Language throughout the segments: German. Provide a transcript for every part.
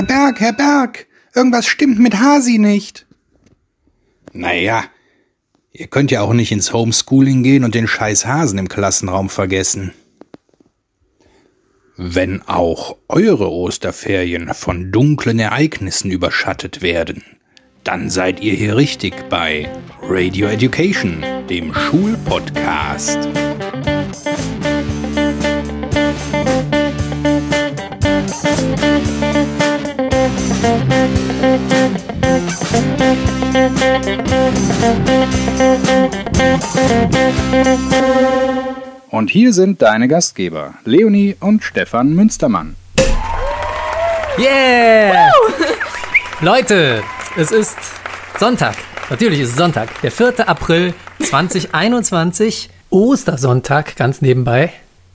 Herr Berg, Herr Berg, irgendwas stimmt mit Hasi nicht. Naja, ihr könnt ja auch nicht ins Homeschooling gehen und den scheiß Hasen im Klassenraum vergessen. Wenn auch eure Osterferien von dunklen Ereignissen überschattet werden, dann seid ihr hier richtig bei Radio Education, dem Schulpodcast. Und hier sind deine Gastgeber, Leonie und Stefan Münstermann. Yeah! Leute, es ist Sonntag. Natürlich ist es Sonntag, der 4. April 2021, Ostersonntag ganz nebenbei.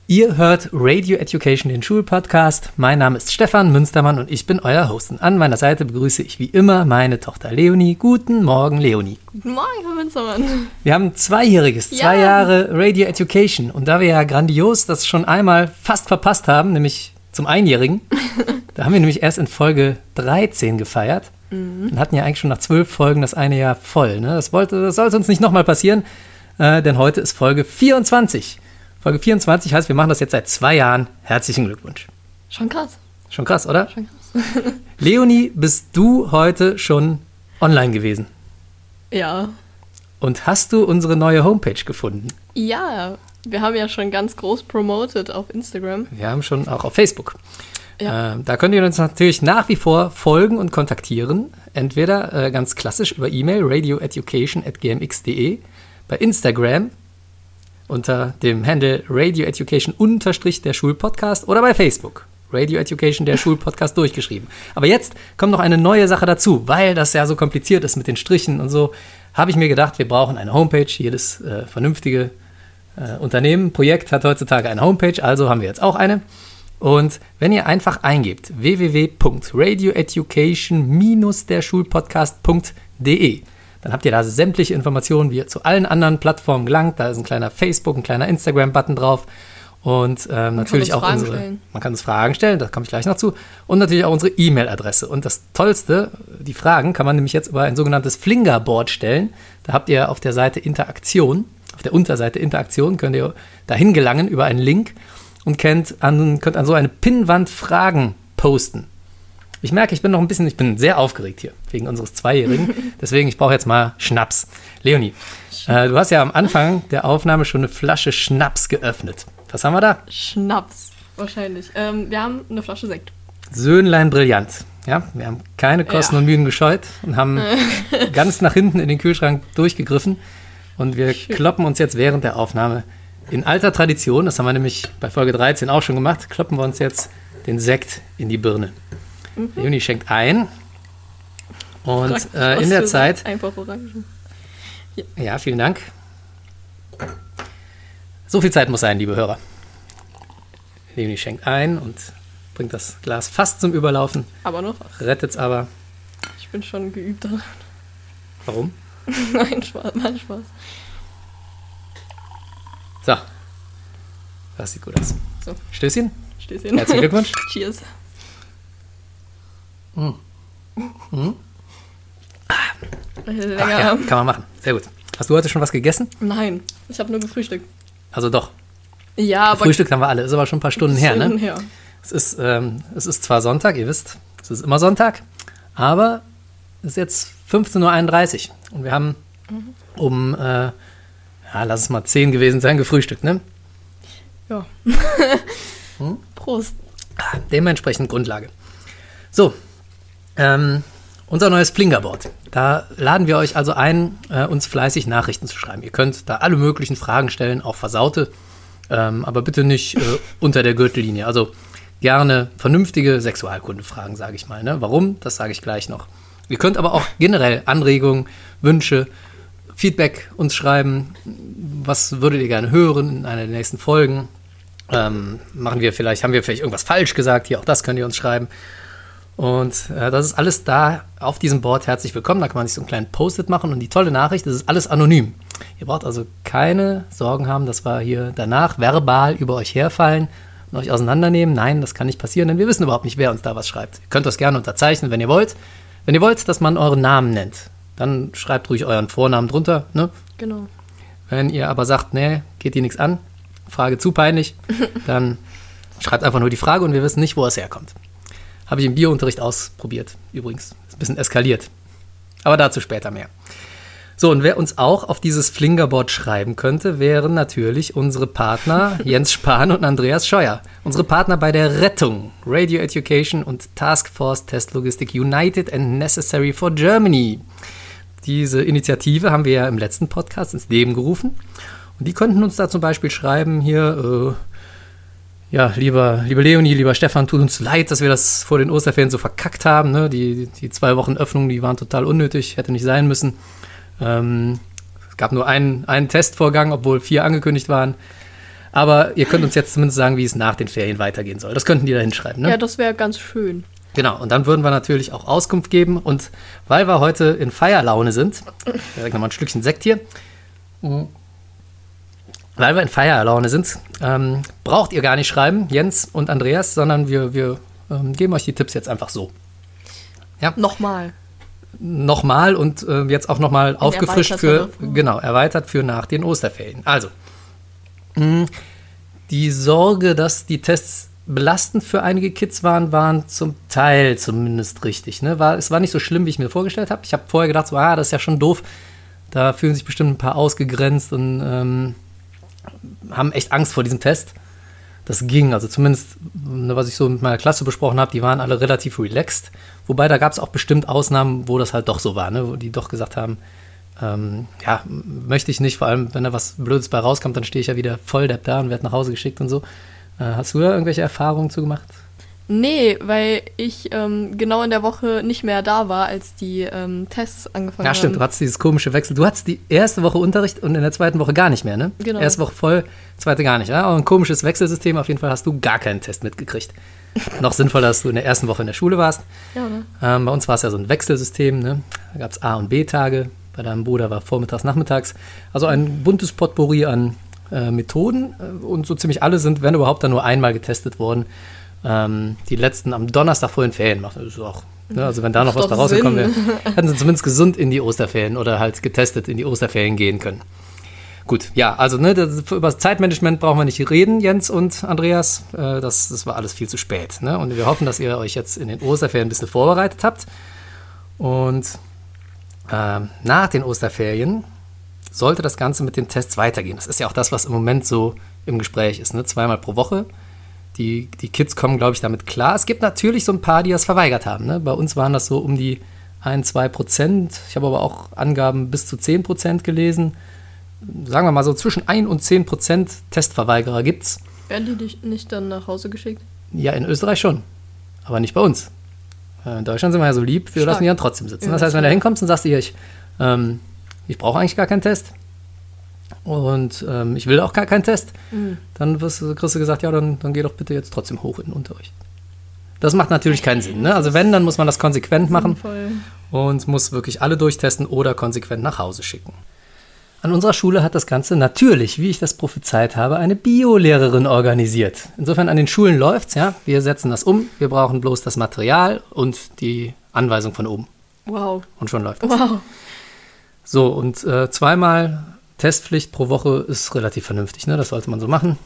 Ihr hört Radio Education, den Schulpodcast. Mein Name ist Stefan Münstermann und ich bin euer Host. Und an meiner Seite begrüße ich wie immer meine Tochter Leonie. Guten Morgen, Leonie. Guten Morgen, Herr Münstermann. Wir haben zweijähriges, zwei Ja. Jahre Radio Education. Und da wir ja grandios das schon einmal fast verpasst haben, nämlich zum Einjährigen, da haben wir nämlich erst in Folge 13 gefeiert. Und hatten ja eigentlich schon nach zwölf Folgen das eine Jahr voll. Ne? Das, wollte, das sollte uns nicht nochmal passieren, äh, denn heute ist Folge 24. Folge 24 heißt, wir machen das jetzt seit zwei Jahren. Herzlichen Glückwunsch. Schon krass. Schon krass, oder? Schon krass. Leonie, bist du heute schon online gewesen? Ja. Und hast du unsere neue Homepage gefunden? Ja, wir haben ja schon ganz groß promoted auf Instagram. Wir haben schon auch auf Facebook. Ja. Ähm, da könnt ihr uns natürlich nach wie vor folgen und kontaktieren. Entweder äh, ganz klassisch über E-Mail radioeducation.gmx.de, bei Instagram unter dem Handle radioeducation unterstrich der Schulpodcast oder bei Facebook. Radio Education, der Schulpodcast durchgeschrieben. Aber jetzt kommt noch eine neue Sache dazu, weil das ja so kompliziert ist mit den Strichen und so, habe ich mir gedacht, wir brauchen eine Homepage. Jedes äh, vernünftige äh, Unternehmen, Projekt hat heutzutage eine Homepage, also haben wir jetzt auch eine. Und wenn ihr einfach eingebt www.radioeducation-derschulpodcast.de, dann habt ihr da sämtliche Informationen, wie ihr zu allen anderen Plattformen gelangt. Da ist ein kleiner Facebook, ein kleiner Instagram-Button drauf. Und ähm, natürlich auch Fragen unsere. stellen. Man kann uns Fragen stellen, da komme ich gleich noch zu. Und natürlich auch unsere E-Mail-Adresse. Und das Tollste, die Fragen kann man nämlich jetzt über ein sogenanntes Flingerboard stellen. Da habt ihr auf der Seite Interaktion, auf der Unterseite Interaktion, könnt ihr dahin gelangen über einen Link und könnt an, könnt an so eine Pinnwand Fragen posten. Ich merke, ich bin noch ein bisschen, ich bin sehr aufgeregt hier wegen unseres Zweijährigen. Deswegen, ich brauche jetzt mal Schnaps. Leonie, äh, du hast ja am Anfang der Aufnahme schon eine Flasche Schnaps geöffnet. Was haben wir da? Schnaps, wahrscheinlich. Ähm, wir haben eine Flasche Sekt. Söhnlein brillant. Ja, wir haben keine Kosten Ja. und Mühen gescheut und haben ganz nach hinten in den Kühlschrank durchgegriffen. Und wir kloppen uns jetzt während der Aufnahme in alter Tradition, das haben wir nämlich bei Folge 13 auch schon gemacht, kloppen wir uns jetzt den Sekt in die Birne. Leonie schenkt ein. Und äh, in der. Zeit, Einfach Orangen. ja, vielen Dank. So viel Zeit muss sein, liebe Hörer. Leonie schenkt ein und bringt das Glas fast zum Überlaufen, Aber noch was. rettet es aber. Ich bin schon geübt daran. Warum? Nein, Spaß, mein Spaß. So. Das sieht gut aus. So. Stößchen. Stößchen. Herzlichen Glückwunsch. Cheers. Ach Länger. ja, kann man machen. Sehr gut. Hast du heute schon was gegessen? Nein, ich habe nur gefrühstückt. Also doch. Ja, aber Frühstück haben wir alle. Ist aber schon ein paar Stunden her, ne? her. Es ist, ähm, es ist zwar Sonntag, ihr wisst, es ist immer Sonntag, aber es ist jetzt 15.31 Uhr und wir haben um, äh, ja, lass es mal 10 gewesen sein, gefrühstückt, ne? Ja. Hm? Prost. Dementsprechend Grundlage. So, ähm, unser neues Flingerboard. Da laden wir euch also ein, äh, uns fleißig Nachrichten zu schreiben. Ihr könnt da alle möglichen Fragen stellen, auch versaute, ähm, aber bitte nicht äh, unter der Gürtellinie. Also gerne vernünftige Sexualkundefragen, sage ich mal. Ne? Warum? Das sage ich gleich noch. Ihr könnt aber auch generell Anregungen, Wünsche, Feedback uns schreiben. Was würdet ihr gerne hören in einer der nächsten Folgen? Ähm, machen wir vielleicht, haben wir vielleicht irgendwas falsch gesagt? Hier, auch das könnt ihr uns schreiben. Und äh, das ist alles da auf diesem Board herzlich willkommen. Da kann man sich so einen kleinen Post-it machen. Und die tolle Nachricht, das ist alles anonym. Ihr braucht also keine Sorgen haben, dass wir hier danach verbal über euch herfallen und euch auseinandernehmen. Nein, das kann nicht passieren, denn wir wissen überhaupt nicht, wer uns da was schreibt. Ihr könnt das gerne unterzeichnen, wenn ihr wollt. Wenn ihr wollt, dass man euren Namen nennt, dann schreibt ruhig euren Vornamen drunter. Ne? Genau. Wenn ihr aber sagt, nee, geht dir nichts an, Frage zu peinlich, dann schreibt einfach nur die Frage und wir wissen nicht, wo es herkommt. Habe ich im Biounterricht ausprobiert, übrigens. Ist ein bisschen eskaliert. Aber dazu später mehr. So, und wer uns auch auf dieses Flingerboard schreiben könnte, wären natürlich unsere Partner Jens Spahn und Andreas Scheuer. Unsere Partner bei der Rettung, Radio Education und Task Force Test Logistik United and Necessary for Germany. Diese Initiative haben wir ja im letzten Podcast ins Leben gerufen. Und die könnten uns da zum Beispiel schreiben, hier, äh, ja, lieber, liebe Leonie, lieber Stefan, tut uns leid, dass wir das vor den Osterferien so verkackt haben. Ne? Die, die zwei Wochen Öffnung, die waren total unnötig, hätte nicht sein müssen. Ähm, es gab nur einen, einen Testvorgang, obwohl vier angekündigt waren. Aber ihr könnt uns jetzt zumindest sagen, wie es nach den Ferien weitergehen soll. Das könnten die da hinschreiben. Ne? Ja, das wäre ganz schön. Genau, und dann würden wir natürlich auch Auskunft geben. Und weil wir heute in Feierlaune sind, direkt nochmal ein Schlückchen Sekt hier. Weil wir in Feierlaune sind, ähm, braucht ihr gar nicht schreiben, Jens und Andreas, sondern wir, wir ähm, geben euch die Tipps jetzt einfach so. Nochmal. Nochmal und äh, jetzt auch nochmal aufgefrischt für, genau, erweitert für nach den Osterferien. Also, mh, die Sorge, dass die Tests belastend für einige Kids waren, waren zum Teil zumindest richtig. Ne? War, es war nicht so schlimm, wie ich mir vorgestellt habe. Ich habe vorher gedacht, so, ah, das ist ja schon doof. Da fühlen sich bestimmt ein paar ausgegrenzt und ähm, haben echt Angst vor diesem Test. Das ging, also zumindest, ne, was ich so mit meiner Klasse besprochen habe, die waren alle relativ relaxed. Wobei da gab es auch bestimmt Ausnahmen, wo das halt doch so war, ne? wo die doch gesagt haben, ähm, ja, möchte ich nicht, vor allem wenn da was Blödes bei rauskommt, dann stehe ich ja wieder voll depp da und werde nach Hause geschickt und so. Äh, hast du da irgendwelche Erfahrungen zu gemacht? Nee, weil ich ähm, genau in der Woche nicht mehr da war, als die ähm, Tests angefangen Ja, stimmt, haben. du hattest dieses komische Wechsel. Du hattest die erste Woche Unterricht und in der zweiten Woche gar nicht mehr, ne? Genau. Erste Woche voll, zweite gar nicht. Ja? Aber ein komisches Wechselsystem. Auf jeden Fall hast du gar keinen Test mitgekriegt. Noch sinnvoller, dass du in der ersten Woche in der Schule warst. Ja, ne? Ähm, bei uns war es ja so ein Wechselsystem. Ne? Da gab es A- und B-Tage. Bei deinem Bruder war vormittags, nachmittags. Also ein buntes Potpourri an äh, Methoden. Äh, Und so ziemlich alle sind, wenn überhaupt, dann nur einmal getestet worden. Ähm, die letzten am Donnerstag vor den Ferien machen. Das ist auch, ne? Also wenn da noch was bei rausgekommen wäre, hätten sie zumindest gesund in die Osterferien oder halt getestet in die Osterferien gehen können. Gut, ja, also ne, das, über das Zeitmanagement brauchen wir nicht reden, Jens und Andreas. Äh, das, das war alles viel zu spät. Ne? Und wir hoffen, dass ihr euch jetzt in den Osterferien ein bisschen vorbereitet habt. Und ähm, nach den Osterferien sollte das Ganze mit den Tests weitergehen. Das ist ja auch das, was im Moment so im Gespräch ist. Ne? Zweimal pro Woche. Die, die Kids kommen, glaube ich, damit klar. Es gibt natürlich so ein paar, die das verweigert haben. Ne? Bei uns waren das so um die 1, 2 Prozent. Ich habe aber auch Angaben bis zu 10 Prozent gelesen. Sagen wir mal so, zwischen 1 und 10 Prozent Testverweigerer gibt es. Werden die dich nicht dann nach Hause geschickt? Ja, in Österreich schon. Aber nicht bei uns. Äh, In Deutschland sind wir ja so lieb, wir Stark. lassen die dann trotzdem sitzen. Ja, das heißt, wenn du stark. hinkommst und sagst dir, ich, ähm, ich brauche eigentlich gar keinen Test und ähm, ich will auch gar keinen Test, Mhm. dann wirst du, kriegst du gesagt, ja, dann, dann geh doch bitte jetzt trotzdem hoch in den Unterricht. Das macht natürlich keinen Sinn. Ne? Also wenn, dann muss man das konsequent machen Sinnvoll. und muss wirklich alle durchtesten oder konsequent nach Hause schicken. An unserer Schule hat das Ganze natürlich, wie ich das prophezeit habe, eine Biolehrerin organisiert. Insofern an den Schulen läuft's, ja. Wir setzen das um. Wir brauchen bloß das Material und die Anweisung von oben. Wow. Und schon läuft es. Wow. So, und äh, zweimal Testpflicht pro Woche ist relativ vernünftig, ne? Das sollte man so machen.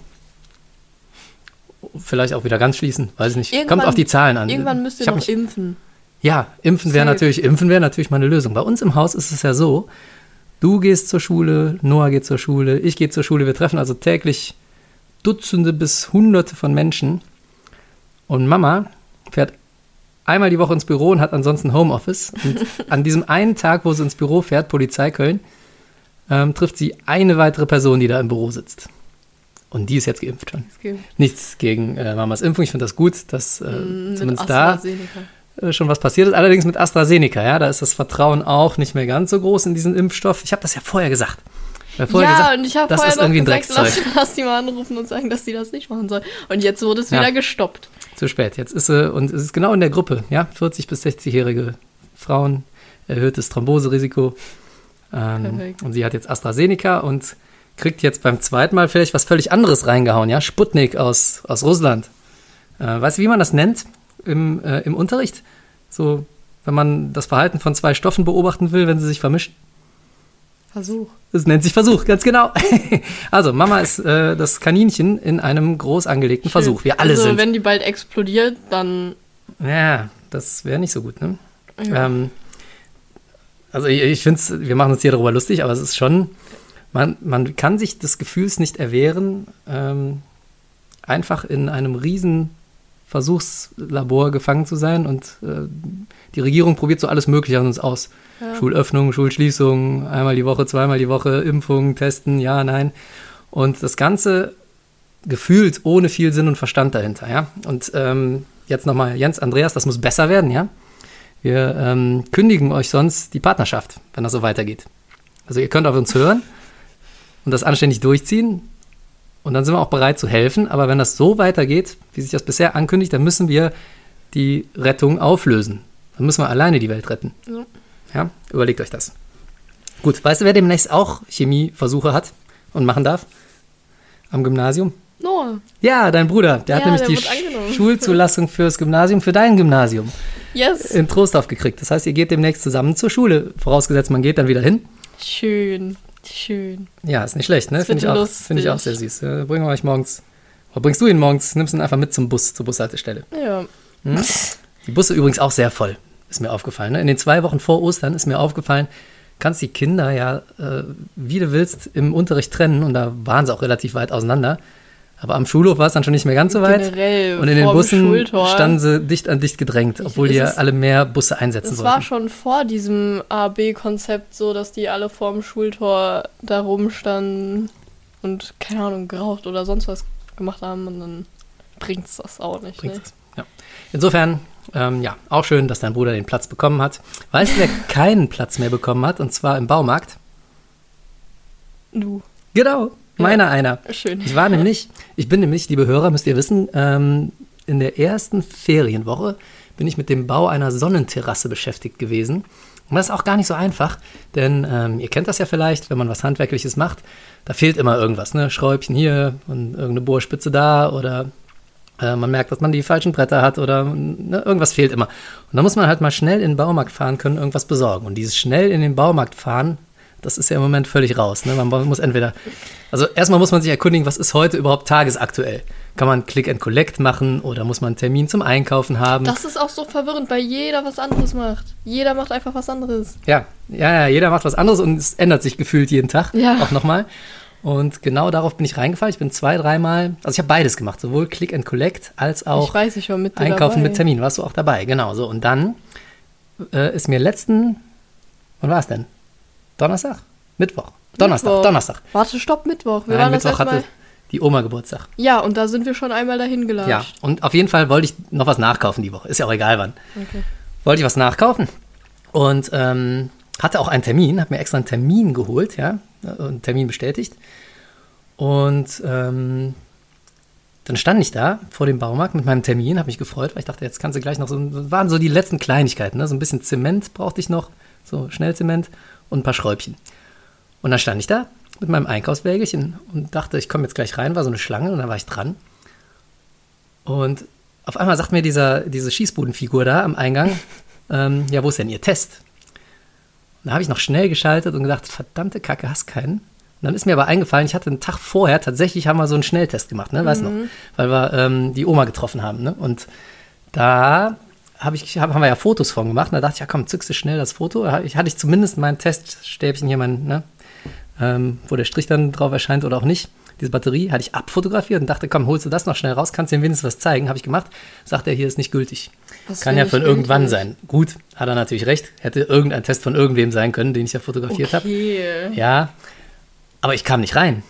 Vielleicht auch wieder ganz schließen, weiß ich nicht. Kommt Irgendwann- auf die Zahlen an. Irgendwann müsst ihr Ich noch mich- impfen. ja, impfen wäre natürlich, impfen wäre natürlich mal eine Lösung. Bei uns im Haus ist es ja so, du gehst zur Schule, Noah geht zur Schule, ich gehe zur Schule, wir treffen also täglich Dutzende bis Hunderte von Menschen. Und Mama fährt einmal die Woche ins Büro und hat ansonsten Homeoffice. Und an diesem einen Tag, wo sie ins Büro fährt, Polizei Köln, ähm, trifft sie eine weitere Person, die da im Büro sitzt. Und die ist jetzt geimpft schon. Nichts gegen äh, Mamas Impfung. Ich finde das gut, dass äh, mm, zumindest da äh, schon was passiert ist. Allerdings mit AstraZeneca, ja, da ist das Vertrauen auch nicht mehr ganz so groß in diesen Impfstoff. Ich habe das ja vorher gesagt. Vorher ja, gesagt, und ich habe das vorher ist irgendwie gesagt, lass, lass die mal anrufen und sagen, dass die das nicht machen sollen. Und jetzt wurde es Ja. wieder gestoppt. Zu spät. Jetzt ist sie, und es ist genau in der Gruppe, ja, 40- bis 60-jährige Frauen, erhöhtes Thromboserisiko. Ähm, und sie hat jetzt AstraZeneca und kriegt jetzt beim zweiten Mal vielleicht was völlig anderes reingehauen, ja? Sputnik aus, aus Russland. Äh, weißt du, wie man das nennt im, äh, im Unterricht? So, wenn man das Verhalten von zwei Stoffen beobachten will, wenn sie sich vermischen. Versuch. Das nennt sich Versuch, ganz genau. also, Mama ist äh, das Kaninchen in einem groß angelegten Versuch. Wir alle also, sind. wenn die bald explodiert, dann. Ja, das wäre nicht so gut, ne? Ja. Ähm, also ich, ich finde es, wir machen uns hier darüber lustig, aber es ist schon, man, man kann sich des Gefühls nicht erwehren, ähm, einfach in einem riesen Versuchslabor gefangen zu sein und äh, die Regierung probiert so alles Mögliche an uns aus. Ja. Schulöffnung, Schulschließung, einmal die Woche, zweimal die Woche, Impfung, Testen, ja, nein. Und das Ganze gefühlt ohne viel Sinn und Verstand dahinter, ja. Und ähm, jetzt nochmal, Jens, Andreas, das muss besser werden, ja. Wir ähm, kündigen euch sonst die Partnerschaft, wenn das so weitergeht. Also ihr könnt auf uns hören und das anständig durchziehen. Und dann sind wir auch bereit zu helfen. Aber wenn das so weitergeht, wie sich das bisher ankündigt, dann müssen wir die Rettung auflösen. Dann müssen wir alleine die Welt retten. Ja. Ja, überlegt euch das. Gut, weißt du, wer demnächst auch Chemieversuche hat und machen darf? Am Gymnasium? Noah. Ja, dein Bruder. Der hat Ja, nämlich der die. Schulzulassung fürs Gymnasium, für dein Gymnasium Yes. in Trostorf gekriegt. Das heißt, ihr geht demnächst zusammen zur Schule. Vorausgesetzt, man geht dann wieder hin. Schön. Schön. Ja, ist nicht schlecht, ne? Finde ich, auch- find ich auch sehr süß. Äh, bringen wir euch morgens. Oder bringst du ihn morgens? Nimmst ihn einfach mit zum Bus, zur Bushaltestelle. Ja. Die Busse übrigens auch sehr voll, ist mir aufgefallen. Ne? In den zwei Wochen vor Ostern ist mir aufgefallen, kannst die Kinder ja, äh, wie du willst, im Unterricht trennen. Und da waren sie auch relativ weit auseinander. Aber am Schulhof war es dann schon nicht mehr ganz so weit. Generell Und in den Bussen Schultor. standen sie dicht an dicht gedrängt, obwohl die es ja alle mehr Busse einsetzen Es war schon vor diesem AB-Konzept so, dass die alle vorm Schultor da rumstanden und, keine Ahnung, geraucht oder sonst was gemacht haben und dann bringt's das auch nicht. Bringt's ne? es. Ja. Insofern, ähm, ja, auch schön, dass dein Bruder den Platz bekommen hat. Weißt du, wer keinen Platz mehr bekommen hat? Und zwar im Baumarkt. Du. Genau, meiner einer. Schön. Ich war nämlich, ich bin nämlich, liebe Hörer, müsst ihr wissen, ähm, in der ersten Ferienwoche bin ich mit dem Bau einer Sonnenterrasse beschäftigt gewesen. Und das ist auch gar nicht so einfach, denn ähm, ihr kennt das ja vielleicht, wenn man was Handwerkliches macht, da fehlt immer irgendwas, ne? Schräubchen hier und irgendeine Bohrspitze da oder äh, man merkt, dass man die falschen Bretter hat oder ne, irgendwas fehlt immer. Und da muss man halt mal schnell in den Baumarkt fahren können, irgendwas besorgen. Und dieses schnell in den Baumarkt fahren, das ist ja im Moment völlig raus. Ne? Man muss entweder, also erstmal muss man sich erkundigen, was ist heute überhaupt tagesaktuell? Kann man Click and Collect machen oder muss man einen Termin zum Einkaufen haben? Das ist auch so verwirrend, weil jeder was anderes macht. Jeder macht einfach was anderes. Ja, ja, ja, jeder macht was anderes und es ändert sich gefühlt jeden Tag. Ja. Auch nochmal. Und genau darauf bin ich reingefallen. Ich bin zwei, dreimal, also ich habe beides gemacht, sowohl Click and Collect als auch ich weiß, ich mit Einkaufen dabei. mit Termin. Warst du auch dabei, genau so. Und dann äh, ist mir letzten, wann war es denn? Donnerstag? Mittwoch. Donnerstag, Mittwoch. Donnerstag. Warte, stopp, Mittwoch. Wir Nein, Mittwoch hatte die Oma Geburtstag. Ja, und da sind wir schon einmal dahin gelatscht. Ja, und auf jeden Fall wollte ich noch was nachkaufen die Woche. Ist ja auch egal wann. Okay. Wollte ich was nachkaufen und ähm, hatte auch einen Termin, habe mir extra einen Termin geholt, ja, einen Termin bestätigt. Und ähm, dann stand ich da vor dem Baumarkt mit meinem Termin, habe mich gefreut, weil ich dachte, jetzt kannst du gleich noch so, das waren so die letzten Kleinigkeiten, ne? so ein bisschen Zement brauchte ich noch, so Schnellzement und ein paar Schräubchen. Und dann stand ich da mit meinem Einkaufswägelchen und dachte, ich komme jetzt gleich rein, war so eine Schlange und dann war ich dran. Und auf einmal sagt mir dieser, diese Schießbudenfigur da am Eingang, ähm, ja, wo ist denn Ihr Test? Und da habe ich noch schnell geschaltet und gedacht, verdammte Kacke, hast keinen. Und dann ist mir aber eingefallen, ich hatte einen Tag vorher, tatsächlich haben wir so einen Schnelltest gemacht, ne, weißt du noch, weil wir ähm, die Oma getroffen haben, ne, und da hab ich, hab, haben wir ja Fotos von gemacht, und da dachte ich, ja komm, zückst du schnell das Foto, Da ich, hatte ich zumindest mein Teststäbchen hier, mein, ne, ähm, wo der Strich dann drauf erscheint oder auch nicht, diese Batterie, hatte ich abfotografiert und dachte, komm, holst du das noch schnell raus, kannst du ihm wenigstens was zeigen, habe ich gemacht, sagt er, hier ist nicht gültig. Was Kann ja von irgendwann gültig? sein. Gut, hat er natürlich recht, hätte irgendein Test von irgendwem sein können, den ich ja fotografiert habe. Okay. Ja, aber ich kam nicht rein.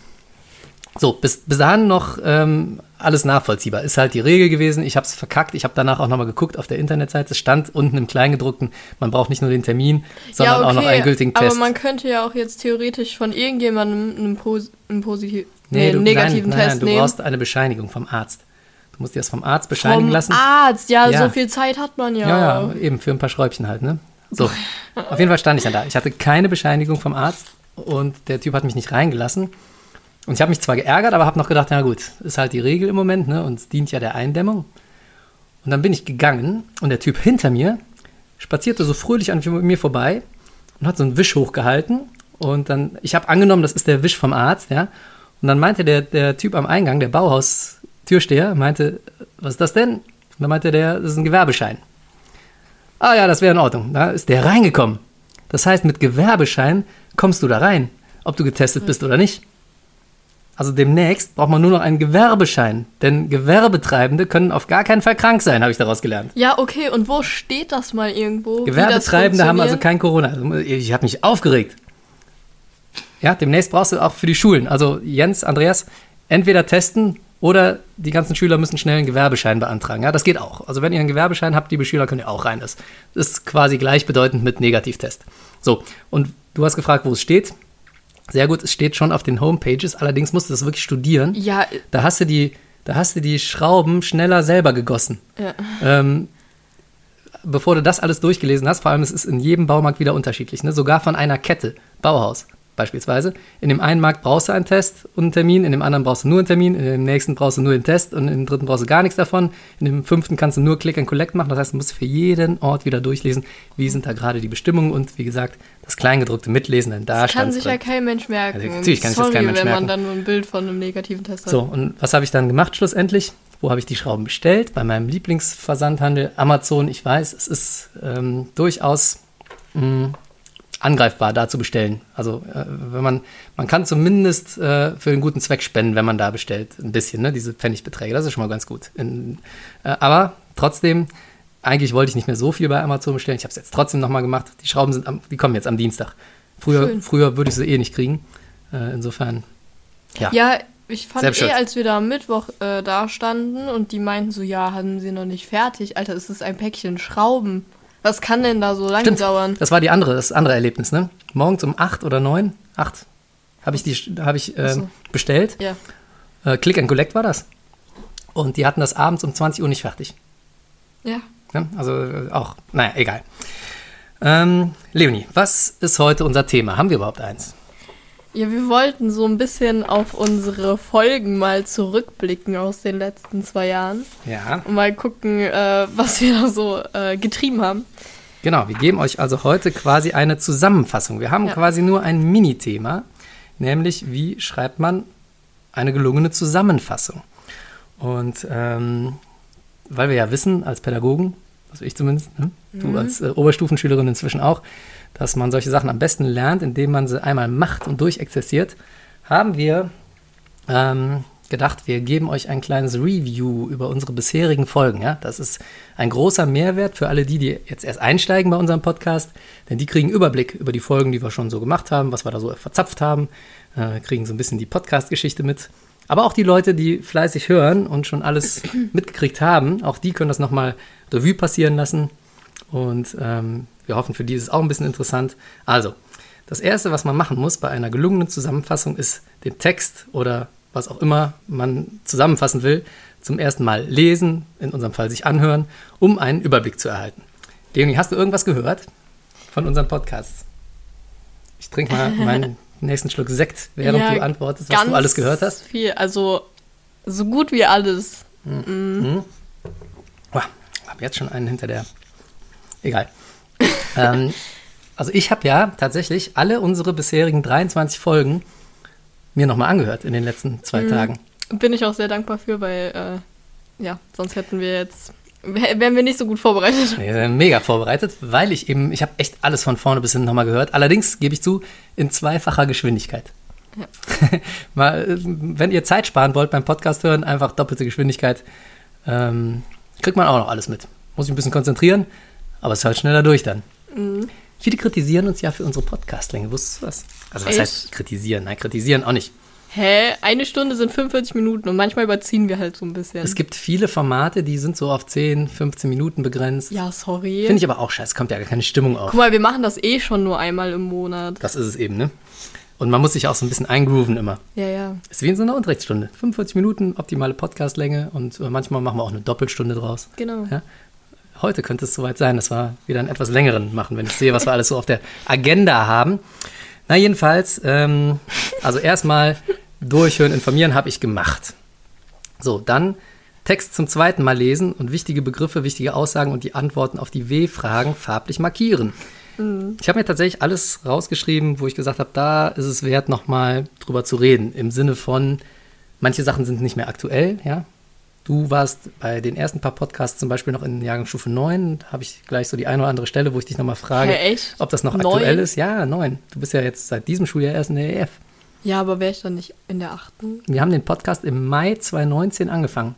So, bis, bis dahin noch ähm, alles nachvollziehbar. Ist halt die Regel gewesen. Ich habe es verkackt. Ich habe danach auch nochmal geguckt auf der Internetseite. Es stand unten im Kleingedruckten, man braucht nicht nur den Termin, sondern auch noch einen gültigen aber Test. man könnte ja auch jetzt theoretisch von irgendjemandem einen, Pos einen positiv Nee, nee, du, negativen nein, nein, Test du nehmen. brauchst eine Bescheinigung vom Arzt. Du musst dir das vom Arzt bescheinigen Vom lassen. Arzt, ja, Ja. so viel Zeit hat man ja. Ja, ja, eben für ein paar Schräubchen halt, ne? So. Auf jeden Fall stand ich dann da. Ich hatte keine Bescheinigung vom Arzt und der Typ hat mich nicht reingelassen. Und ich habe mich zwar geärgert, aber habe noch gedacht, na gut, ist halt die Regel im Moment, ne? Und es dient ja der Eindämmung. Und dann bin ich gegangen und der Typ hinter mir spazierte so fröhlich an mir vorbei und hat so einen Wisch hochgehalten. Und dann, ich habe angenommen, das ist der Wisch vom Arzt, ja. Und dann meinte der, der Typ am Eingang, der Bauhaus-Türsteher, meinte, was ist das denn? Und dann meinte der, das ist ein Gewerbeschein. Ah ja, das wäre in Ordnung. Da ist der reingekommen. Das heißt, mit Gewerbeschein kommst du da rein, ob du getestet bist oder nicht. Also demnächst braucht man nur noch einen Gewerbeschein, denn Gewerbetreibende können auf gar keinen Fall krank sein, habe ich daraus gelernt. Ja, okay, und wo steht das mal irgendwo? Gewerbetreibende haben also kein Corona. Ich habe mich aufgeregt. Ja, demnächst brauchst du auch für die Schulen. Also Jens, Andreas, entweder testen oder die ganzen Schüler müssen schnell einen Gewerbeschein beantragen. Ja, das geht auch. Also wenn ihr einen Gewerbeschein habt, liebe Schüler, könnt ihr auch rein. Das ist quasi gleichbedeutend mit Negativtest. So, und du hast gefragt, wo es steht. Sehr gut, es steht schon auf den Homepages. Allerdings musst du das wirklich studieren. Ja, Da hast du die, da hast du die Schrauben schneller selber gegossen. ja. Ähm, bevor du das alles durchgelesen hast, vor allem es ist in jedem Baumarkt wieder unterschiedlich, ne? sogar von einer Kette, Bauhaus beispielsweise. In dem einen Markt brauchst du einen Test und einen Termin, in dem anderen brauchst du nur einen Termin, in dem nächsten brauchst du nur den Test und im dritten brauchst du gar nichts davon. In dem fünften kannst du nur Click and Collect machen. Das heißt, du musst für jeden Ort wieder durchlesen, wie sind da gerade die Bestimmungen und wie gesagt, das Kleingedruckte mitlesen, denn da Das kann sich drin. ja kein Mensch merken. Also, natürlich kann sich das Sorry, kein Mensch wenn merken. man dann nur ein Bild von einem negativen Test hat. So, und was habe ich dann gemacht schlussendlich? Wo habe ich die Schrauben bestellt? Bei meinem Lieblingsversandhandel Amazon. Ich weiß, es ist ähm, durchaus mh, angreifbar, da zu bestellen. Also äh, wenn man, man kann zumindest äh, für einen guten Zweck spenden, wenn man da bestellt. Ein bisschen, ne? diese Pfennigbeträge. Das ist schon mal ganz gut. In, äh, aber trotzdem, eigentlich wollte ich nicht mehr so viel bei Amazon bestellen. Ich habe es jetzt trotzdem nochmal gemacht. Die Schrauben sind am, die kommen jetzt am Dienstag. Früher, Schön. früher würde ich sie eh nicht kriegen. Äh, insofern, ja. Ja, ich fand Selbst eh, als wir da am Mittwoch äh, da standen und die meinten so, ja, haben sie noch nicht fertig. Alter, es ist ein Päckchen Schrauben. Was kann denn da so lange Stimmt. dauern? Das war die andere, das andere Erlebnis, ne? Morgens um 8 oder 9, 8, habe ich, die, hab ich äh, so. bestellt. Ja. Äh, Click and Collect war das. Und die hatten das abends um 20 Uhr nicht fertig. Ja. Ne? Also äh, auch, naja, egal. Ähm, Leonie, was ist heute unser Thema? Haben wir überhaupt eins? Ja, wir wollten so ein bisschen auf unsere Folgen mal zurückblicken aus den letzten zwei Jahren Ja. und mal gucken, äh, was wir da so äh, getrieben haben. Genau, wir geben euch also heute quasi eine Zusammenfassung. Wir haben Ja. quasi nur ein Mini-Thema, nämlich wie schreibt man eine gelungene Zusammenfassung. Und ähm, weil wir ja wissen, als Pädagogen, also ich zumindest, ne? du als äh, Oberstufenschülerin inzwischen auch, dass man solche Sachen am besten lernt, indem man sie einmal macht und durchexerziert, haben wir ähm, gedacht, wir geben euch ein kleines Review über unsere bisherigen Folgen. Ja? Das ist ein großer Mehrwert für alle die, die jetzt erst einsteigen bei unserem Podcast, denn die kriegen Überblick über die Folgen, die wir schon so gemacht haben, was wir da so verzapft haben, äh, kriegen so ein bisschen die Podcast-Geschichte mit. Aber auch die Leute, die fleißig hören und schon alles mitgekriegt haben, auch die können das nochmal Revue passieren lassen. Und ähm, wir hoffen, für die ist es auch ein bisschen interessant. Also, das Erste, was man machen muss bei einer gelungenen Zusammenfassung, ist den Text oder was auch immer man zusammenfassen will, zum ersten Mal lesen, in unserem Fall sich anhören, um einen Überblick zu erhalten. Leonie, hast du irgendwas gehört von unseren Podcasts? Ich trinke mal meinen nächsten Schluck Sekt, während Ja, du antwortest, was du alles gehört hast. Viel, also so gut wie alles. Boah, habe jetzt schon einen hinter der. Egal. ähm, also ich habe ja tatsächlich alle unsere bisherigen 23 Folgen mir nochmal angehört in den letzten zwei Tagen. Bin ich auch sehr dankbar für, weil äh, ja, sonst hätten wir jetzt wär- wären wir nicht so gut vorbereitet. Wir sind mega vorbereitet, weil ich eben, ich habe echt alles von vorne bis hinten nochmal gehört. Allerdings gebe ich zu, in zweifacher Geschwindigkeit. Mal, äh, wenn ihr Zeit sparen wollt beim Podcast hören, einfach doppelte Geschwindigkeit. Ähm, kriegt man auch noch alles mit. Muss ich ein bisschen konzentrieren, aber es ist halt schneller durch dann. Viele kritisieren uns ja für unsere Podcastlänge. Wusstest du das? Also was Echt? heißt kritisieren? Nein, kritisieren auch nicht. Hä? Eine Stunde sind 45 Minuten und manchmal überziehen wir halt so ein bisschen. Es gibt viele Formate, die sind so auf 10, 15 Minuten begrenzt. ja, sorry. Finde ich aber auch scheiße. Kommt ja gar keine Stimmung auf. Guck mal, wir machen das eh schon nur einmal im Monat. Das ist es eben, ne? Und man muss sich auch so ein bisschen eingrooven immer. Ja, ja. Ist wie in so einer Unterrichtsstunde. 45 Minuten, optimale Podcastlänge und äh, manchmal machen wir auch eine Doppelstunde draus. Genau. Ja? Heute könnte es soweit sein, dass wir wieder einen etwas längeren machen, wenn ich sehe, was wir alles so auf der Agenda haben. Na, jedenfalls, ähm, also erstmal Durchhören, informieren habe ich gemacht. So, dann Text zum zweiten Mal lesen und wichtige Begriffe, wichtige Aussagen und die Antworten auf die W-Fragen farblich markieren. Ich habe mir tatsächlich alles rausgeschrieben, wo ich gesagt habe, da ist es wert, nochmal drüber zu reden. Im Sinne von, manche Sachen sind nicht mehr aktuell, ja. Du warst bei den ersten paar Podcasts zum Beispiel noch in Jahrgangsstufe 9. Da habe ich gleich so die eine oder andere Stelle, wo ich dich nochmal frage, echt? ob das noch Neun? aktuell ist. Ja, 9. Du bist ja jetzt seit diesem Schuljahr erst in der EF. Ja, aber wäre ich dann nicht in der achten? Wir haben den Podcast im Mai 2019 angefangen.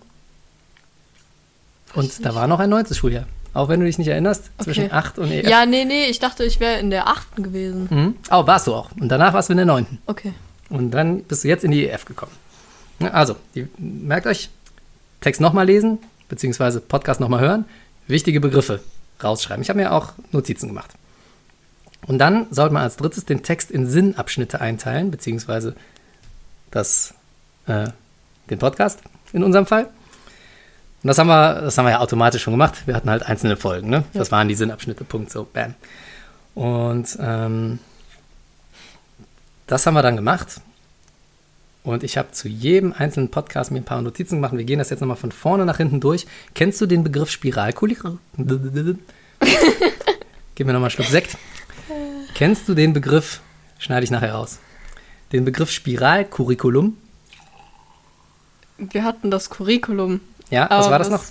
Und da war noch ein neuntes Schuljahr. Auch wenn du dich nicht erinnerst, zwischen Okay. 8 und EF. Ja, nee, nee, ich dachte, ich wäre in der achten gewesen. Mhm. Oh, warst du auch. Und danach warst du in der neunten. Okay. Und dann bist du jetzt in die EF gekommen. Ja, Also, die, merkt euch, Text nochmal lesen, beziehungsweise Podcast nochmal hören, wichtige Begriffe rausschreiben. Ich habe mir auch Notizen gemacht. Und dann sollte man als drittes den Text in Sinnabschnitte einteilen, beziehungsweise das, äh, den Podcast in unserem Fall. Und das haben, wir, das haben wir ja automatisch schon gemacht. Wir hatten halt einzelne Folgen. Ne? Das waren die Sinnabschnitte, Punkt, so, bam. Und ähm, das haben wir dann gemacht. Und ich habe zu jedem einzelnen Podcast mir ein paar Notizen gemacht. Wir gehen das jetzt nochmal von vorne nach hinten durch. Kennst du den Begriff Spiralcurriculum? Gib mir nochmal einen Schluck Sekt. Kennst du den Begriff, schneide ich nachher raus, den Begriff Spiralcurriculum? Wir hatten das Curriculum. Ja, was war das noch?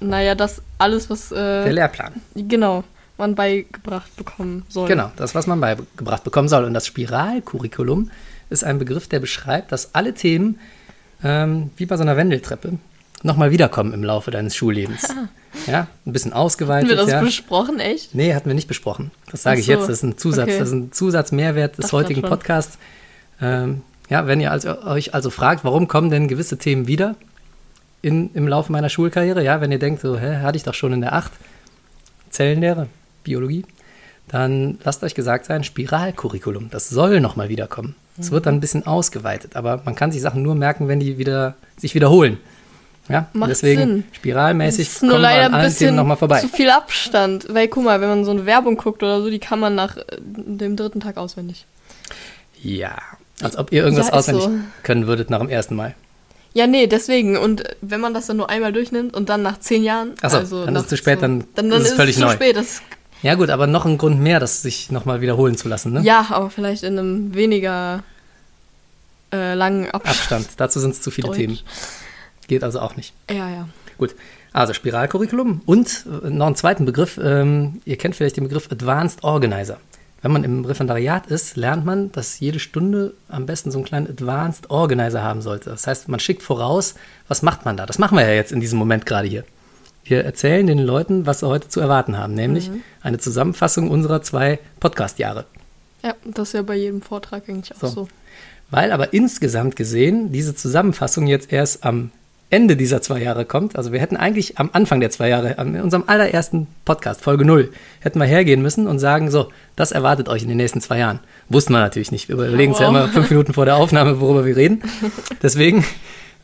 Naja, das alles, was Der äh, Lehrplan. genau man beigebracht bekommen soll. Genau, das, was man beigebracht bekommen soll. Und das Spiralcurriculum ist ein Begriff, der beschreibt, dass alle Themen, ähm, wie bei so einer Wendeltreppe, nochmal wiederkommen im Laufe deines Schullebens. Ja, ein bisschen Hatten ausgeweitet. wir das ja. besprochen, echt? Nee, hatten wir nicht besprochen. Das sage Ach ich so, jetzt. Das ist ein Zusatz, okay. das ist ein Zusatzmehrwert des Dachte heutigen. Podcasts. Ähm, ja, wenn ihr also, euch also fragt, warum kommen denn gewisse Themen wieder in, im Laufe meiner Schulkarriere? Ja, wenn ihr denkt, so, hä, hatte ich doch schon in der 8 Zellenlehre, Biologie, dann lasst euch gesagt sein, Spiralcurriculum, das soll nochmal wiederkommen. Es wird dann ein bisschen ausgeweitet, aber man kann sich Sachen nur merken, wenn die wieder sich wiederholen. Ja, Macht deswegen Sinn. spiralmäßig Es ist nur leider an ein bisschen nochmal vorbei. zu viel Abstand. Weil, guck mal, wenn man so eine Werbung guckt oder so, die kann man nach äh, dem dritten Tag auswendig. Ja, als ob ihr irgendwas Ja, auswendig so. können würdet nach dem ersten Mal. Ja, nee, deswegen. Und wenn man das dann nur einmal durchnimmt und dann nach zehn Jahren. Ach so, also dann ist es zu spät, dann dann, dann ist es völlig zu neu. spät. Das, Ja gut, aber noch ein Grund mehr, das sich nochmal wiederholen zu lassen. Ne? ja, aber vielleicht in einem weniger äh, langen Abstand. Abstand, dazu sind es zu viele Deutsch. Themen. Geht also auch nicht. Ja, ja. Gut, also Spiralcurriculum und äh, noch einen zweiten Begriff. Ähm, ihr kennt vielleicht den Begriff Advanced Organizer. Wenn man im Referendariat ist, lernt man, dass jede Stunde am besten so einen kleinen Advanced Organizer haben sollte. Das heißt, man schickt voraus, was macht man da? Das machen wir ja jetzt in diesem Moment gerade hier. Wir erzählen den Leuten, was sie heute zu erwarten haben, nämlich eine Zusammenfassung unserer zwei Podcast-Jahre. Ja, das ist ja bei jedem Vortrag eigentlich auch So. so. Weil aber insgesamt gesehen diese Zusammenfassung jetzt erst am Ende dieser zwei Jahre kommt. Also wir hätten eigentlich am Anfang der zwei Jahre, in unserem allerersten Podcast, Folge 0, hätten wir hergehen müssen und sagen, so, das erwartet euch in den nächsten zwei Jahren. Wussten wir natürlich nicht. Wir überlegen uns ja immer fünf Minuten vor der Aufnahme, worüber wir reden. Deswegen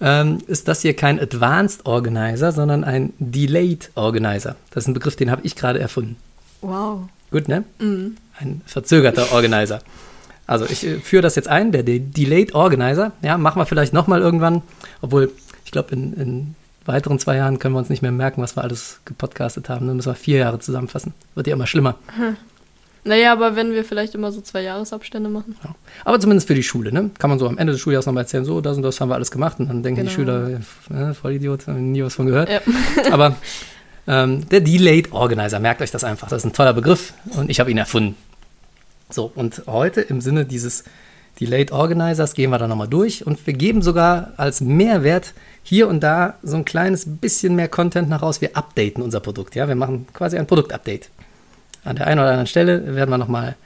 ähm, ist das hier kein Advanced Organizer, sondern ein Delayed Organizer. Das ist ein Begriff, den habe ich gerade erfunden. Wow. Gut, ne? Mhm. Ein verzögerter Organizer. Also ich äh, führe das jetzt ein, der De Delayed Organizer. Ja, machen wir vielleicht nochmal irgendwann. Obwohl, ich glaube, in, in weiteren zwei Jahren können wir uns nicht mehr merken, was wir alles gepodcastet haben. Dann müssen wir vier Jahre zusammenfassen. Wird ja immer schlimmer. Naja, aber wenn wir vielleicht immer so zwei Jahresabstände machen. Ja. Aber zumindest für die Schule, ne? Kann man so am Ende des Schuljahres nochmal erzählen, so, das und das haben wir alles gemacht. Und dann denken die Genau. Schüler, äh, voll Idiot, haben nie was von gehört. Ja. Aber ähm, der Delayed Organizer, merkt euch das einfach. Das ist ein toller Begriff und ich habe ihn erfunden. So, und heute im Sinne dieses Delayed Organizers gehen wir da nochmal durch und wir geben sogar als Mehrwert hier und da so ein kleines bisschen mehr Content nach raus. Wir updaten unser Produkt, ja. Wir machen quasi ein Produktupdate. An der einen oder anderen Stelle werden wir nochmal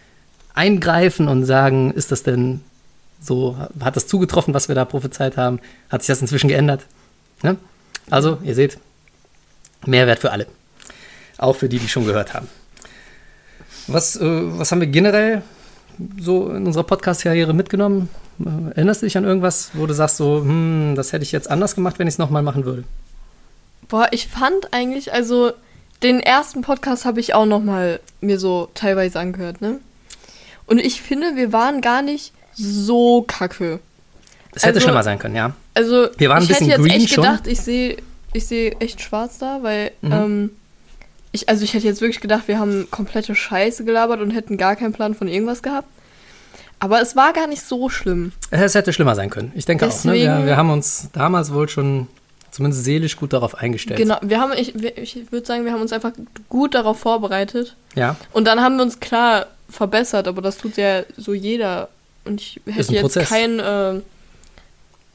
eingreifen und sagen, ist das denn so, hat das zugetroffen, was wir da prophezeit haben? Hat sich das inzwischen geändert? Ne? Also, ihr seht, Mehrwert für alle. Auch für die, die schon gehört haben. Was, äh, was haben wir generell so in unserer Podcast-Karriere mitgenommen? Äh, Erinnerst du dich an irgendwas, wo du sagst, so, hm, das hätte ich jetzt anders gemacht, wenn ich es nochmal machen würde? Boah, ich fand eigentlich, also den ersten Podcast habe ich auch noch mal mir so teilweise angehört, ne? Und ich finde, wir waren gar nicht so kacke. Es hätte Also- schlimmer sein können, ja. Also, Wir waren ein ich bisschen hätte jetzt green echt schon. gedacht, ich sehe ich sehe echt schwarz da, weil Mhm. ähm, ich, also ich hätte jetzt wirklich gedacht, wir haben komplette Scheiße gelabert und hätten gar keinen Plan von irgendwas gehabt. Aber es war gar nicht so schlimm. Es hätte schlimmer sein können. Ich denke auch. Ne? Wir, Deswegen- wir haben uns damals wohl schon zumindest seelisch gut darauf eingestellt. Genau, wir haben, ich, ich würde sagen, wir haben uns einfach gut darauf vorbereitet. Ja, Und dann haben wir uns klar verbessert, aber das tut ja so jeder. Und ich hätte jetzt Prozess. kein äh,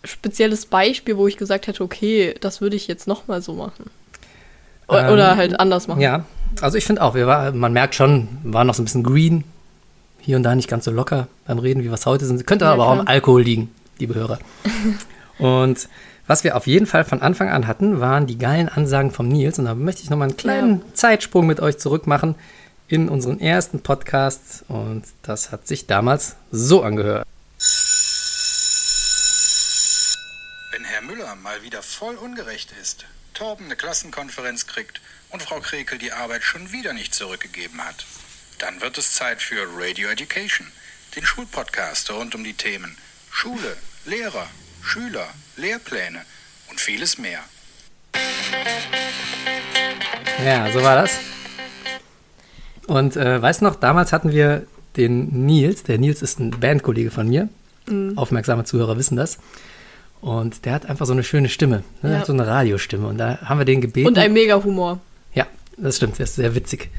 spezielles Beispiel, wo ich gesagt hätte, okay, das würde ich jetzt nochmal so machen. O Ähm, oder halt anders machen. ja. Also ich finde auch, wir war, man merkt schon, wir waren noch so ein bisschen green. Hier und da nicht ganz so locker beim Reden, wie wir es heute sind. Könnte Ja, aber auch am klar. Alkohol liegen, liebe Hörer. und was wir auf jeden Fall von Anfang an hatten, waren die geilen Ansagen vom Nils. Und da möchte ich nochmal einen kleinen Zeitsprung mit euch zurück machen in unseren ersten Podcast. Und das hat sich damals so angehört. Wenn Herr Müller mal wieder voll ungerecht ist, Torben eine Klassenkonferenz kriegt und Frau Krekel die Arbeit schon wieder nicht zurückgegeben hat, dann wird es Zeit für Radio Education, den Schulpodcast rund um die Themen Schule, Lehrer, Schüler, Lehrpläne und vieles mehr. Ja, so war das. Und äh, weißt du noch, damals hatten wir den Nils. Der Nils ist ein Bandkollege von mir. Aufmerksame Zuhörer wissen das. Und der hat einfach so eine schöne Stimme. Ne? Ja. Hat so eine Radiostimme. Und da haben wir den gebeten. Und ein Mega-Humor. Ja, das stimmt, der ist sehr witzig.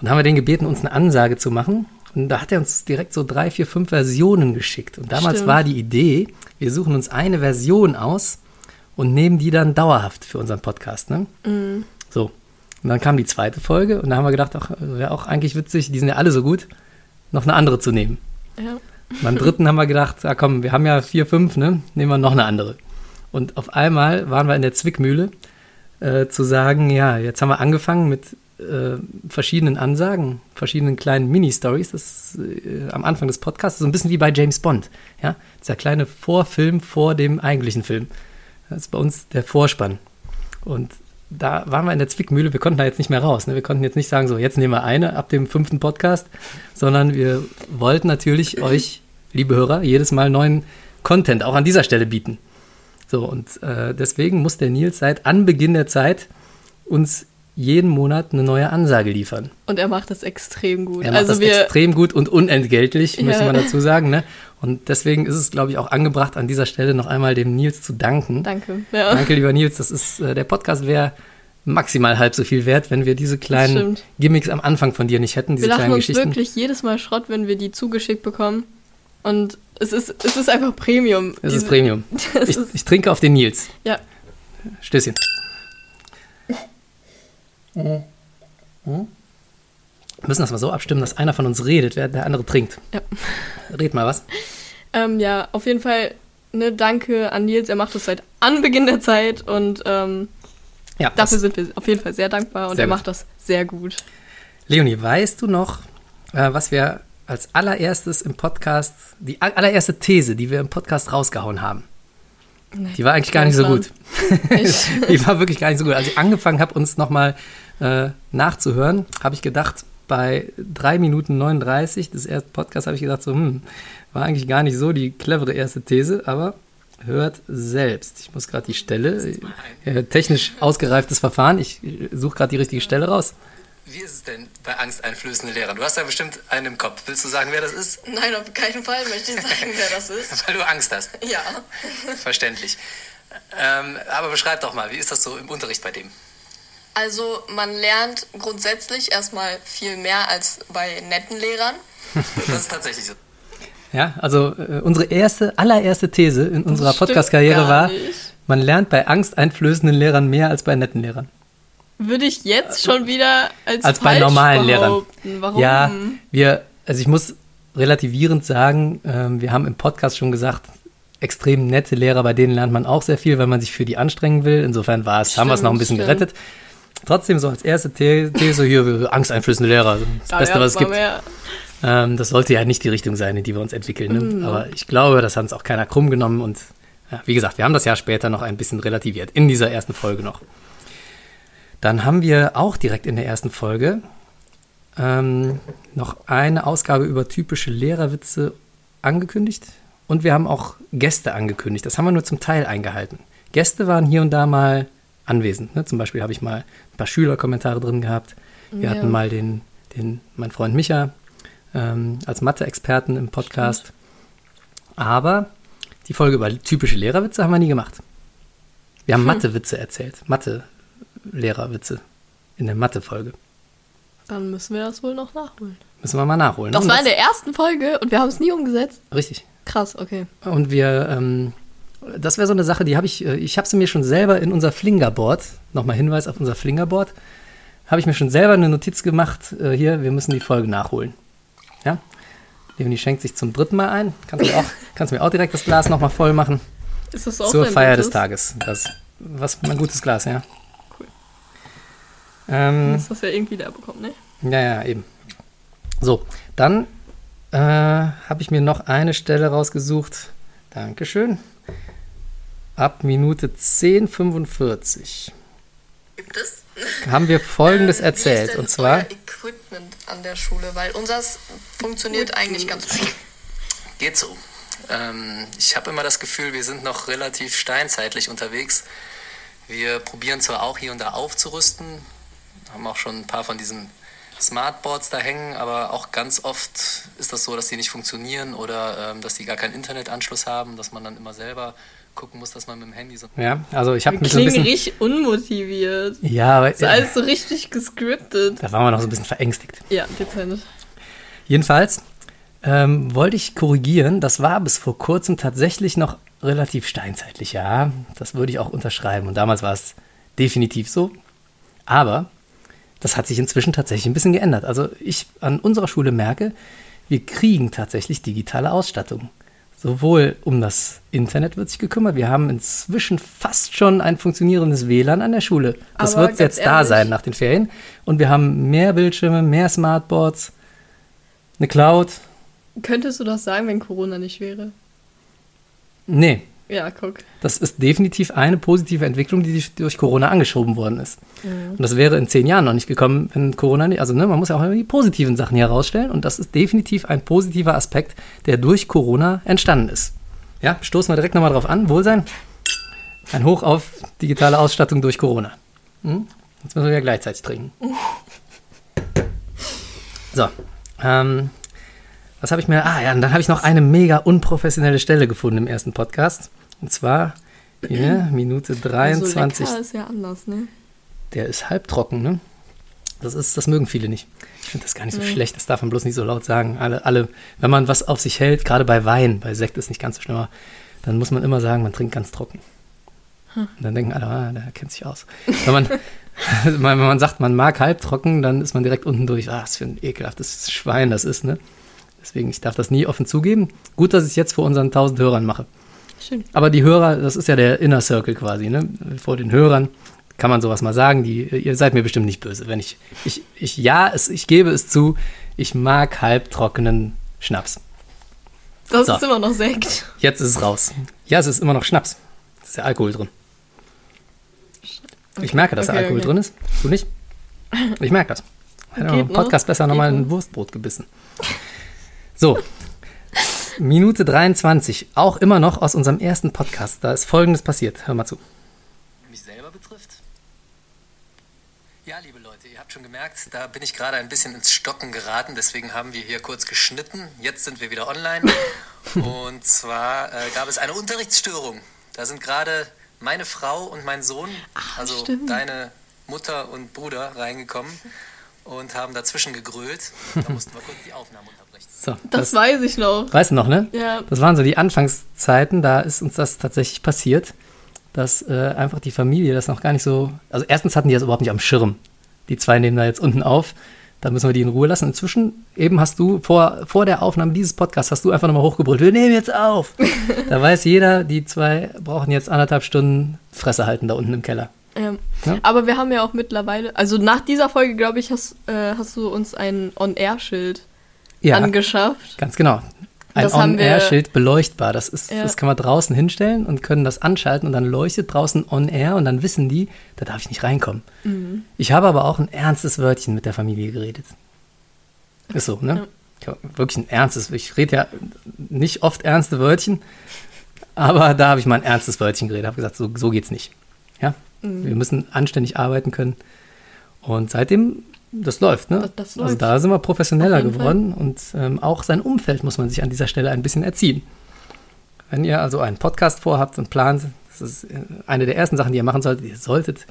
Und da haben wir den gebeten, uns eine Ansage zu machen. Und da hat er uns direkt so drei, vier, fünf Versionen geschickt. Und damals Stimmt. war die Idee, wir suchen uns eine Version aus und nehmen die dann dauerhaft für unseren Podcast. Ne? Mhm. So. Und dann kam die zweite Folge und da haben wir gedacht, ach, wäre auch eigentlich witzig, die sind ja alle so gut, noch eine andere zu nehmen. Ja. Und beim dritten haben wir gedacht, ja komm, wir haben ja vier, fünf, ne? Nehmen wir noch eine andere. Und auf einmal waren wir in der Zwickmühle, äh, zu sagen, ja, jetzt haben wir angefangen mit äh, verschiedenen Ansagen, verschiedenen kleinen Mini-Stories. Das ist, äh, am Anfang des Podcasts so ein bisschen wie bei James Bond. Ja, dieser kleine Vorfilm vor dem eigentlichen Film. Das ist bei uns der Vorspann. Und da waren wir in der Zwickmühle, wir konnten da jetzt nicht mehr raus. Ne? Wir konnten jetzt nicht sagen, so jetzt nehmen wir eine ab dem fünften Podcast, sondern wir wollten natürlich euch, liebe Hörer, jedes Mal neuen Content auch an dieser Stelle bieten. So, und äh, deswegen muss der Nils seit Anbeginn der Zeit uns jeden Monat eine neue Ansage liefern. Und er macht das extrem gut. Er macht also das extrem gut und unentgeltlich, möchte Ja. man dazu sagen. Ne? Und deswegen ist es, glaube ich, auch angebracht, an dieser Stelle noch einmal dem Nils zu danken. danke. Ja. Danke, lieber Nils. Das ist, äh, der Podcast wäre maximal halb so viel wert, wenn wir diese kleinen. Gimmicks am Anfang von dir nicht hätten, diese Wir lachen kleinen uns Geschichten. wirklich jedes Mal Schrott, wenn wir die zugeschickt bekommen. Und es ist, es ist einfach Premium. Es Diese- ist Premium. Ich, ich trinke auf den Nils. ja, Stößchen. Wir müssen das mal so abstimmen, dass einer von uns redet, während der andere trinkt. Ja. Red mal was. ähm, ja, auf jeden Fall ne, danke an Nils. Er macht das seit Anbeginn der Zeit und ähm, Ja, dafür sind wir auf jeden Fall sehr dankbar und Sehr er gut. macht das sehr gut. Leonie, weißt du noch, äh, was wir als allererstes im Podcast, die allererste These, die wir im Podcast rausgehauen haben? Die war eigentlich gar nicht so gut. Die war wirklich gar nicht so gut. Als ich angefangen habe, uns nochmal äh, nachzuhören, habe ich gedacht, bei 3 Minuten 39 des ersten Podcasts habe ich gedacht, so, hm, war eigentlich gar nicht so die clevere erste These, aber hört selbst. Ich muss gerade die Stelle, äh, technisch ausgereiftes Verfahren, ich äh, suche gerade die richtige Stelle raus. Wie ist es denn bei angsteinflößenden Lehrern? Du hast ja bestimmt einen im Kopf. Willst du sagen, wer das ist? Nein, auf keinen Fall möchte ich sagen, wer das ist. Weil du Angst hast. Ja. Verständlich. Ähm, aber beschreib doch mal, wie ist das so im Unterricht bei dem? Also man lernt grundsätzlich erstmal viel mehr als bei netten Lehrern. Das ist tatsächlich so. Ja, also äh, unsere erste, allererste These in unserer Podcast-Karriere war, man lernt bei angsteinflößenden Lehrern mehr als bei netten Lehrern. Würde ich jetzt schon wieder als, als bei normalen Lehrern. behaupten. Warum? Ja, wir, also ich muss relativierend sagen, ähm, wir haben im Podcast schon gesagt, extrem nette Lehrer, bei denen lernt man auch sehr viel, weil man sich für die anstrengen will. Insofern war es, haben wir es noch ein bisschen Stimmt, gerettet. Trotzdem so als erste The- These hier, angsteinflößende Lehrer, also das Da Beste, was es gibt. Ähm, das sollte ja nicht die Richtung sein, in die wir uns entwickeln. Ne? Mhm. Aber ich glaube, das hat uns auch keiner krumm genommen. Und ja, wie gesagt, wir haben das Jahr später noch ein bisschen relativiert, in dieser ersten Folge noch. Dann haben wir auch direkt in der ersten Folge ähm, noch eine Ausgabe über typische Lehrerwitze angekündigt. und wir haben auch Gäste angekündigt. Das haben wir nur zum Teil eingehalten. Gäste waren hier und da mal anwesend. Ne? Zum Beispiel habe ich mal ein paar Schülerkommentare drin gehabt. Wir Ja. hatten mal den, den, mein Freund Micha ähm, als Mathe-Experten im Podcast. Aber die Folge über typische Lehrerwitze haben wir nie gemacht. Wir Hm. haben Mathe-Witze erzählt. Mathe-Lehrerwitze in der Mathe-Folge. Dann müssen wir das wohl noch nachholen. Müssen wir mal nachholen. Das Und war in der ersten Folge und wir haben es nie umgesetzt. Richtig. Krass, okay. Und wir, ähm, das wäre so eine Sache, die habe ich, äh, ich habe sie mir schon selber in unser Flingerboard, nochmal Hinweis auf unser Flingerboard, habe ich mir schon selber eine Notiz gemacht, äh, hier, wir müssen die Folge nachholen. Ja? Leonie schenkt sich zum dritten Mal ein. Kannst du mir auch, kannst mir auch direkt das Glas nochmal voll machen. Ist das auch Zur Feier drittes? des Tages. Das, was mein gutes Glas, ja. Ähm, Hast das ja irgendwie leer bekommen, ne? ja, ja, eben. So, dann äh, habe ich mir noch eine Stelle rausgesucht. Dankeschön. Ab Minute 10,45 Gibt es? haben wir Folgendes Ähm, Wie erzählt. ist denn Und zwar, euer Equipment an der Schule, weil unseres funktioniert eigentlich ganz gut. Geht so. Ähm, ich habe immer das Gefühl, wir sind noch relativ steinzeitlich unterwegs. Wir probieren zwar auch hier und da aufzurüsten, haben auch schon ein paar von diesen Smartboards da hängen, aber auch ganz oft ist das so, dass die nicht funktionieren oder ähm, dass die gar keinen Internetanschluss haben, dass man dann immer selber gucken muss, dass man mit dem Handy so. ja, also ich habe mich so ein bisschen. richtig unmotiviert. Ja, aber Ist alles so richtig gescriptet. da waren wir noch so ein bisschen verängstigt. Ja, dezent. Jedenfalls ähm, wollte ich korrigieren, das war bis vor kurzem tatsächlich noch relativ steinzeitlich, ja, das würde ich auch unterschreiben. Und damals war es definitiv so. Aber das hat sich inzwischen tatsächlich ein bisschen geändert. Also ich an unserer Schule merke, wir kriegen tatsächlich digitale Ausstattung. Sowohl um das Internet wird sich gekümmert, wir haben inzwischen fast schon ein funktionierendes WLAN an der Schule. Das Aber wird jetzt ganz da ehrlich- sein nach den Ferien. Und wir haben mehr Bildschirme, mehr Smartboards, eine Cloud. Könntest du das sagen, wenn Corona nicht wäre? Nee, Ja, guck. das ist definitiv eine positive Entwicklung, die durch Corona angeschoben worden ist. Und das wäre in zehn Jahren noch nicht gekommen, wenn Corona nicht. Also, ne, man muss ja auch immer die positiven Sachen hier herausstellen. Und das ist definitiv ein positiver Aspekt, der durch Corona entstanden ist. Ja, stoßen wir direkt nochmal drauf an. Wohlsein. Ein Hoch auf digitale Ausstattung durch Corona. Hm? Jetzt müssen wir ja gleichzeitig trinken. So. Ähm, was habe ich mir. Ah ja, und dann habe ich noch eine mega unprofessionelle Stelle gefunden im ersten Podcast. Und zwar hier, Minute So 23. lecker ist ja anders, ne? Der ist halbtrocken, ne? Das ist, das mögen viele nicht. Ich finde das gar nicht so schlecht, das darf man bloß nicht so laut sagen. Alle, alle, wenn man was auf sich hält, gerade bei Wein, bei Sekt ist nicht ganz so schlimm, aber dann muss man immer sagen, man trinkt ganz trocken. Und dann denken alle, ah, der kennt sich aus. Wenn man, wenn man sagt, man mag halbtrocken, dann ist man direkt unten durch. Ah, was für ein ekelhaftes Schwein das ist, ne? Deswegen, ich darf das nie offen zugeben. Gut, dass ich es jetzt vor unseren 1000 Hörern mache. Schön. Aber die Hörer, das ist ja der Inner Circle quasi, ne? Vor den Hörern kann man sowas mal sagen. Die, ihr seid mir bestimmt nicht böse, wenn ich, ich, ich ja, es, ich gebe es zu, ich mag halbtrockenen Schnaps. Das So. ist immer noch Sekt. Jetzt ist es raus. Ja, es ist immer noch Schnaps. Es ist ja Alkohol drin. Ich merke, dass da Okay, Alkohol okay. drin ist. Du nicht? Ich merke das. Ich im Podcast noch. besser nochmal ein. Wurstbrot gebissen. So. Minute 23. Auch immer noch aus unserem ersten Podcast. Da ist Folgendes passiert. Hör mal zu. mich selber betrifft? Ja, liebe Leute, ihr habt schon gemerkt, da bin ich gerade ein bisschen ins Stocken geraten, deswegen haben wir hier kurz geschnitten. Jetzt sind wir wieder online. Und zwar äh, gab es eine Unterrichtsstörung. Da sind gerade meine Frau und mein Sohn, also stimmt. deine Mutter und Bruder, reingekommen und haben dazwischen gegrölt. Da mussten wir kurz die Aufnahme unterbrechen. So, Das, weiß ich noch. Weißt du noch, ne? Ja. Das waren so die Anfangszeiten, da ist uns das tatsächlich passiert, dass äh, einfach die Familie das noch gar nicht so. Also, erstens hatten die das überhaupt nicht am Schirm. Die zwei nehmen da jetzt unten auf. Da müssen wir die in Ruhe lassen. Inzwischen, eben hast du vor, vor der Aufnahme dieses Podcasts, hast du einfach nochmal hochgebrüllt, wir nehmen jetzt auf. da weiß jeder, die zwei brauchen jetzt anderthalb Stunden Fresse halten da unten im Keller. Ja. Ja? Aber wir haben ja auch mittlerweile, also nach dieser Folge, glaube ich, hast, äh, hast du uns ein On-Air-Schild Ja, angeschafft. ganz genau. Ein On-Air-Schild beleuchtbar. Das, ist, Ja. das kann man draußen hinstellen und können das anschalten und dann leuchtet draußen On-Air und dann wissen die, da darf ich nicht reinkommen. Mhm. Ich habe aber auch ein ernstes Wörtchen mit der Familie geredet. Ist so, ne? Ich hab wirklich ein ernstes, ich rede ja nicht oft ernste Wörtchen, aber da habe ich mal ein ernstes Wörtchen geredet, habe gesagt, so, so geht's nicht. Ja, wir müssen anständig arbeiten können. Und seitdem, das läuft, ne? Das- das also läuft. da sind wir professioneller geworden und ähm, auch sein Umfeld muss man sich an dieser Stelle ein bisschen erziehen. Wenn ihr also einen Podcast vorhabt und plant, das ist äh, eine der ersten Sachen, die ihr machen solltet, ihr solltet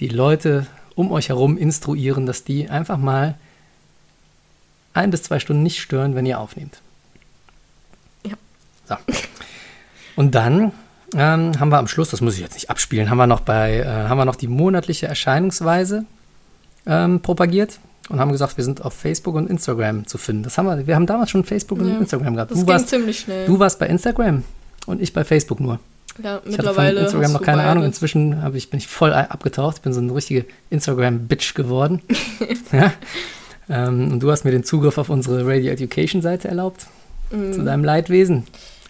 die Leute um euch herum instruieren, dass die einfach mal ein bis zwei Stunden nicht stören, wenn ihr aufnehmt. Ja. So. Und dann ähm, haben wir am Schluss, das muss ich jetzt nicht abspielen, haben wir noch bei, äh, haben wir noch die monatliche Erscheinungsweise ähm, propagiert und haben gesagt, wir sind auf Facebook und Instagram zu finden. Das haben wir, wir haben damals schon Facebook und Ja. Instagram gehabt. Das Du ging warst, ziemlich schnell. du warst bei Instagram und ich bei Facebook nur. ja, Ich hatte von mittlerweile Instagram noch keine Ahnung. Inzwischen ich, bin ich voll abgetaucht. Ich bin so eine richtige Instagram-Bitch geworden. ja. ähm, und du hast mir den Zugriff auf unsere Radio Education-Seite erlaubt. Zu deinem Leidwesen.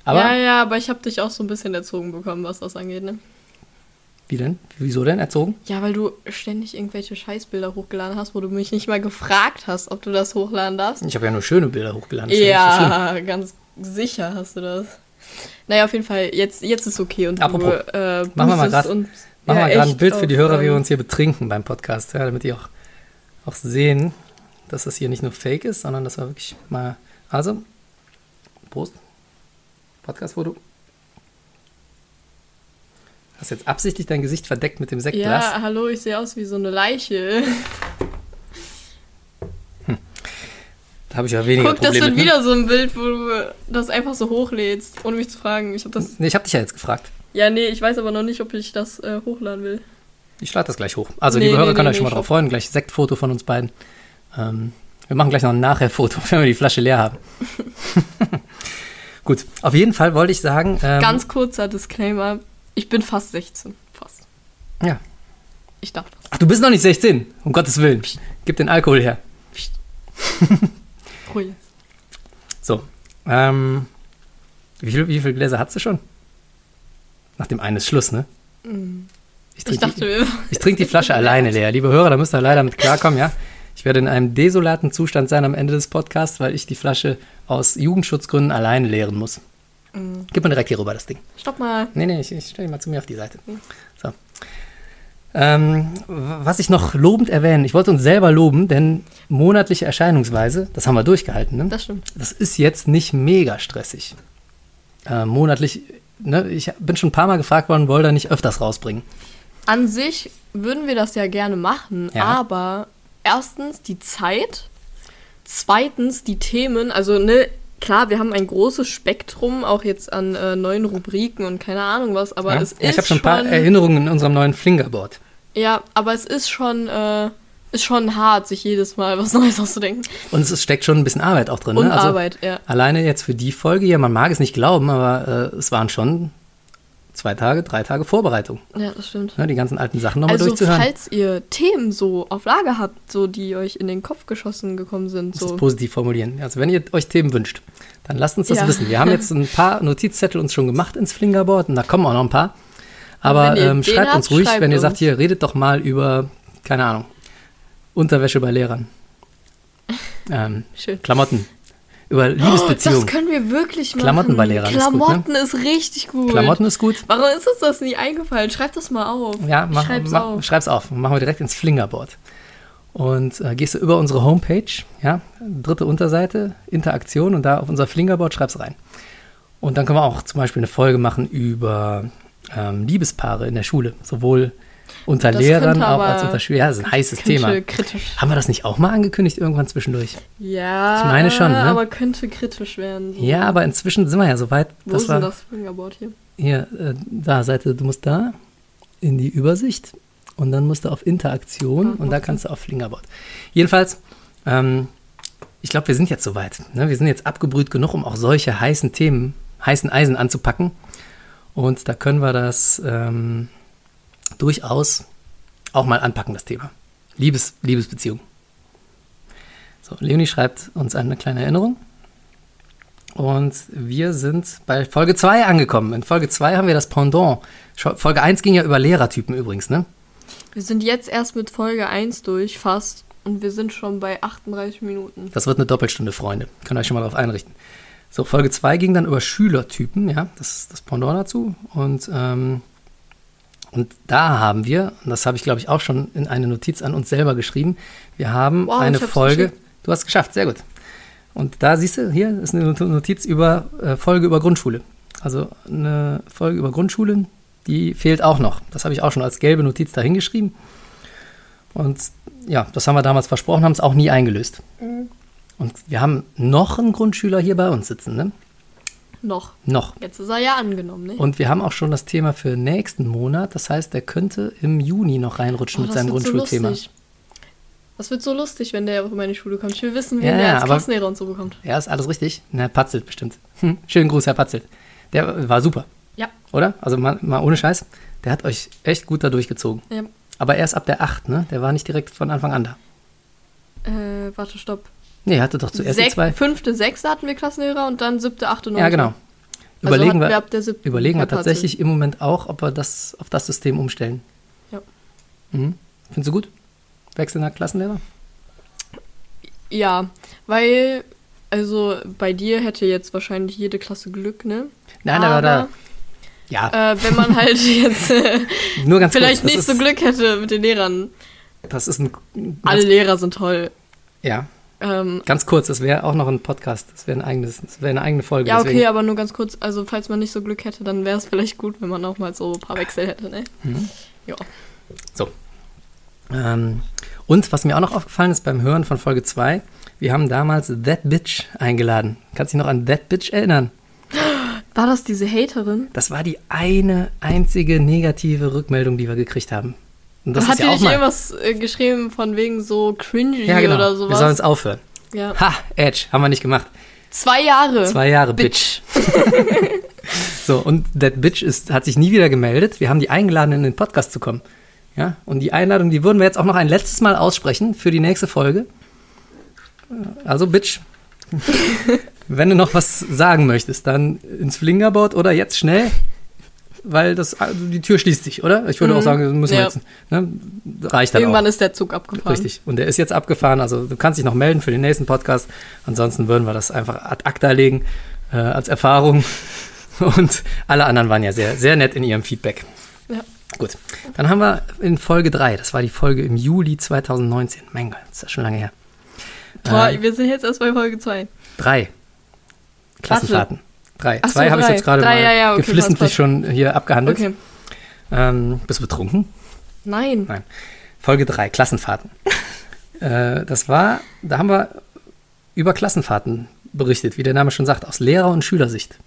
Aber Mhm. ja, ja, aber ich habe dich auch so ein bisschen erzogen bekommen, was das angeht, ne? Wie denn? Wieso denn erzogen? Ja, weil du ständig irgendwelche Scheißbilder hochgeladen hast, wo du mich nicht mal gefragt hast, ob du das hochladen darfst. Ich habe ja nur schöne Bilder hochgeladen. Ja. so ganz sicher hast du das. Naja, auf jeden Fall, jetzt, jetzt ist okay und Apropos, du äh, machen wir mal Machen ja, gerade ein Bild für die Hörer, wie wir ähm, uns hier betrinken beim Podcast, ja, damit die auch, auch sehen, dass das hier nicht nur Fake ist, sondern dass wir wirklich mal. Also, Prost. Podcast-Foto. Hast jetzt absichtlich dein Gesicht verdeckt mit dem Sektglas. Ja, hallo, ich sehe aus wie so eine Leiche. Da habe ich ja weniger Guck, das Probleme wird mit. ne? wieder so ein Bild, wo du das einfach so hochlädst, ohne mich zu fragen. Ich habe das. Nee, ich habe dich ja jetzt gefragt. Ja, nee, ich weiß aber noch nicht, ob ich das äh, hochladen will. Ich lade das gleich hoch. Also, Nee, liebe nee, Hörer, könnt nee, euch schon mal drauf freuen. Gleich Sektfoto von uns beiden. Ähm, wir machen gleich noch ein Nachher-Foto, wenn wir die Flasche leer haben. Gut, auf jeden Fall wollte ich sagen. Ähm, Ganz kurzer Disclaimer: Ich bin fast 16. Fast. Ja. Ich darf das. Ach, du bist noch nicht 16. Um Gottes Willen. Gib den Alkohol her. Ruhig. So. Ähm, wie, viel, wie viele Gläser hast du schon? Nach dem einen ist Schluss, ne? Ich Mm. Ich trinke dachte, die, ich trink die Flasche alleine leer. Liebe Hörer, da müsst ihr leider mit klarkommen, ja? Ich werde in einem desolaten Zustand sein am Ende des Podcasts, weil ich die Flasche aus Jugendschutzgründen alleine leeren muss. Mm. Gib mal direkt hier rüber das Ding. Stopp mal. Nee, nee, ich, ich stelle mal zu mir auf die Seite. So. Ähm, was ich noch lobend erwähnen, ich wollte uns selber loben, denn monatliche Erscheinungsweise, das haben wir durchgehalten, ne? Das stimmt. das ist jetzt nicht mega stressig. Äh, monatlich, ne, ich bin schon ein paar Mal gefragt worden, wollte er nicht öfters rausbringen. An sich würden wir das ja gerne machen, Ja. aber erstens die Zeit, zweitens die Themen, also ne, klar, wir haben ein großes Spektrum auch jetzt an äh, neuen Rubriken und keine Ahnung was, aber Ja? es ist ich habe schon ein paar Erinnerungen in unserem neuen Flingerboard. ja, aber es ist schon äh, ist schon hart, sich jedes Mal was Neues auszudenken Und es steckt schon ein bisschen Arbeit auch drin. und ne? Also, Arbeit, ja. Alleine jetzt für die Folge hier, man mag es nicht glauben, aber äh, es waren schon zwei Tage, drei Tage Vorbereitung, Ja, das stimmt. ne, die ganzen alten Sachen nochmal Also durchzuhören. falls ihr Themen so auf Lager habt, so die euch in den Kopf geschossen gekommen sind, Das ist so positiv formulieren. Also wenn ihr euch Themen wünscht, dann lasst uns das Ja. wissen. Wir haben jetzt ein paar Notizzettel uns schon gemacht ins Flingerboard und da kommen auch noch ein paar. Aber ähm, schreibt uns ruhig, schreibt wenn ihr sagt, hier, redet doch mal über, keine Ahnung, Unterwäsche bei Lehrern. Ähm. Klamotten. Über Oh, Liebesbeziehungen. das können wir wirklich machen. Klamotten bei Lehrern ist gut, ne? Klamotten ist, richtig gut. Klamotten ist gut. Warum ist uns das nie eingefallen? Schreib das mal auf. Ja, mach, Schreib's mach, auf. schreib's auf. Machen wir direkt ins Flingerboard. Und äh, gehst du über unsere Homepage, ja, dritte Unterseite, Interaktion und da auf unser Flingerboard schreib's rein. Und dann können wir auch zum Beispiel eine Folge machen über ähm, Liebespaare in der Schule, sowohl unter Das Lehrern auch als unter Schülern. Ja, das ist ein heißes Thema. kritisch. Haben wir das nicht auch mal angekündigt irgendwann zwischendurch? Ja, Ich meine schon, ne? aber könnte kritisch werden. so. Ja, aber inzwischen sind wir ja so weit, Wo dass ist denn wir das Fingerboard hier? hier, äh, da, Seite, du musst da in die Übersicht und dann musst du auf Interaktion Ah, und da kannst du auf Flingerboard. Jedenfalls, ähm, ich glaube, wir sind jetzt soweit. Ne? Wir sind jetzt abgebrüht genug, um auch solche heißen Themen, heißen Eisen anzupacken. Und da können wir das ähm, durchaus auch mal anpacken, das Thema. Liebes, Liebesbeziehung. So, Leonie schreibt uns eine kleine Erinnerung. Und wir sind bei Folge 2 angekommen. In Folge 2 haben wir das Pendant. Folge 1 ging ja über Lehrertypen übrigens, ne? Wir sind jetzt erst mit Folge 1 durch, fast. Und wir sind schon bei 38 Minuten. Das wird eine Doppelstunde, Freunde. Könnt ihr euch schon mal darauf einrichten. So, Folge 2 ging dann über Schülertypen, ja, das ist das Pendant dazu. Und, ähm, und da haben wir, und das habe ich glaube ich auch schon in eine Notiz an uns selber geschrieben, wir haben Wow, eine Folge. Du hast es geschafft, sehr gut. Und da siehst du, hier ist eine Notiz über äh, Folge über Grundschule. Also eine Folge über Grundschule, die fehlt auch noch. Das habe ich auch schon als gelbe Notiz dahingeschrieben. Und ja, das haben wir damals versprochen, haben es auch nie eingelöst. Mhm. Und wir haben noch einen Grundschüler hier bei uns sitzen, ne? Noch. Noch. Jetzt ist er ja angenommen, ne? Und wir haben auch schon das Thema für nächsten Monat. Das heißt, der könnte im Juni noch reinrutschen Oh, mit seinem so Grundschulthema. lustig. Das wird so lustig, wenn der auf meine Schule kommt. Ich will wissen, wen Ja, der als Klassenlehrer und so bekommt. ja, ist alles richtig. Na, Herr Patzelt bestimmt. Hm, schönen Gruß, Herr Patzelt. Der war super, Ja. oder? Also mal, mal ohne Scheiß. Der hat euch echt gut da durchgezogen. ja. Aber erst ab der 8, ne? Der war nicht direkt von Anfang an da. Äh, warte, stopp. Nee, er hatte doch zuerst die Sek zwei. fünfte, sechste hatten wir Klassenlehrer und dann siebte, achte, neunte. Ja, genau. Also Überlegen hatten wir, wir überlegen wir tatsächlich im Moment auch, ob wir das auf das System umstellen. Ja. Mhm. Findest du gut? Wechselnder Klassenlehrer? Ja, weil, also bei dir hätte jetzt wahrscheinlich jede Klasse Glück, ne? Nein, aber da. Ja, Äh, wenn man halt jetzt äh, nur ganz vielleicht kurz. nicht das so ist, Glück hätte mit den Lehrern. Das ist ein. Alle Lehrer sind toll. Ja, Ähm, ganz kurz. Das wäre auch noch ein Podcast. Das wäre ein eigenes, das wäre eine eigene Folge. ja, okay, deswegen- aber nur ganz kurz. Also, falls man nicht so Glück hätte, dann wäre es vielleicht gut, wenn man auch mal so ein paar Wechsel hätte, ne? Mhm. Ja. So. Ähm, und was mir auch noch aufgefallen ist beim Hören von Folge 2, wir haben damals That Bitch eingeladen. Kannst du dich noch an That Bitch erinnern? War das diese Haterin? Das war die eine einzige negative Rückmeldung, die wir gekriegt haben. Und das Hat ist ja auch nicht mal. irgendwas äh, geschrieben von wegen so cringy Ja, genau. oder Wir sowas? sollen es aufhören. ja. Ha, Edge, haben wir nicht gemacht. Zwei Jahre. Zwei Jahre, Bitch. so, und That Bitch ist, hat sich nie wieder gemeldet. Wir haben die eingeladen, in den Podcast zu kommen. Ja, und die Einladung, die würden wir jetzt auch noch ein letztes Mal aussprechen für die nächste Folge. Also, Bitch, wenn du noch was sagen möchtest, dann ins Flingerboard oder jetzt schnell, weil das, also die Tür schließt sich, oder? Ich würde auch sagen, das müssen wir Ja. jetzt, ne? reicht dann Irgendwann auch. ist der Zug abgefahren. Richtig. Und der ist jetzt abgefahren. Also du kannst dich noch melden für den nächsten Podcast. Ansonsten würden wir das einfach ad acta legen äh, als Erfahrung. Und alle anderen waren ja sehr, sehr nett in ihrem Feedback. Ja. Gut. Dann haben wir in Folge 3, das war die Folge im Juli 2019. Mein Gott, ist das schon lange her. Boah, Äh, wir sind jetzt erst bei Folge 2. drei. Klassenfahrten. Drei. Ach so, Zwei habe ich jetzt gerade mal ja, ja, okay, geflissentlich schon hier abgehandelt. Okay. Ähm, bist du betrunken? Nein. Nein. Folge 3, Klassenfahrten. äh, das war, da haben wir über Klassenfahrten berichtet, wie der Name schon sagt, aus Lehrer- und Schülersicht.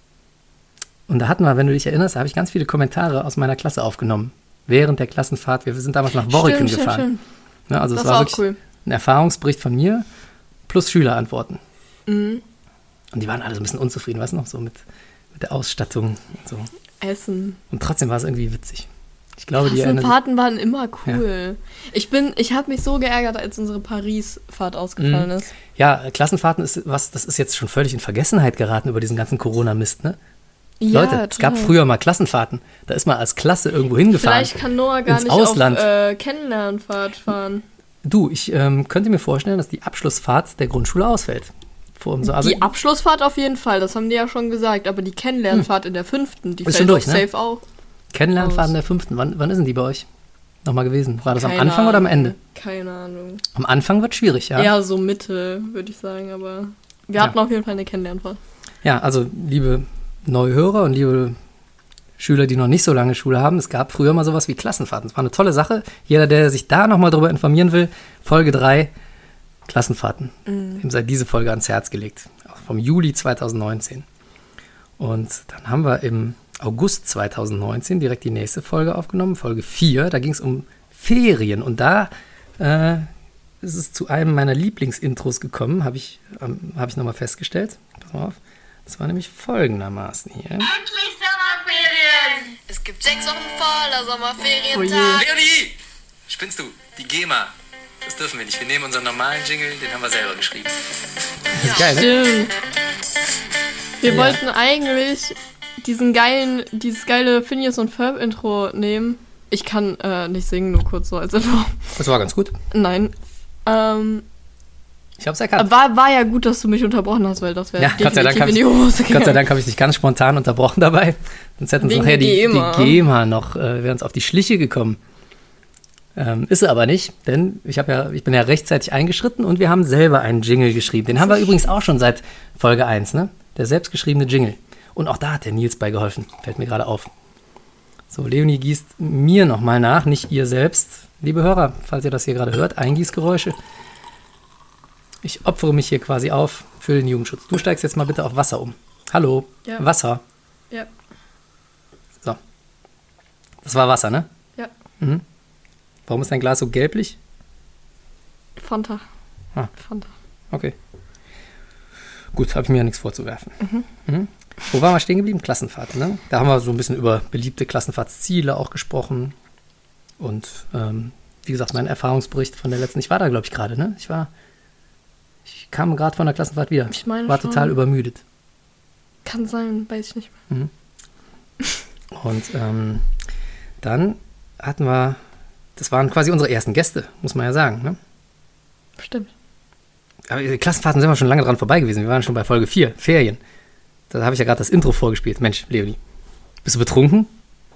Und da hatten wir, wenn du dich erinnerst, da habe ich ganz viele Kommentare aus meiner Klasse aufgenommen. Während der Klassenfahrt. Wir sind damals nach Borriken Stimmt, stimmt, gefahren. stimmt. Ne, also Das es war war auch wirklich cool. ein Erfahrungsbericht von mir plus Schülerantworten. Mhm. Und die waren alle so ein bisschen unzufrieden, weißt du noch, so mit, mit der Ausstattung und so. Essen. Und trotzdem war es irgendwie witzig. Ich glaube, die erinnern. Klassenfahrten waren immer cool. Ich bin, ich habe mich so geärgert, als unsere Paris-Fahrt ausgefallen Mhm. ist. Ja, Klassenfahrten ist was, das ist jetzt schon völlig in Vergessenheit geraten über diesen ganzen Corona-Mist, ne? Ja, Leute, es gab total. früher mal Klassenfahrten. Da ist man als Klasse irgendwo hingefahren. Vielleicht kann Noah gar ins nicht Ausland. auf äh, Kennenlernfahrt fahren. Du, ich ähm, könnte mir vorstellen, dass die Abschlussfahrt der Grundschule ausfällt. Vor, so, also, die Abschlussfahrt auf jeden Fall, das haben die ja schon gesagt. Aber die Kennenlernfahrt in der fünften, die Ist fällt durch, ne? safe auch. Kennenlernfahrten aus. der fünften. Wann, wann ist denn die bei euch nochmal gewesen? War das am Keine Anfang oder am Ahnung. Ende? Keine Ahnung. Am Anfang wird schwierig, ja. Eher so Mitte, würde ich sagen. Aber wir Ja. hatten auf jeden Fall eine Kennenlernfahrt. Ja, also liebe neue Hörer und liebe Schüler, die noch nicht so lange Schule haben, es gab früher mal sowas wie Klassenfahrten. Es war eine tolle Sache. Jeder, der sich da nochmal drüber informieren will, Folge 3, Klassenfahrten. Ihm sei diese Folge ans Herz gelegt. Auch Vom Juli 2019. Und dann haben wir im August 2019 direkt die nächste Folge aufgenommen, Folge 4. Da ging es um Ferien. Und da äh, ist es zu einem meiner Lieblingsintros gekommen, habe ich, ähm, hab ich nochmal festgestellt. Pass mal auf. Das war nämlich folgendermaßen hier. Endlich Sommerferien! Es gibt sechs Wochen voller Sommerferientag. Oh je. Leonie! Spinnst du? Die GEMA. Das dürfen wir nicht. Wir nehmen unseren normalen Jingle, den haben wir selber geschrieben. Das ist geil, ne? Stimmt. Wir Ja. wollten eigentlich diesen geilen, dieses geile Phineas und Ferb Intro nehmen. Ich kann äh, nicht singen, nur kurz so als Info. Das war ganz gut. Nein. Ähm, Ich hab's erkannt. war, war ja gut, dass du mich unterbrochen hast, weil das wäre Ja, Gott sei Dank in die ich- Hose Gott sei gegangen. Dank habe ich dich ganz spontan unterbrochen dabei. Sonst hätten uns nachher die, die GEMA noch, äh, wäre uns auf die Schliche gekommen. Ähm, ist sie aber nicht, denn ich, ja, ich bin ja rechtzeitig eingeschritten und wir haben selber einen Jingle geschrieben. Den haben wir übrigens auch schon seit Folge 1, ne? Der selbstgeschriebene Jingle. Und auch da hat der Nils bei geholfen, fällt mir gerade auf. So, Leonie gießt mir nochmal nach, nicht ihr selbst. Liebe Hörer, falls ihr das hier gerade hört, Eingießgeräusche. Ich opfere mich hier quasi auf für den Jugendschutz. Du steigst jetzt mal bitte auf Wasser um. Hallo, Ja. Wasser. Ja, So. Das war Wasser, ne? ja. Warum ist dein Glas so gelblich? Fanta. Ah. Fanta. Okay. Gut, habe ich mir ja nichts vorzuwerfen. Mhm. Wo waren wir stehen geblieben? Klassenfahrt, ne? Da haben wir so ein bisschen über beliebte Klassenfahrtsziele auch gesprochen. Und ähm, wie gesagt, mein Erfahrungsbericht von der letzten, ich war da, glaube ich, gerade, ne? Ich war, ich kam gerade von der Klassenfahrt wieder. Ich meine war schon. total übermüdet. Kann sein, weiß ich nicht mehr. Und ähm, dann hatten wir, das waren quasi unsere ersten Gäste, muss man ja sagen, ne? Stimmt. Aber die Klassenfahrten sind wir schon lange dran vorbei gewesen. Wir waren schon bei Folge 4, Ferien. Da habe ich ja gerade das Intro vorgespielt. Mensch, Leonie, bist du betrunken?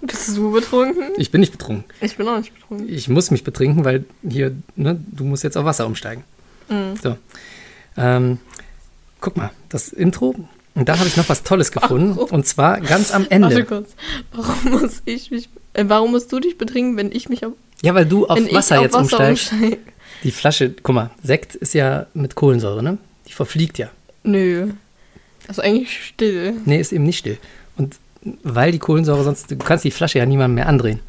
Bist du betrunken? Ich bin nicht betrunken. Ich bin auch nicht betrunken. Ich muss mich betrinken, weil hier, ne, du musst jetzt auf Wasser umsteigen. Mhm. So. Ähm, guck mal, das Intro. Und da habe ich noch was Tolles gefunden. Und zwar ganz am Warte Ende. kurz. Warum muss ich mich. Äh, warum musst du dich betrinken, wenn ich mich auf, Ja, weil du auf wenn Wasser auf jetzt Wasser umsteigst. umsteige? Die Flasche, guck mal, Sekt ist ja mit Kohlensäure, ne? Die verfliegt ja. Nö. Das ist eigentlich still. Nee, ist eben nicht still. Und weil die Kohlensäure sonst, du kannst die Flasche ja niemandem mehr andrehen.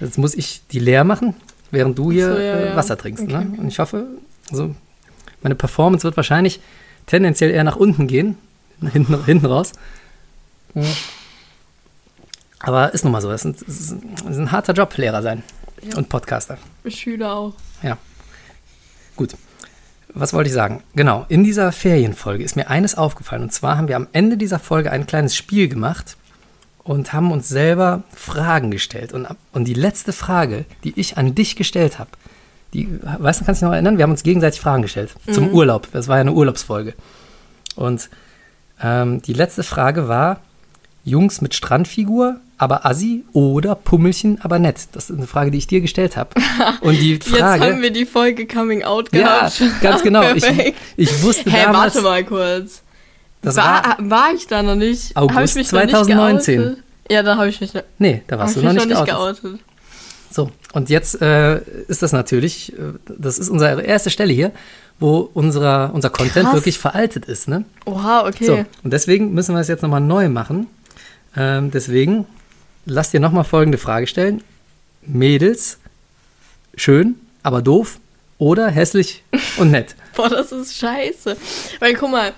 Jetzt muss ich die leer machen, während du hier so, ja, äh, ja. Wasser trinkst. Okay, ne? okay. Und ich hoffe, also meine Performance wird wahrscheinlich tendenziell eher nach unten gehen, hinten, hinten raus. Aber ist nun mal so, das ist, ein, das ist ein- das ist ein harter Job, Lehrer sein und Podcaster. Schüler auch. Ja. Gut. Was wollte ich sagen? Genau, in dieser Ferienfolge ist mir eines aufgefallen. Und zwar haben wir am Ende dieser Folge ein kleines Spiel gemacht und haben uns selber Fragen gestellt. Und, und die letzte Frage, die ich an dich gestellt habe, die, weißt du, kannst du dich noch erinnern? Wir haben uns gegenseitig Fragen gestellt zum Urlaub. Das war ja eine Urlaubsfolge. Und ähm, die letzte Frage war: Jungs mit Strandfigur, aber assi oder Pummelchen, aber nett? Das ist eine Frage, die ich dir gestellt habe. Und die Frage. Jetzt haben wir die Folge Coming Out Ja, gehabt. ganz genau. Ich, ich wusste Hä, damals, warte mal kurz. das war, war, ich da noch nicht? August ich mich noch nicht 2019. geoutet? Ja, da habe ich mich, nee, da warst du noch nicht, noch nicht geoutet. geoutet. So, und jetzt äh, ist das natürlich, äh, das ist unsere erste Stelle hier, wo unserer, unser Content Krass. wirklich veraltet ist, ne? Oha, okay. So, und deswegen müssen wir es jetzt nochmal neu machen. Ähm, deswegen, lass dir nochmal folgende Frage stellen. Mädels, schön, aber doof oder hässlich und nett? Boah, das ist scheiße. Weil guck mal,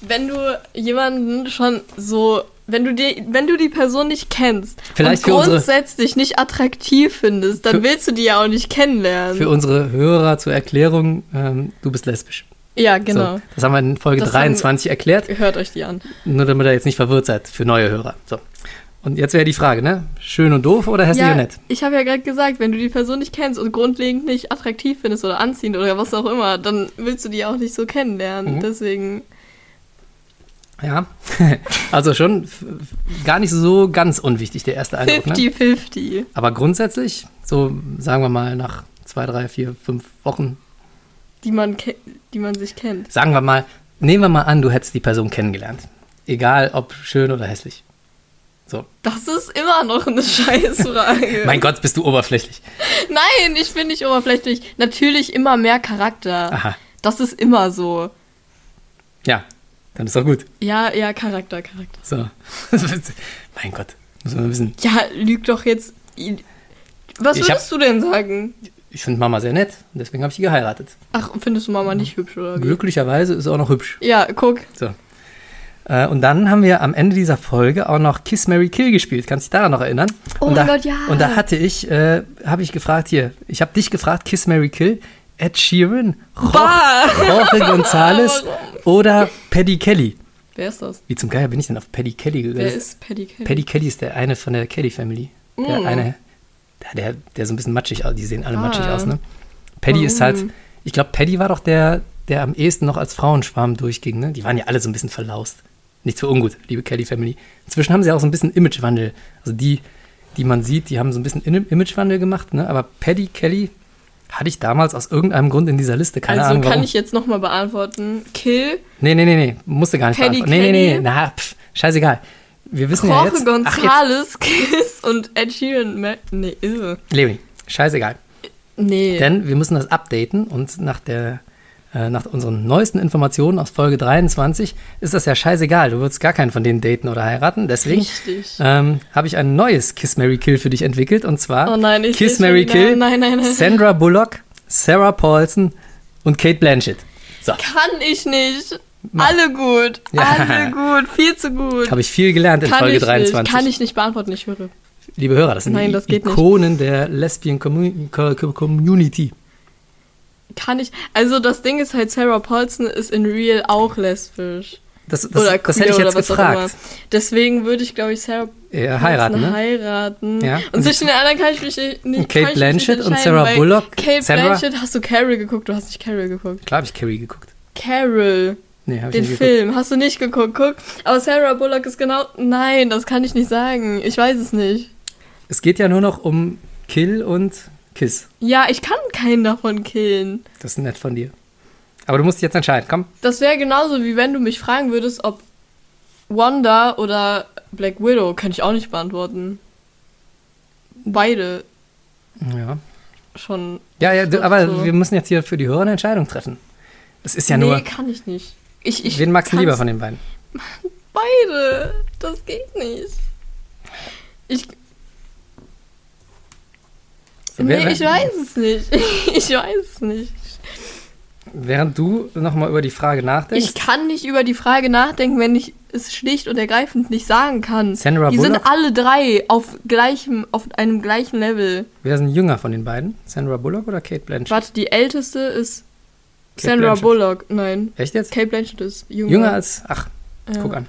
wenn du jemanden schon so, wenn du die, wenn du die Person nicht kennst Vielleicht und grundsätzlich nicht attraktiv findest, dann willst du die ja auch nicht kennenlernen. Für unsere Hörer zur Erklärung, ähm, du bist lesbisch. Ja, genau. So, das haben wir in Folge Das haben- 23 erklärt. Hört euch die an. Nur damit ihr jetzt nicht verwirrt seid für neue Hörer. So. Und jetzt wäre die Frage, ne? Schön und doof oder hässlich ja, und nett? ich habe ja gerade gesagt, wenn du die Person nicht kennst und grundlegend nicht attraktiv findest oder anziehend oder was auch immer, dann willst du die auch nicht so kennenlernen. Mhm. Deswegen, Ja. also schon gar nicht so ganz unwichtig, der erste Eindruck. Ne? 50-50. Aber grundsätzlich, so sagen wir mal nach zwei, drei, vier, fünf Wochen, Die man, die man sich kennt. sagen wir mal, nehmen wir mal an, du hättest die Person kennengelernt. Egal ob schön oder hässlich. So. Das ist immer noch eine Scheißfrage. Mein Gott, bist du oberflächlich. Nein, ich bin nicht oberflächlich. Natürlich immer mehr Charakter. Aha. Das ist immer so. Ja, dann ist doch gut. Ja, ja, Charakter, Charakter. So. mein Gott, muss man wissen. Ja, lüg doch jetzt. Was Ich hab- würdest du denn sagen? Ich finde Mama sehr nett und deswegen habe ich sie geheiratet. Ach, findest du Mama nicht hübsch oder wie? Glücklicherweise ist sie auch noch hübsch. Ja, guck. So. Äh, und dann haben wir am Ende dieser Folge auch noch Kiss Mary Kill gespielt. Kannst du dich daran noch erinnern? Oh und mein da, Gott, ja. Und da hatte ich, äh, habe ich gefragt hier, ich habe dich gefragt, Kiss Mary Kill, Ed Sheeran! Jorge González oder Paddy Kelly. Wer ist das? Wie zum Geier bin ich denn auf Paddy Kelly gegangen? Wer ist Paddy Kelly? Paddy Kelly ist der eine von der Kelly Family. Der Mm. eine, der, der, so ein bisschen matschig aus, die sehen alle Ah. matschig aus, ne? Paddy ist halt, Ich glaube, Paddy war doch der, der am ehesten noch als Frauenschwarm durchging. Ne? Die waren ja alle so ein bisschen verlaust. Nicht für ungut, liebe Kelly Family. Inzwischen haben sie auch so ein bisschen Imagewandel. Also die, die man sieht, die haben so ein bisschen Imagewandel gemacht. Ne? Aber Paddy Kelly hatte ich damals aus irgendeinem Grund in dieser Liste. Keine also Ahnung kann warum. ich jetzt nochmal beantworten. Kill, Nee, nee, nee, nee. Musste gar nicht Paddy beantworten. Nee, nee, nee. Kelly? Na, pff, scheißegal. Wir wissen ja Jorge jetzt. Ach, jetzt. González, Kiss und Ed Sheeran. Ma- Nee, irre. Leonie, scheißegal. Nee. Denn wir müssen das updaten und nach der äh, nach unseren neuesten Informationen aus Folge 23 ist das ja scheißegal. Du würdest gar keinen von denen daten oder heiraten. Deswegen ähm, habe ich ein neues Kiss Mary Kill für dich entwickelt und zwar Oh nein, ich Kiss Mary Kill, nein, nein, nein. Sandra Bullock, Sarah Paulson und Kate Blanchett. So, Kann ich nicht. Alle gut. Ja. Alle gut. Viel zu gut. habe ich viel gelernt in Kann Folge ich 23. nicht. Kann ich nicht beantworten, ich höre. Liebe Hörer, das sind Nein, die das geht nicht. Ikonen der Lesbian Commu Co Co Community. Kann ich. Also das Ding ist halt, Sarah Paulson ist in Real auch lesbisch. Das, das, oder das hätte ich jetzt gefragt. Deswegen würde ich, glaube ich, Sarah Ja, heiraten, Paulson ne? heiraten. Ja. Und zwischen den anderen kann ich mich nicht. Und Kate Blanchett nicht und Sarah Bullock, Kate Sandra? Blanchett, hast du Carol geguckt? Du hast nicht Carol geguckt. Klar habe ich Carrie geguckt. Carol, Nee, ich den nicht geguckt. Film, hast du nicht geguckt? Guck. Aber Sarah Bullock ist genau. Nein, das kann ich nicht sagen. Ich weiß es nicht. Es geht ja nur noch um Kill und Kiss. Ja, ich kann keinen davon killen. Das ist nett von dir. Aber du musst dich jetzt entscheiden. Komm. Das wäre genauso wie wenn du mich fragen würdest, ob Wanda oder Black Widow, kann ich auch nicht beantworten. Beide Ja. schon. Ja, ja, du, aber so. wir müssen jetzt hier für die Hörer eine Entscheidung treffen. Es ist ja nee, nur. kann ich nicht. Ich, ich wen magst du lieber von den beiden? Beide. Das geht nicht. Ich. So, Nee, wer- ich weiß es nicht. Ich weiß es nicht. Während du nochmal über die Frage nachdenkst. Ich kann nicht über die Frage nachdenken, wenn ich es schlicht und ergreifend nicht sagen kann. Sandra die Bullock? sind alle drei auf gleichem, auf einem gleichen Level. wer ist denn jünger von den beiden? Sandra Bullock oder Kate Blanchett? Warte, die älteste ist Kate Sandra Blanchett. Bullock. Nein, Echt jetzt? Kate Blanchett ist jünger. Jünger als. Ach, Ja. guck an.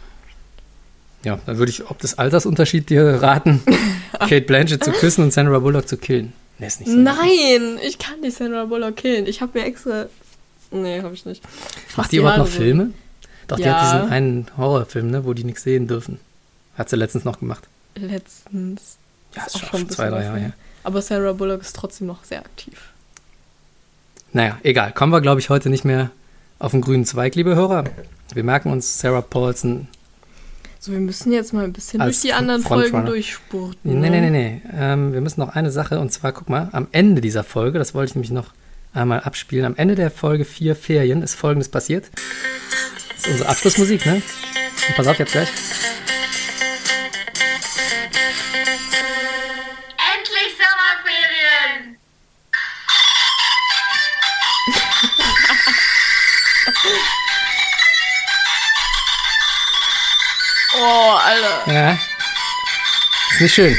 Ja, dann würde ich ob des Altersunterschied dir raten, Kate Blanchett zu küssen und Sandra Bullock zu killen. Nee, ist nicht so. Nein, ich kann nicht Sandra Bullock killen. Ich habe mir extra. Nee, habe ich nicht. Macht die die überhaupt noch so. Filme? Doch, die Ja. hat diesen einen Horrorfilm, ne, wo die nichts sehen dürfen. Hat sie letztens noch gemacht. Letztens. Ja, Ist ist auch schon, schon zwei, drei Jahre her. her. Aber Sarah Bullock ist trotzdem noch sehr aktiv. Naja, egal. Kommen wir, glaube ich, heute nicht mehr auf den grünen Zweig, liebe Hörer. Wir merken uns Sarah Paulson. So, wir müssen jetzt mal ein bisschen durch die anderen. Folgen durchspurten. Nee, nee, ne? nee, nee. Ähm, wir müssen noch eine Sache, und zwar, guck mal, am Ende dieser Folge, das wollte ich nämlich noch einmal abspielen, am Ende der Folge 4 Ferien ist Folgendes passiert. Das ist unsere Abschlussmusik, ne? Und pass auf jetzt gleich. Oh, Alter. Ja. Ist nicht schön.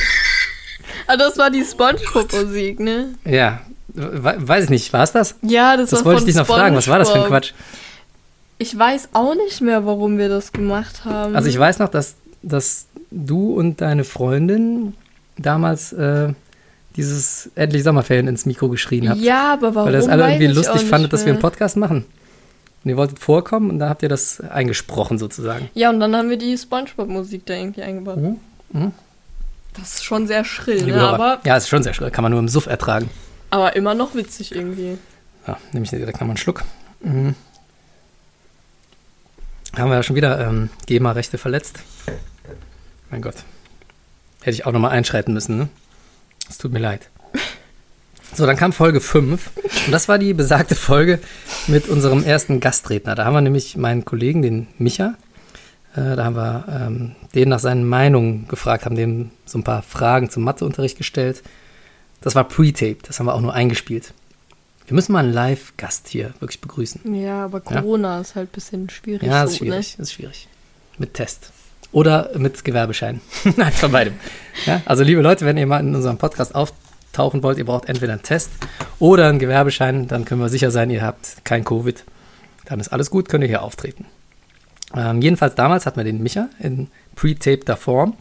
Ah, das war die Spongebob-Musik, ne? Ja. We weiß ich nicht, war es das? Ja, das, Das war wollte ich dich noch fragen. Was war das für ein. Quatsch? Ich weiß auch nicht mehr, warum wir das gemacht haben. Also ich weiß noch, dass, dass du und deine Freundin damals äh, dieses endlich Sommerferien ins Mikro geschrien habt. Ja, aber warum? weil das alle irgendwie lustig fandet, dass wir einen. Podcast machen. Und ihr wolltet vorkommen und da habt ihr das eingesprochen sozusagen. Ja, und dann haben wir die Spongebob-Musik da irgendwie eingebaut. Mhm. Mhm. Das ist schon sehr schrill, ne? Aber, ja, ist schon sehr schön. Kann man nur im Suff ertragen. aber immer noch witzig irgendwie. Ja, nehme ich direkt nochmal einen Schluck. Mhm. Haben wir ja schon wieder ähm, GEMA-Rechte verletzt. Mein Gott. Hätte ich auch nochmal einschreiten müssen, ne? Es tut mir leid. So, dann kam Folge 5. Und das war die besagte Folge mit unserem ersten Gastredner. Da haben wir nämlich meinen Kollegen, den Micha, äh, da haben wir ähm, den nach seinen Meinungen gefragt, haben dem so ein paar Fragen zum Matheunterricht gestellt. Das war Pre-Tape, das haben wir auch nur eingespielt. Wir müssen mal einen Live-Gast hier wirklich begrüßen. Ja, aber Corona ist halt ein bisschen schwierig. Ja, das ist so, schwierig, das ist schwierig. Mit Test. Oder mit Gewerbeschein. Nein, von beidem. Ja, also liebe Leute, wenn ihr mal in unserem Podcast auftauchen wollt, ihr braucht entweder einen Test oder einen Gewerbeschein, dann können wir sicher sein, ihr habt kein Covid. Dann ist alles gut, könnt ihr hier auftreten. Ähm, jedenfalls damals hatten wir den Micha in pre-tapter Form.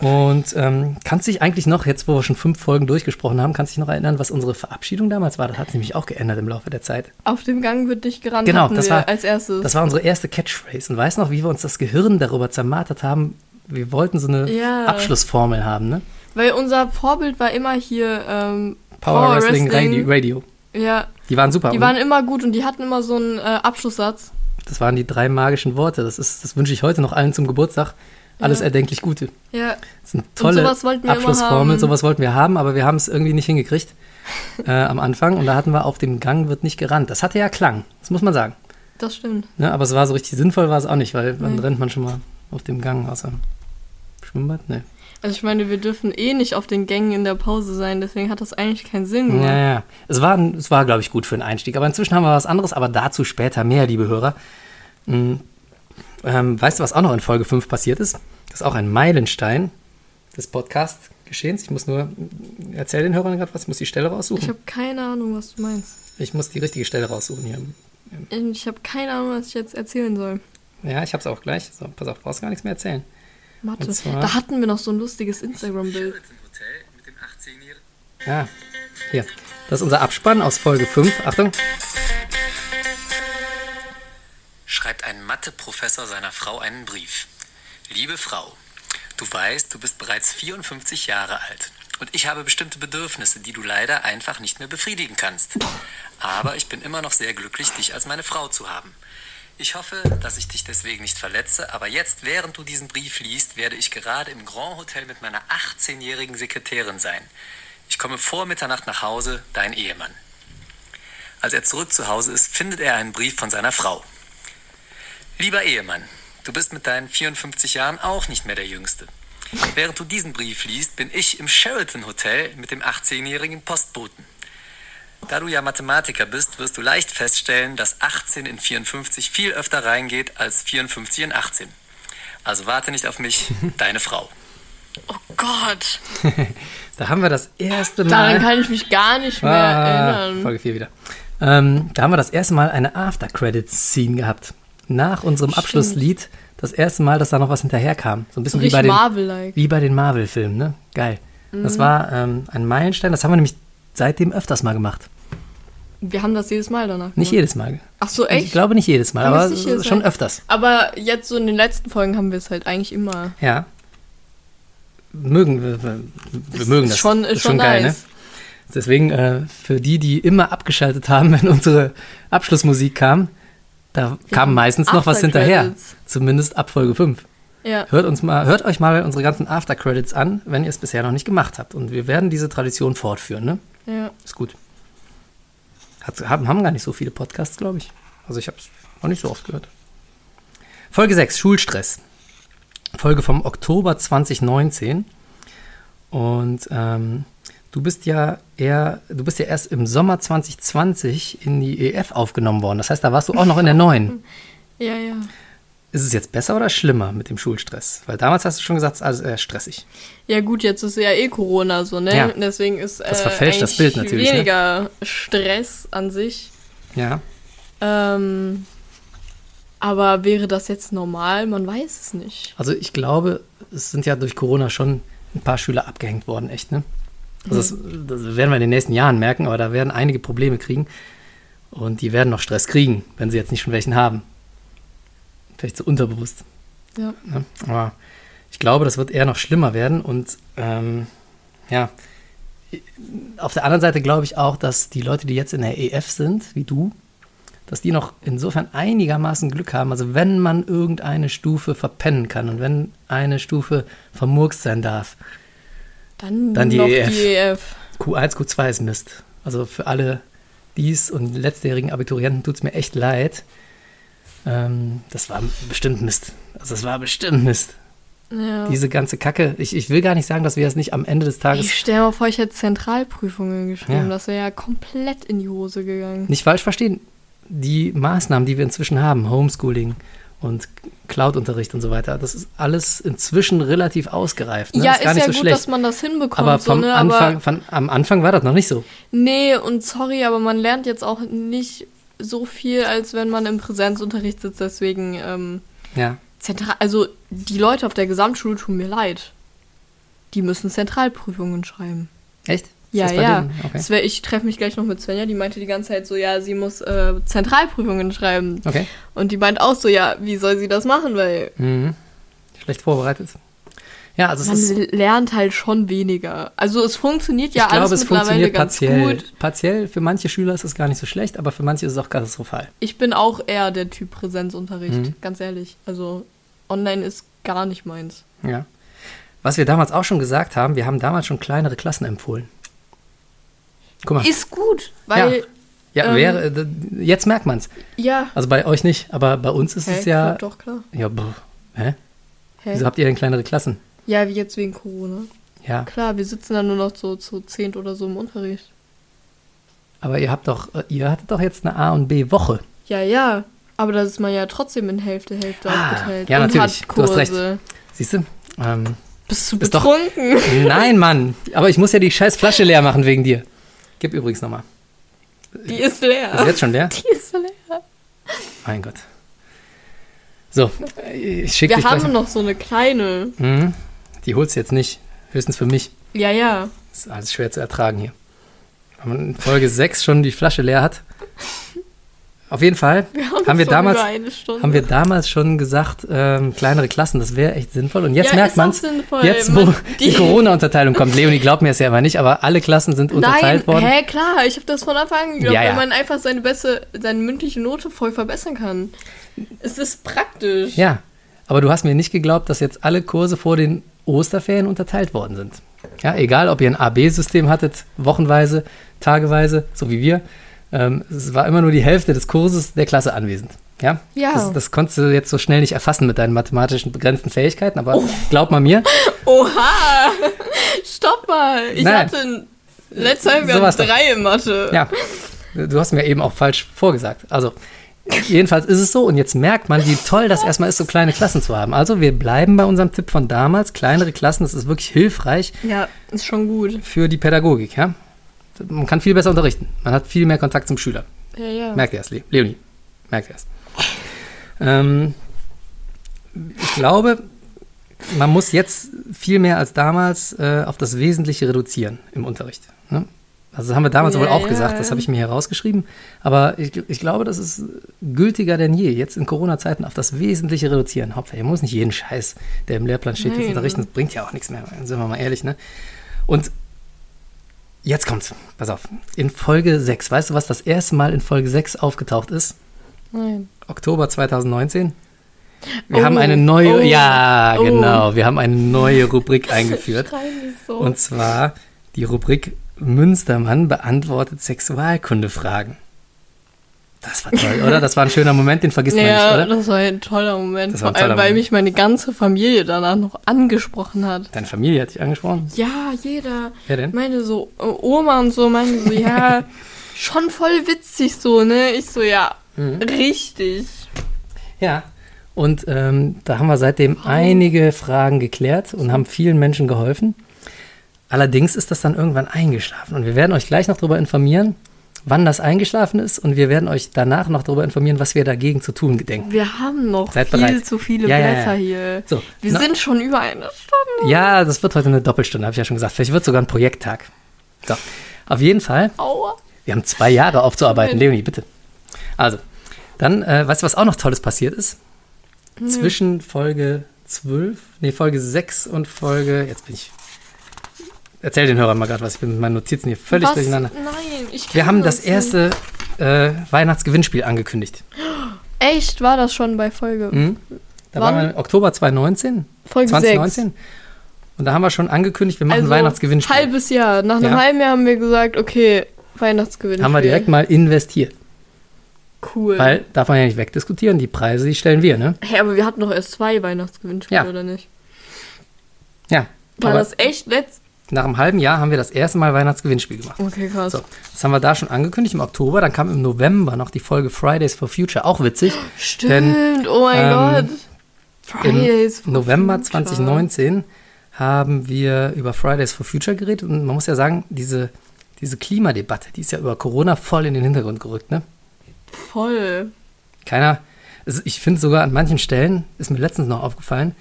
Und ähm, kannst dich eigentlich noch, jetzt wo wir schon fünf Folgen durchgesprochen haben, kannst dich noch erinnern, was unsere Verabschiedung damals war? Das hat sich nämlich auch geändert im Laufe der Zeit. Auf dem Gang wird nicht gerannt. Genau, das war- als erstes. Das war unsere erste Catchphrase. Und weißt noch, wie wir uns das Gehirn darüber zermartert haben? Wir wollten so eine Ja. Abschlussformel haben, ne? Weil unser Vorbild war immer hier ähm, Power, Wrestling, Radio, Radio. Ja, Die waren super. die waren immer gut und die hatten immer so einen äh, Abschlusssatz. das waren die drei magischen Worte. Das, ist, das wünsche ich heute noch allen zum Geburtstag. Alles Ja. erdenklich Gute. Ja, Das ist eine tolle Abschlussformel. Sowas wollten wir haben, aber wir haben es irgendwie nicht hingekriegt äh, am Anfang. Und da hatten wir auf dem Gang wird nicht gerannt. Das hatte ja Klang, das muss man sagen. das stimmt. Ne? Aber es war so richtig sinnvoll, war es auch nicht, weil Nee. rennt man schon mal auf dem Gang außer Schwimmbad? Ne. Also ich meine, wir dürfen eh nicht auf den Gängen in der Pause sein, deswegen hat das eigentlich keinen Sinn gemacht. Ja, ja. Es war, es war glaube ich, gut für den Einstieg. Aber inzwischen haben wir was anderes, aber dazu später mehr, liebe Hörer. Hm, ähm, weißt du, was auch noch in Folge 5 passiert ist? Das ist auch ein Meilenstein des Podcast-Geschehens. Ich muss nur, erzähl den Hörern gerade was, ich muss die Stelle raussuchen. Ich habe keine Ahnung, was du meinst. Ich muss die richtige Stelle raussuchen hier. Ich habe keine Ahnung, was ich jetzt erzählen soll. Ja, ich hab's auch gleich. So, pass auf, brauchst gar nichts mehr erzählen. Mathe. Da hatten wir noch so ein lustiges Instagram-Bild. Hotel mit dem 18-Jährigen. Ja, hier. Das ist unser Abspann aus Folge 5. Achtung. schreibt ein Mathe-Professor seiner Frau einen Brief. Liebe Frau, du weißt, du bist bereits 54 Jahre alt und ich habe bestimmte Bedürfnisse, die du leider einfach nicht mehr befriedigen kannst. Aber ich bin immer noch sehr glücklich, dich als meine Frau zu haben. Ich hoffe, dass ich dich deswegen nicht verletze, aber jetzt, während du diesen Brief liest, werde ich gerade im Grand Hotel mit meiner 18-jährigen Sekretärin sein. Ich komme vor Mitternacht nach Hause, dein Ehemann. Als er zurück zu Hause ist, findet er einen Brief von seiner Frau. Lieber Ehemann, du bist mit deinen 54 Jahren auch nicht mehr der Jüngste. Während du diesen Brief liest, bin ich im Sheraton Hotel mit dem 18-jährigen Postboten. Da du ja Mathematiker bist, wirst du leicht feststellen, dass 18 in 54 viel öfter reingeht als 54 in 18. Also warte nicht auf mich, deine Frau. Oh Gott, Da haben wir das erste Mal. daran kann ich mich gar nicht mehr Ah, erinnern. Folge 4 wieder. Ähm, da haben wir das erste Mal eine After-Credits-Scene gehabt. Nach unserem Stimmt. Abschlusslied das erste Mal, dass da noch was hinterherkam. So ein bisschen wie bei den, Marvel-like. wie bei den Marvel-Filmen, ne? Geil. Das Mhm. war ähm, ein Meilenstein, das haben wir nämlich seitdem öfters mal gemacht. Wir haben das jedes Mal danach Nicht gemacht. jedes Mal. Ach so, Ich echt? glaube nicht jedes Mal, wir aber es nicht jedes schon Mal? öfters. Aber jetzt so in den letzten Folgen haben wir es halt eigentlich immer. Ja. Mögen wir, wir, wir Ist- mögen ist das. schon- ist schon geil, nice. ne? Deswegen, äh, für die, die immer abgeschaltet haben, wenn unsere Abschlussmusik kam, da kam haben meistens noch was After hinterher. Credits. Zumindest ab Folge 5. Ja. Hört, uns mal, hört euch mal unsere ganzen After-Credits an, wenn ihr es bisher noch nicht gemacht habt. Und wir werden diese Tradition fortführen, ne? Ja. Ist gut. Hat, haben, haben gar nicht so viele Podcasts, glaube ich. Also ich habe es noch nicht so oft gehört. Folge 6, Schulstress. Folge vom Oktober 2019. Und ähm, du bist ja eher, du bist ja erst im Sommer 2020 in die EF aufgenommen worden. Das heißt, da warst du auch noch in der neuen. Ja, ja. Ist es jetzt besser oder schlimmer mit dem Schulstress? Weil damals hast du schon gesagt, es ist alles eher stressig. Ja gut, jetzt ist ja eh Corona so, ne? Ja. Deswegen ist äh, Das verfälscht das Bild natürlich, ne? weniger Stress an sich. Ja. Ähm, aber wäre das jetzt normal? Man weiß es nicht. Also ich glaube, es sind ja durch Corona schon ein paar Schüler abgehängt worden, echt, ne? Also das, das werden wir in den nächsten Jahren merken, aber da werden einige Probleme kriegen. Und die werden noch Stress kriegen, wenn sie jetzt nicht schon welchen haben. Vielleicht so unterbewusst. Ja. Ne? Aber ich glaube, das wird eher noch schlimmer werden. Und ähm, ja, auf der anderen Seite glaube ich auch, dass die Leute, die jetzt in der EF sind, wie du, dass die noch insofern einigermaßen Glück haben. Also wenn man irgendeine Stufe verpennen kann und wenn eine Stufe vermurkst sein darf, Dann, Dann die noch EF. die EF. Q1, Q2 ist Mist. Also für alle dies und letztjährigen Abiturienten tut es mir echt leid. Ähm, das war bestimmt Mist. Also das war bestimmt Mist. Ja. Diese ganze Kacke. Ich, ich will gar nicht sagen, dass wir es nicht am Ende des Tages Ich stell mal vor, ich hätte Zentralprüfungen geschrieben. Ja. Das wäre ja komplett in die Hose gegangen. nicht falsch verstehen. Die Maßnahmen, die wir inzwischen haben, Homeschooling und Cloud-Unterricht und so weiter, das ist alles inzwischen relativ ausgereift. Ne? ja, ist ist, ja so gut, schlecht. dass man das hinbekommt. aber vom so, ne? Anfang, aber von, am Anfang war das noch nicht so. Nee, und sorry, aber man lernt jetzt auch nicht so viel, als wenn man im Präsenzunterricht sitzt. Deswegen, ähm, Ja. zentral, also die Leute auf der Gesamtschule tun mir leid. die müssen Zentralprüfungen schreiben. Echt? Ist Ja, ja. Okay. Sven- Ich treffe mich gleich noch mit Svenja, die meinte die ganze Zeit so, ja, sie muss äh, Zentralprüfungen schreiben. okay. Und die meint auch so, ja, wie soll sie das machen, weil Mhm. Schlecht vorbereitet. Ja, also es man lernt halt schon weniger. Also es funktioniert ja ich glaube, alles es mittlerweile funktioniert ganz partiell. gut. Partiell, für manche Schüler ist es gar nicht so schlecht, aber für manche ist es auch katastrophal. Ich bin auch eher der Typ Präsenzunterricht, Mhm. ganz ehrlich. Also online ist gar nicht meins. Ja. Was wir damals auch schon gesagt haben, wir haben damals schon kleinere Klassen empfohlen. Guck mal. Ist gut, weil ja, ähm, wäre, jetzt merkt man es. ja, Also bei euch nicht, aber bei uns ist hä, es ja. doch klar. Ja, brr. hä? Hä? Wieso habt ihr denn kleinere Klassen? Ja, wie jetzt wegen Corona. Ja, Klar, wir sitzen dann nur noch so zu zehnt oder so im Unterricht. aber ihr habt doch, äh, ihr hattet doch jetzt eine A und B Woche. Ja, ja. Aber da ist man ja trotzdem in Hälfte, Hälfte Ah, aufgeteilt. ja, und natürlich. Hat Du hast recht. Kurse. Siehst du? Ähm, Bist du Ist doch- betrunken? nein, Mann. Aber ich muss ja die scheiß Flasche leer machen wegen dir. Gib übrigens nochmal. Die ist leer. Ist jetzt schon leer? Die ist leer. Mein Gott. So, äh, ich schicke Wir haben noch so eine kleine. Mhm. Die holst du jetzt nicht. Höchstens für mich. Ja, ja. ist alles schwer zu ertragen hier. Wenn man in Folge 6 schon die Flasche leer hat. Auf jeden Fall Wir haben wir schon damals haben wir damals schon gesagt, ähm, kleinere Klassen, das wäre echt sinnvoll. Und jetzt Ja, merkt man es, jetzt wo die, die- Corona-Unterteilung kommt. Leonie glaubt mir es ja immer nicht, aber alle Klassen sind unterteilt Nein, worden. hä, klar, ich habe das von Anfang an geglaubt, Ja, ja. weil man einfach seine beste, seine mündliche Note voll verbessern kann. Es ist praktisch. Ja, aber du hast mir nicht geglaubt, dass jetzt alle Kurse vor den Osterferien unterteilt worden sind. Ja, egal, ob ihr ein AB-System hattet, wochenweise, tageweise, so wie wir. Ähm, es war immer nur die Hälfte des Kurses der Klasse anwesend. Ja, Ja. Das, das konntest du jetzt so schnell nicht erfassen mit deinen mathematischen begrenzten Fähigkeiten, aber glaub mal mir, Oha! Stopp mal! Ich Nein. hatte letztes hatten doch. drei in Mathe. ja, du hast mir eben auch falsch vorgesagt. Also, jedenfalls ist es so und jetzt merkt man, wie toll das erstmal ist, so kleine Klassen zu haben. Also, wir bleiben bei unserem Tipp von damals, kleinere Klassen, das ist wirklich hilfreich. Ja, ist schon gut. für die Pädagogik, ja. Man kann viel besser unterrichten. Man hat viel mehr Kontakt zum Schüler. Ja, ja. Merkt ihr es, Le Leonie? Merkt ihr es? Ähm, ich glaube, man muss jetzt viel mehr als damals äh, auf das Wesentliche reduzieren im Unterricht. Ne? Also das haben wir damals Ja, wohl auch ja. gesagt, das habe ich mir hier rausgeschrieben. Aber ich, ich glaube, das ist gültiger denn je. Jetzt in Corona-Zeiten auf das Wesentliche reduzieren. Hauptsache, ihr muss nicht jeden Scheiß, der im Lehrplan steht, jetzt Nein. unterrichten. Das bringt ja auch nichts mehr, sind wir mal ehrlich. Ne? Und jetzt kommt's. Pass auf. In Folge 6, weißt du, was das erste Mal in Folge 6 aufgetaucht ist? Nein. Oktober 2019. Wir Oh, haben eine neue, oh, ja, oh. genau, wir haben eine neue Rubrik eingeführt. Und zwar die Rubrik Münstermann beantwortet Sexualkundefragen. Das war toll, oder? Das war ein schöner Moment, den vergisst man ja, nicht, oder? das war ein toller Moment. Vor ein toller allem, weil Moment. mich meine ganze Familie danach noch angesprochen hat. Deine Familie hat dich angesprochen. Ja, jeder. Wer denn? Meine so, äh, Oma und so, meine so, ja, schon voll witzig so, ne? Ich so, ja, Mhm. richtig. Ja. Und ähm, da haben wir seitdem einige Fragen geklärt und haben vielen Menschen geholfen. Allerdings ist das dann irgendwann eingeschlafen. Und wir werden euch gleich noch darüber informieren, wann das eingeschlafen ist. Und wir werden euch danach noch darüber informieren, was wir dagegen zu tun gedenken. Wir haben noch Seid viel bereit. zu viele Ja, ja, ja. Blätter hier. So, Wir sind schon über eine Stunde. Ja, das wird heute eine Doppelstunde, habe ich ja schon gesagt. Vielleicht wird sogar ein Projekttag. So, auf jeden Fall. Aua. Wir haben zwei Jahre aufzuarbeiten. Leonie, bitte. Also, dann, äh, weißt du, was auch noch Tolles passiert ist? Zwischen Folge 12, nee, Folge 6 und Folge, jetzt bin ich, erzähl den Hörern mal gerade was, ich bin mit meinen Notizen hier völlig Was? durcheinander. Nein, ich Wir kann haben das nicht. erste äh, Weihnachtsgewinnspiel angekündigt. Echt, war das schon bei Folge? Mhm. Da Wann? waren wir im Oktober 2019, Folge 2019. 6. Und da haben wir schon angekündigt, wir machen Also, ein Weihnachtsgewinnspiel. halbes Jahr. Nach einem Ja. halben Jahr haben wir gesagt, okay, Weihnachtsgewinn. haben wir direkt mal investiert. Cool. Weil, darf man ja nicht wegdiskutieren, die Preise, die stellen wir, ne? Hey, aber wir hatten doch erst zwei Weihnachtsgewinnspiele, Ja. oder nicht? Ja. War das echt letzt? Nach einem halben Jahr haben wir das erste Mal Weihnachtsgewinnspiel gemacht. Okay, krass. So, das haben wir da schon angekündigt im Oktober. Dann kam im November noch die Folge Fridays for Future, auch witzig. Stimmt, Denn, oh mein ähm, Gott. Fridays. Im November for Future. 2019 haben wir über Fridays for Future geredet. Und man muss ja sagen, diese, diese Klimadebatte, die ist ja über Corona voll in den Hintergrund gerückt. Ne? Voll. Keiner, also ich finde sogar an manchen Stellen, ist mir letztens noch aufgefallen,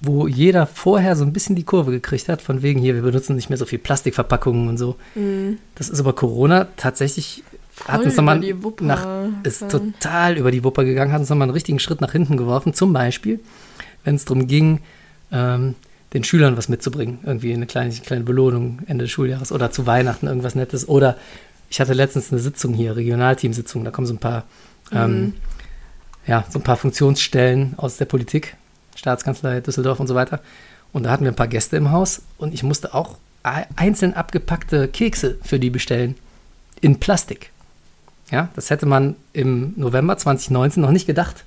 wo jeder vorher so ein bisschen die Kurve gekriegt hat, von wegen hier, wir benutzen nicht mehr so viel Plastikverpackungen und so. Das ist aber Corona tatsächlich, hat uns nochmal nach, ist gegangen. total über die Wupper gegangen, hat uns nochmal einen richtigen Schritt nach hinten geworfen. Zum Beispiel, wenn es darum ging, ähm, den Schülern was mitzubringen. Irgendwie eine kleine, kleine Belohnung Ende des Schuljahres oder zu Weihnachten irgendwas Nettes. Oder ich hatte letztens eine Sitzung hier, Regionalteamsitzung, da kommen so ein paar, ähm, ja, so ein paar Funktionsstellen aus der Politik, Staatskanzlei Düsseldorf und so weiter. Und da hatten wir ein paar Gäste im Haus und ich musste auch ei- einzeln abgepackte Kekse für die bestellen. In Plastik. Ja, das hätte man im November 2019 noch nicht gedacht,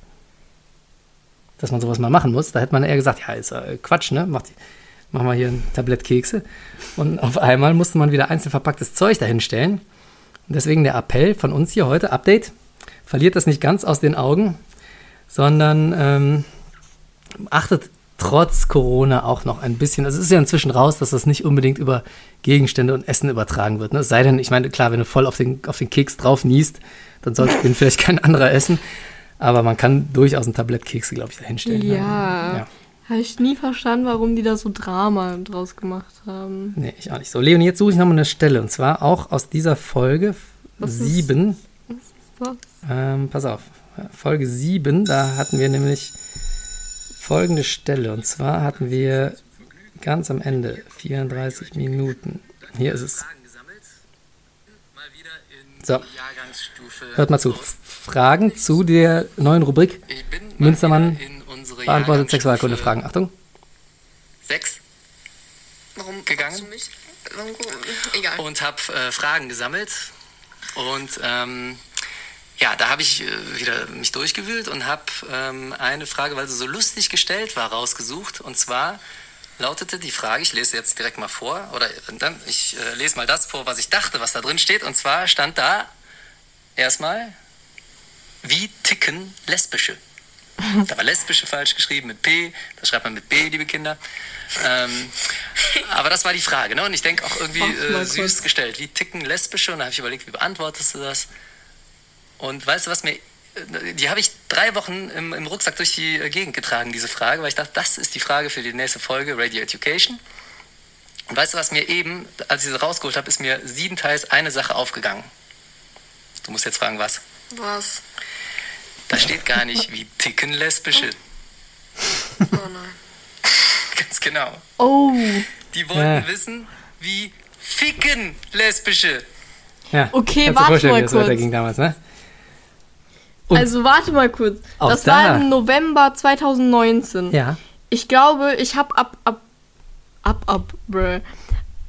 dass man sowas mal machen muss. Da hätte man eher gesagt, ja, ist ja Quatsch, ne? Mach, die, mach mal hier ein Tablett Kekse. Und auf einmal musste man wieder einzeln verpacktes Zeug dahinstellen. Und deswegen der Appell von uns hier heute, Update, verliert das nicht ganz aus den Augen, sondern ähm, achtet trotz Corona auch noch ein bisschen. Also es ist ja inzwischen raus, dass das nicht unbedingt über Gegenstände und Essen übertragen wird. Ne? Es sei denn, ich meine, klar, wenn du voll auf den, auf den Keks drauf niest, dann sollte den vielleicht kein anderer essen. Aber man kann durchaus ein Tablett Kekse, glaube ich, dahinstellen. ne? Ja. ja. Habe ich nie verstanden, warum die da so Drama draus gemacht haben. Nee, ich auch nicht. So, Leonie, jetzt suche ich nochmal eine Stelle. Und zwar auch aus dieser Folge Was ist- 7. Was? Ähm, pass auf. Folge 7, da hatten wir nämlich folgende Stelle. Und zwar hatten wir ganz am Ende 34 Minuten. Hier ist es. So. Hört mal zu. Fragen zu der neuen Rubrik Ich bin mal Münstermann beantwortet Sexualkunde-Fragen. Achtung. Sechs Warum Gegangen? guckst du mich? Warum Egal. und habe äh, Fragen gesammelt. Und ähm, ja, da habe ich äh, wieder mich durchgewühlt und habe ähm, eine Frage, weil sie so lustig gestellt war, rausgesucht. Und zwar lautete die Frage, ich lese jetzt direkt mal vor, oder dann, ich äh, lese mal das vor, was ich dachte, was da drin steht. Und zwar stand da erstmal, wie ticken Lesbische? Da war Lesbische falsch geschrieben mit P, da schreibt man mit B, liebe Kinder. Ähm, aber das war die Frage, ne? Und ich denke auch irgendwie äh, süß gestellt. Wie ticken Lesbische? Und da habe ich überlegt, wie beantwortest du das? Und weißt du, was mir. Die habe ich drei Wochen im, im Rucksack durch die Gegend getragen, diese Frage, weil ich dachte, das ist die Frage für die nächste Folge, Radio Education. Und weißt du, was mir eben, als ich sie rausgeholt habe, ist mir siebenteils eine Sache aufgegangen. Du musst jetzt fragen, was? Was? Da steht gar nicht, wie ticken Lesbische. Oh nein. Ganz genau. Oh. Die wollten Ja. wissen, wie ficken Lesbische. Ja. Okay, warte vorstellen, mal wie das kurz. weiterging damals, ne? Und- Also warte mal kurz. Das da. war im November 2019. Ja. Ich glaube, ich habe ab, ab, ab, ab, bruh,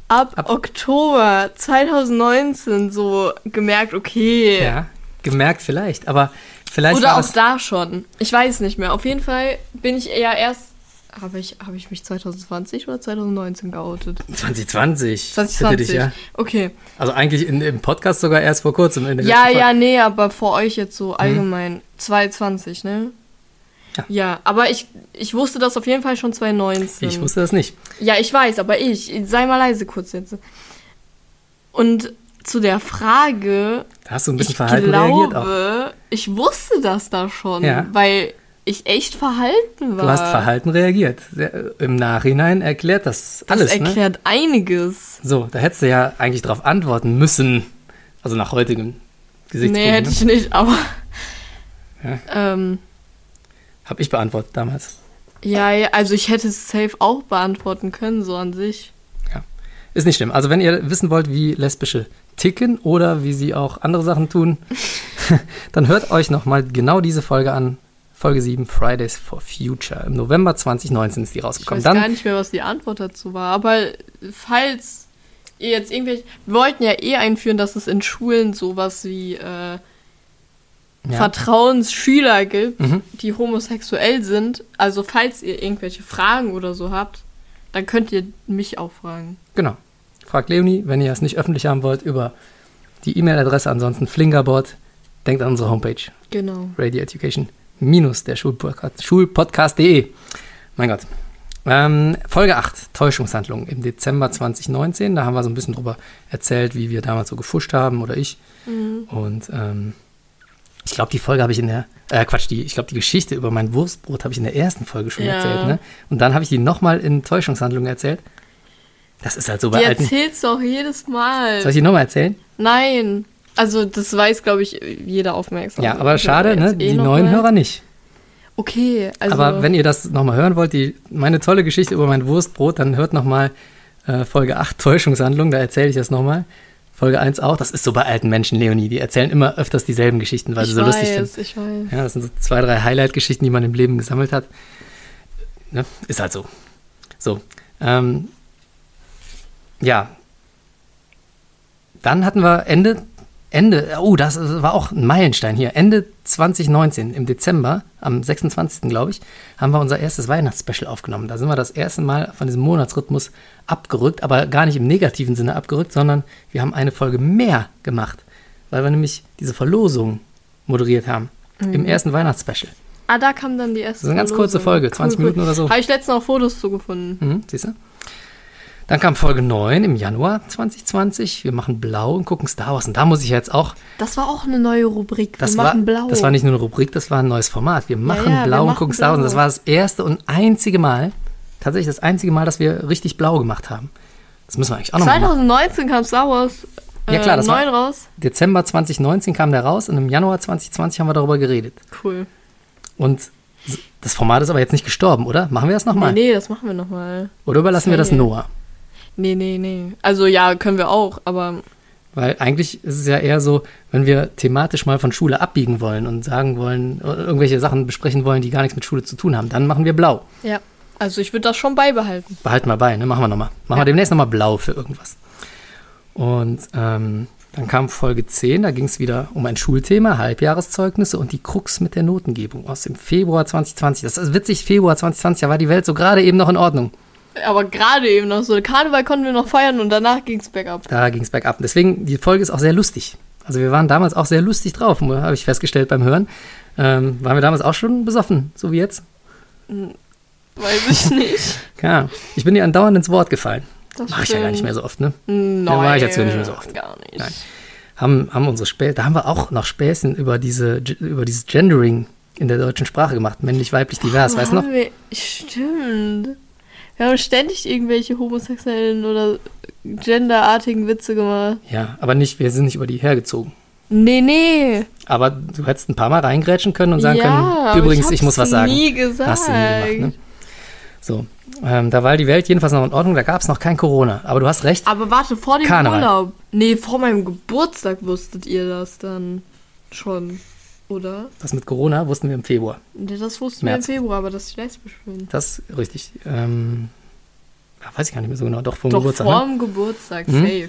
ab, Ab- Oktober 2019 so gemerkt, okay. Ja. Gemerkt vielleicht, aber vielleicht Oder war auch das, da schon. Ich weiß nicht mehr. Auf jeden Fall bin ich eher erst. Habe ich, hab ich mich 2020 oder 2019 geoutet? 2020. 2020. Bitte dich, ja. Okay. Also eigentlich in, im Podcast sogar erst vor kurzem. Ja, ja, Folge. nee, aber vor euch jetzt so allgemein. 2020, ne? Ja. Ja, aber ich, ich wusste das auf jeden Fall schon 2019. Ich wusste das nicht. Ja, ich weiß, aber ich. Sei mal leise kurz jetzt. Und zu der Frage, Da hast du ein bisschen ich verhalten reagiert auch. glaube, ich wusste das da schon, Ja. weil ich echt verhalten war. Du hast verhalten reagiert. Sehr, Im Nachhinein erklärt das Das alles, ne? erklärt einiges. So, da hättest du ja eigentlich darauf antworten müssen. Also nach heutigem Gesichtspunkt. Nee, hätte ne? ich nicht, aber. Ja. Ähm, Hab ich beantwortet damals. ja, ja, also ich hätte es safe auch beantworten können, so an sich. Ist nicht schlimm. Also wenn ihr wissen wollt, wie lesbische ticken oder wie sie auch andere Sachen tun, dann hört euch nochmal genau diese Folge an. Folge 7, Fridays for Future. Im November 2019 ist die Ich rausgekommen. weiß gar Dann, nicht mehr, was die Antwort dazu war. Aber falls ihr jetzt irgendwelche. Wir wollten ja eh einführen, dass es in Schulen sowas wie äh, ja, Vertrauensschüler gibt, Mhm. die homosexuell sind. Also falls ihr irgendwelche Fragen oder so habt, dann könnt ihr mich auch fragen. genau. Fragt Leonie, wenn ihr es nicht öffentlich haben wollt, über die E-Mail-Adresse. Ansonsten Flingerboard. Denkt an unsere Homepage. Genau. Radio Education minus der Schulpodcast, Schulpodcast.de. Mein Gott. Ähm, Folge 8, Täuschungshandlung im Dezember 2019. Da haben wir so ein bisschen drüber erzählt, wie wir damals so gefuscht haben oder ich. Und ähm, Ich glaube, die Folge habe ich in der, äh, Quatsch, die, ich glaube, die Geschichte über mein Wurstbrot habe ich in der ersten Folge schon Ja. erzählt, ne? Und dann habe ich die nochmal in Täuschungshandlungen erzählt. Das ist halt so bei Die alten. erzählst du auch jedes Mal. Soll ich die nochmal erzählen? Nein. Also, das weiß, glaube ich, jeder aufmerksam. Ja, aber schade, ne? eh Die neuen Hörer nicht. Okay, also. Aber wenn ihr das nochmal hören wollt, die, meine tolle Geschichte über mein Wurstbrot, dann hört nochmal äh, Folge 8 Täuschungshandlung, da erzähle ich das nochmal. Folge 1 auch, das ist so bei alten Menschen, Leonie, die erzählen immer öfters dieselben Geschichten, weil ich sie so weiß, lustig sind. ich weiß. Ja, das sind so zwei, drei Highlight-Geschichten, die man im Leben gesammelt hat. Ne? Ist halt so. So. Ähm, ja. Dann hatten wir Ende, Ende, oh, das war auch ein Meilenstein hier. Ende 2019, im Dezember, am 26. glaube ich, haben wir unser erstes Weihnachtsspecial aufgenommen. Da sind wir das erste Mal von diesem Monatsrhythmus abgerückt, aber gar nicht im negativen Sinne abgerückt, sondern wir haben eine Folge mehr gemacht, weil wir nämlich diese Verlosung moderiert haben. Im ersten Weihnachtsspecial. Ah, da kam dann die erste. Das ist eine ganz kurze Verlosung. Folge, 20 Minuten oder so. Habe ich letztens auch Fotos zugefunden. Mhm, siehst du? Dann kam Folge 9 im Januar 2020. Wir machen blau und gucken Star Wars. Und da muss ich jetzt auch, Das war auch eine neue Rubrik. das Wir war, machen blau. das war nicht nur eine Rubrik, das war ein neues Format. Wir machen ja, wir blau und machen gucken Star Wars. Und das blau. war das erste und einzige Mal, tatsächlich das einzige Mal, dass wir richtig blau gemacht haben. Das müssen wir eigentlich auch noch mal machen. 2019 kam Star Wars äh, Ja, klar, das war- 9 raus. Dezember 2019 kam der raus und im Januar 2020 haben wir darüber geredet. Cool. Und das Format ist aber jetzt nicht gestorben, oder? Machen wir das nochmal? Nee, nee, das machen wir nochmal. Oder überlassen wir das. Noah? Nee, nee, nee. Also ja, können wir auch, aber Weil eigentlich ist es ja eher so, wenn wir thematisch mal von Schule abbiegen wollen und sagen wollen, oder irgendwelche Sachen besprechen wollen, die gar nichts mit Schule zu tun haben, dann machen wir blau. ja. Also ich würde das schon beibehalten. Behalten wir bei, ne? Machen wir nochmal. Machen wir Ja. demnächst nochmal blau für irgendwas. Und ähm, dann kam Folge 10, da ging es wieder um ein Schulthema, Halbjahreszeugnisse und die Krux mit der Notengebung aus dem Februar 2020. Das ist witzig, Februar 2020, da war die Welt so gerade eben noch in Ordnung. Aber gerade eben noch so. Karneval konnten wir noch feiern und danach ging's bergab. Da ging es bergab. Deswegen, die Folge ist auch sehr lustig. Also wir waren damals auch sehr lustig drauf, habe ich festgestellt beim Hören. Ähm, waren wir damals auch schon besoffen, so wie jetzt? Weiß ich nicht. Ja, ich bin dir andauernd ins Wort gefallen. Das Mache ich ja gar nicht mehr so oft, ne? Nein, Ja, mach ich jetzt nicht mehr so oft. Gar nicht. Nein. Haben, haben unsere Späße, da haben wir auch noch Späßchen über, diese, über dieses Gendering in der deutschen Sprache gemacht. Männlich, weiblich, divers, weißt du noch? Wir, stimmt. Wir haben ständig irgendwelche homosexuellen oder genderartigen Witze gemacht. Ja, aber nicht, wir sind nicht über die hergezogen. Nee, nee. Aber du hättest ein paar Mal reingrätschen können und sagen ja, können, übrigens, ich, hab's muss was sagen. nie gesagt. Hast du nie gemacht, ne? So, ähm, da war die Welt jedenfalls noch in Ordnung, da gab es noch kein Corona. Aber du hast recht, Aber warte, vor dem Karneval. Urlaub. Nee, vor meinem Geburtstag wusstet ihr das dann schon, oder? das mit Corona wussten wir im Februar. Das wussten März. wir im Februar, aber dass ich lesbisch bin. Das ist richtig. Ähm, weiß ich gar nicht mehr so genau, doch vor dem Geburtstag. vor Ne? dem Geburtstag, Mhm. safe.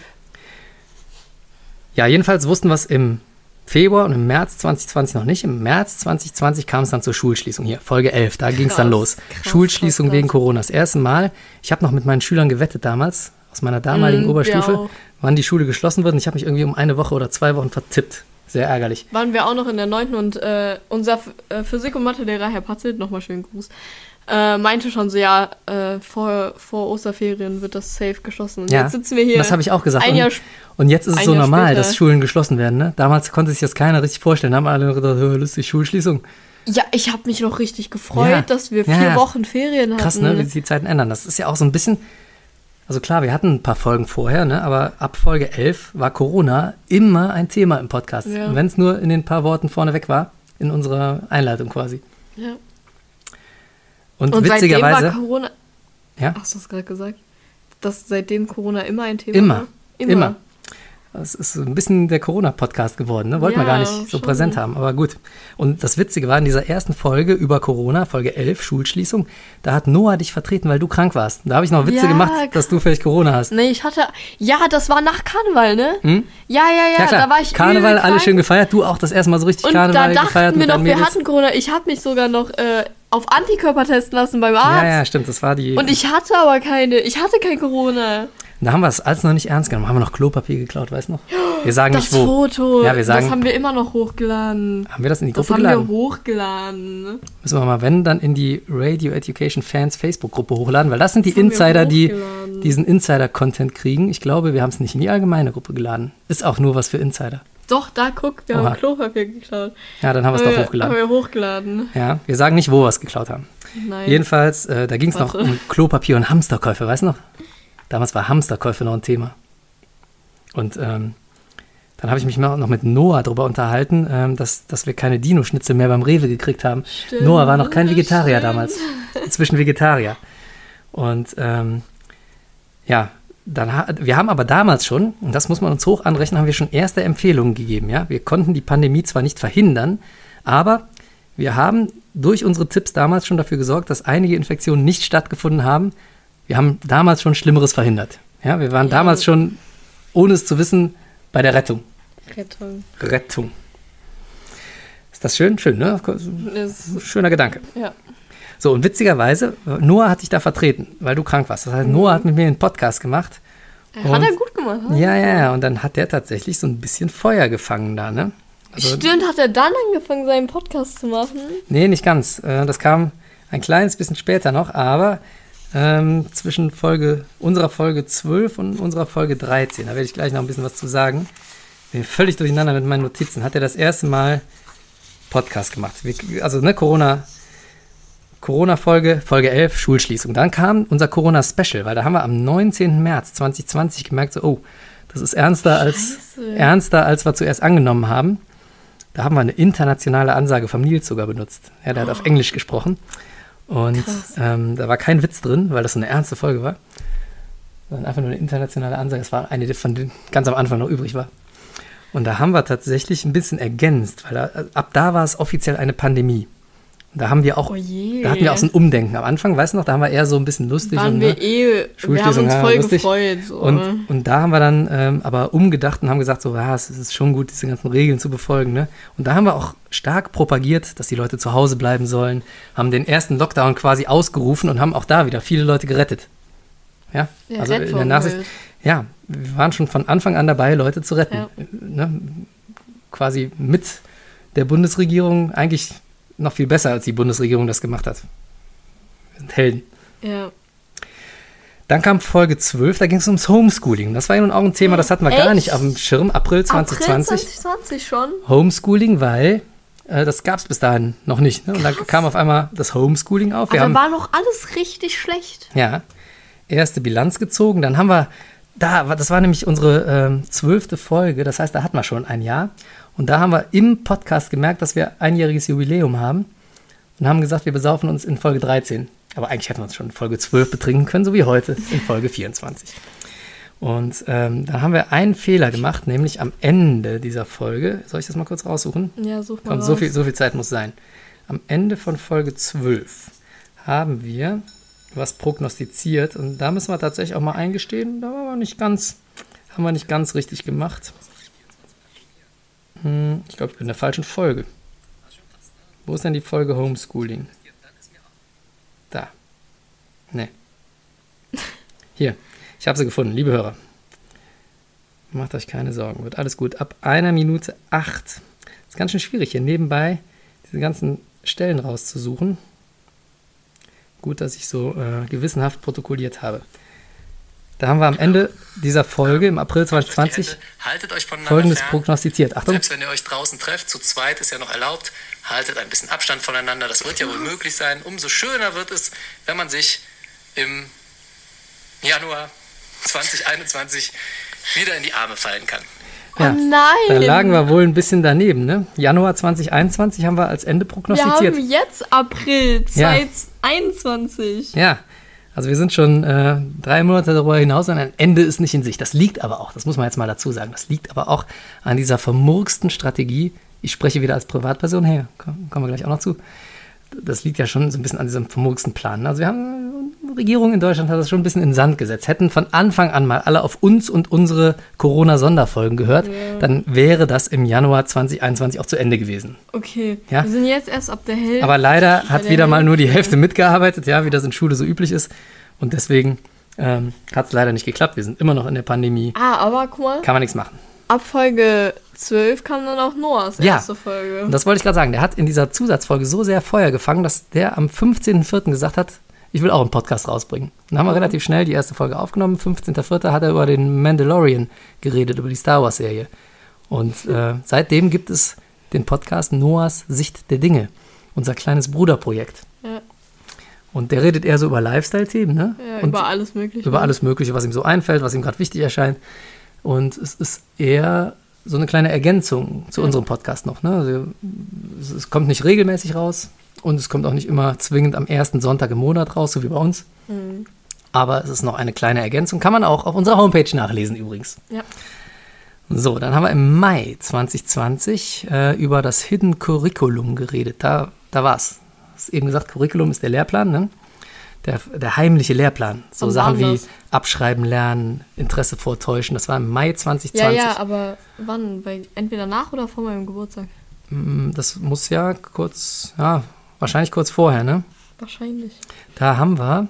Ja, jedenfalls wussten wir es im Februar und im März 2020 noch nicht. Im März 2020 kam es dann zur Schulschließung hier, Folge 11, da ging es dann los. krass, Schulschließung krass, wegen. Corona. Das erste Mal, ich habe noch mit meinen Schülern gewettet damals, aus meiner damaligen Mhm, Oberstufe, wann die Schule geschlossen wird. Und ich habe mich irgendwie um eine Woche oder zwei Wochen vertippt. Sehr ärgerlich. Waren wir auch noch in der 9. und äh, unser äh, Physik- und Mathelehrer, Herr Patzelt, nochmal schönen Gruß, äh, meinte schon so, ja, äh, vor, vor Osterferien wird das safe geschlossen. Und Ja, jetzt sitzen wir hier. Das habe ich auch gesagt. Ein Jahr und, und jetzt ist es so Jahr normal, später. dass Schulen geschlossen werden. Ne? Damals konnte sich das keiner richtig vorstellen. Da haben alle gedacht, "Hö, lustig, Schulschließung. Ja, ich habe mich noch richtig gefreut, Ja. dass wir vier ja. Wochen Ferien hatten. Krass, ne, wie sich die Zeiten ändern. Das ist ja auch so ein bisschen. Also klar, wir hatten ein paar Folgen vorher, ne, aber ab Folge 11 war Corona immer ein Thema im Podcast. Ja. Wenn es nur in den paar Worten vorneweg war, in unserer Einleitung quasi. Ja. Und, Und seitdem witzigerweise, war Corona. Ja? Hast du es gerade gesagt? Dass seitdem Corona immer ein Thema Immer. war? Immer. Das ist so ein bisschen der Corona-Podcast geworden, ne? Wollten wir Ja, gar nicht so schon. präsent haben, aber gut. Und das Witzige war in dieser ersten Folge über Corona, Folge 11, Schulschließung, da hat Noah dich vertreten, weil du krank warst. Da habe ich noch Witze Ja, gemacht, dass du vielleicht Corona hast. Nee, ich hatte. Ja, das war nach Karneval, ne? Ja, ja, ja, Ja, klar. da war ich. Karneval, alle schön gefeiert. Du auch das erste Mal so richtig Und Karneval da gefeiert dachten wir noch, wir hatten Corona. Ich habe mich sogar noch äh, auf Antikörper testen lassen beim Arzt. Ja, ja, stimmt. Das war die. Und ich hatte aber keine. Ich hatte kein Corona. Da haben wir es alles noch nicht ernst genommen. Haben wir noch Klopapier geklaut, weißt du noch? Wir sagen Das nicht wo. Foto, Ja, wir sagen- das haben wir immer noch hochgeladen. Haben wir das in die Das Gruppe haben geladen? wir hochgeladen. ne? Müssen wir mal, wenn, dann in die Radio Education Fans Facebook-Gruppe hochladen, weil das sind die Das haben Insider, die diesen Insider-Content kriegen. Ich glaube, wir haben es nicht in die allgemeine Gruppe geladen. Ist auch nur was für Insider. Doch, da guck, wir Oha. haben Klopapier geklaut. Ja, dann haben wir es doch hochgeladen. Haben wir hochgeladen. Ja, wir sagen nicht, wo wir es geklaut haben. Nein. Jedenfalls, äh, da ging es noch um Klopapier und Hamsterkäufe, weißt du noch? Damals war Hamsterkäufe noch ein Thema. Und ähm, dann habe ich mich noch mit Noah darüber unterhalten, ähm, dass, dass wir keine Dino-Schnitzel mehr beim Rewe gekriegt haben. Stimmt, Noah war noch kein Vegetarier stimmt. damals. Inzwischen Vegetarier. Und ähm, ja, dann wir haben aber damals schon, und das muss man uns hoch anrechnen, haben wir schon erste Empfehlungen gegeben. Ja? Wir konnten die Pandemie zwar nicht verhindern, aber wir haben durch unsere Tipps damals schon dafür gesorgt, dass einige Infektionen nicht stattgefunden haben. Wir haben damals schon Schlimmeres verhindert. Ja, wir waren Ja. damals schon, ohne es zu wissen, bei der Rettung. Rettung. Rettung. Ist das schön? Schön, ne? Das, Schöner Gedanke. ja. So, und witzigerweise, Noah hat dich da vertreten, weil du krank warst. Das heißt, Noah hat mit mir einen Podcast gemacht. Hat Und- er gut gemacht. ne? Ja, ja, ja. Und dann hat der tatsächlich so ein bisschen Feuer gefangen da, ne? Also, Stimmt, hat er dann angefangen, seinen Podcast zu machen? Nee, nicht ganz. Äh, Das kam ein kleines bisschen später noch, aber ähm, zwischen Folge, unserer Folge 12 und unserer Folge 13, da werde ich gleich noch ein bisschen was zu sagen. Bin völlig durcheinander mit meinen Notizen. Hat er das erste Mal Podcast gemacht. Wir, also, ne, Corona. Corona-Folge, Folge 11, Schulschließung. Dann kam unser Corona-Special, weil da haben wir am 19. März 2020 gemerkt, so, oh, das ist ernster als, Scheiße. ernster, als wir zuerst angenommen haben. Da haben wir eine internationale Ansage vom Nils sogar benutzt. Ja, der hat auf Englisch gesprochen. Und ähm, da war kein Witz drin, weil das so eine ernste Folge war. Sondern einfach nur eine internationale Ansage. Das war eine, die von den ganz am Anfang noch übrig war. Und da haben wir tatsächlich ein bisschen ergänzt, weil da, ab da war es offiziell eine Pandemie. Da haben wir auch, Oh da hatten wir auch so ein Umdenken. Am Anfang, weißt du noch, da haben wir eher so ein bisschen lustig. Waren und, wir ne? eh, wir haben uns ja, voll lustig. gefreut. So. Und, und da haben wir dann ähm, aber umgedacht und haben gesagt, so, ja, es ist schon gut, diese ganzen Regeln zu befolgen. Ne? Und da haben wir auch stark propagiert, dass die Leute zu Hause bleiben sollen, haben den ersten Lockdown quasi ausgerufen und haben auch da wieder viele Leute gerettet. Ja, Ja, also in der Nachsicht. halt. Ja, wir waren schon von Anfang an dabei, Leute zu retten. Ja. Ne? Quasi mit der Bundesregierung eigentlich noch viel besser, als die Bundesregierung das gemacht hat. Wir sind Helden. ja. Dann kam Folge 12, da ging es ums Homeschooling. Das war ja nun auch ein Thema, das hatten wir gar Echt? nicht auf dem Schirm. April 2020. April 2020 schon? Homeschooling, weil äh, das gab es bis dahin noch nicht. Ne? Und dann kam auf einmal das Homeschooling auf. Wir Aber haben war noch alles richtig schlecht. ja, erste Bilanz gezogen. Dann haben wir, da, war- das war nämlich unsere ähm, zwölfte Folge, das heißt, da hatten wir schon ein Jahr. Und da haben wir im Podcast gemerkt, dass wir einjähriges Jubiläum haben und haben gesagt, wir besaufen uns in Folge 13. Aber eigentlich hätten wir uns schon in Folge 12 betrinken können, so wie heute in Folge 24. Und ähm, da haben wir einen Fehler gemacht, nämlich am Ende dieser Folge. Soll ich das mal kurz raussuchen? Ja, such mal Komm, raus. so viel, so viel Zeit muss sein. Am Ende von Folge 12 haben wir was prognostiziert und da müssen wir tatsächlich auch mal eingestehen, da waren wir nicht ganz, haben wir nicht ganz richtig gemacht. Hm, ich glaube, ich bin in der falschen Folge. Wo ist denn die Folge Homeschooling? Da. Ne. Hier, ich habe sie gefunden, liebe Hörer. Macht euch keine Sorgen, wird alles gut. Ab einer Minute acht. Ist ganz schön schwierig hier nebenbei diese ganzen Stellen rauszusuchen. Gut, dass ich so äh, gewissenhaft protokolliert habe. Da haben wir am Ende dieser Folge im April 2020 Haltet euch voneinander folgendes fern. prognostiziert. Achtung, Selbst wenn ihr euch draußen trefft, zu zweit ist ja noch erlaubt, haltet ein bisschen Abstand voneinander. Das wird ja wohl möglich sein. Umso schöner wird es, wenn man sich im Januar 2021 wieder in die Arme fallen kann. ja, Oh nein! da lagen wir wohl ein bisschen daneben. Ne? Januar 2021 haben wir als Ende Wir prognostiziert. haben jetzt April Ja. 2021. Ja, also wir sind schon äh, drei Monate darüber hinaus und ein Ende ist nicht in Sicht. Das liegt aber auch, das muss man jetzt mal dazu sagen, das liegt aber auch an dieser vermurksten Strategie. Ich spreche wieder als Privatperson her, kommen wir gleich auch noch zu. Das liegt ja schon so ein bisschen an diesem vermurksten Plan. Also wir haben, Regierung in Deutschland hat das schon ein bisschen in den Sand gesetzt. Hätten von Anfang an mal alle auf uns und unsere Corona-Sonderfolgen gehört, dann wäre das im Januar 2021 auch zu Ende gewesen. Okay, Ja. wir sind jetzt erst ab der Hälfte. Aber leider hat der wieder mal Hälfte. nur die Hälfte mitgearbeitet, ja, wie das in Schule so üblich ist. Und deswegen ähm, hat es leider nicht geklappt. Wir sind immer noch in der Pandemie. Ah, aber guck mal, Kann man nichts machen. ab Folge 12 kam dann auch Noahs Ja. erste Folge. Und das wollte ich gerade sagen. Der hat in dieser Zusatzfolge so sehr Feuer gefangen, dass der am 15.04. gesagt hat, ich will auch einen Podcast rausbringen. Dann haben wir relativ schnell die erste Folge aufgenommen. 15.04. hat er über den Mandalorian geredet, über die Star Wars-Serie. Und äh, seitdem gibt es den Podcast Noahs Sicht der Dinge, unser kleines Bruderprojekt. Ja, Und der redet eher so über Lifestyle-Themen, ne? ja Und über alles Mögliche. über alles Mögliche, was ihm so einfällt, was ihm gerade wichtig erscheint. Und es ist eher so eine kleine Ergänzung zu unserem Podcast noch. Ne? Also, es kommt nicht regelmäßig raus und es kommt auch nicht immer zwingend am ersten Sonntag im Monat raus, so wie bei uns. Mhm. Aber es ist noch eine kleine Ergänzung. Kann man auch auf unserer Homepage nachlesen übrigens. Ja. So, dann haben wir im Mai 2020 äh, über das Hidden Curriculum geredet. Da, da war es. Hast eben gesagt, Curriculum ist der Lehrplan, ne? Der, der heimliche Lehrplan. So Wann Sachen wie das? Abschreiben lernen, Interesse vortäuschen. Das war im Mai 2020. ja, ja, aber wann? Bei, entweder nach oder vor meinem Geburtstag? Mm, Das muss ja kurz, ja, wahrscheinlich kurz vorher, ne? Wahrscheinlich. Da haben wir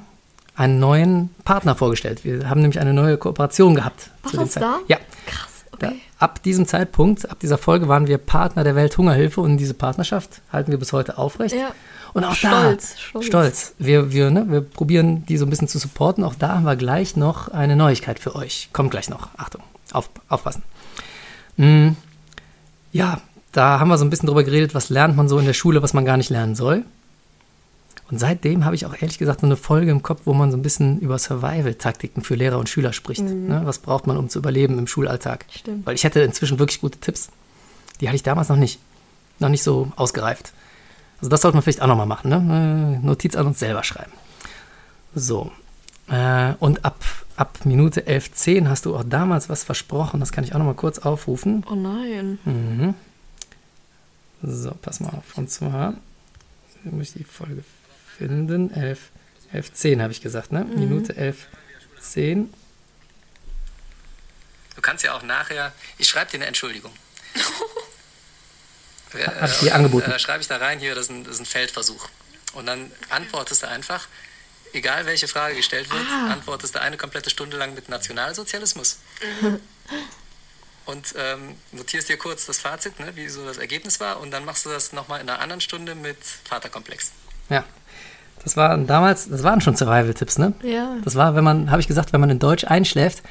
einen neuen Partner vorgestellt. Wir haben nämlich eine neue Kooperation gehabt. War zu das Zeit- da? Ja. Krass, Da, okay. ab diesem Zeitpunkt, ab dieser Folge waren wir Partner der Welthungerhilfe und diese Partnerschaft halten wir bis heute aufrecht. Ja. Und auch Stolz, da, stolz. stolz. Wir, wir, ne, wir probieren die so ein bisschen zu supporten. Auch da haben wir gleich noch eine Neuigkeit für euch. Kommt gleich noch. Achtung, auf, aufpassen. Mm, ja, da haben wir so ein bisschen drüber geredet, was lernt man so in der Schule, was man gar nicht lernen soll. Und seitdem habe ich auch ehrlich gesagt so eine Folge im Kopf, wo man so ein bisschen über Survival-Taktiken für Lehrer und Schüler spricht. Ne? Was braucht man, um zu überleben im Schulalltag? Stimmt. Weil ich hätte inzwischen wirklich gute Tipps. Die hatte ich damals noch nicht. Noch nicht so ausgereift. Also das sollte man vielleicht auch nochmal machen. Ne? Notiz an uns selber schreiben. So. Äh, und ab, ab Minute 11.10 hast du auch damals was versprochen. Das kann ich auch nochmal kurz aufrufen. Oh nein. Mhm. So, pass mal auf. Und zwar muss ich die Folge finden. 11, 11.10 habe ich gesagt, ne? Minute 11.10. Du kannst ja auch nachher, ich schreibe dir eine Entschuldigung. Äh, Hab ich dir angeboten. Äh, schreibe ich da rein, hier, das ist, ein, das ist ein Feldversuch. Und dann antwortest du einfach, egal welche Frage gestellt wird, Ah. antwortest du eine komplette Stunde lang mit Nationalsozialismus. und ähm, notierst dir kurz das Fazit, ne, wie so das Ergebnis war, und dann machst du das nochmal in einer anderen Stunde mit Vaterkomplex. Ja. Das waren damals, das waren schon Survival-Tipps, ne? Ja. Das war, wenn man, habe ich gesagt, wenn man in Deutsch einschläft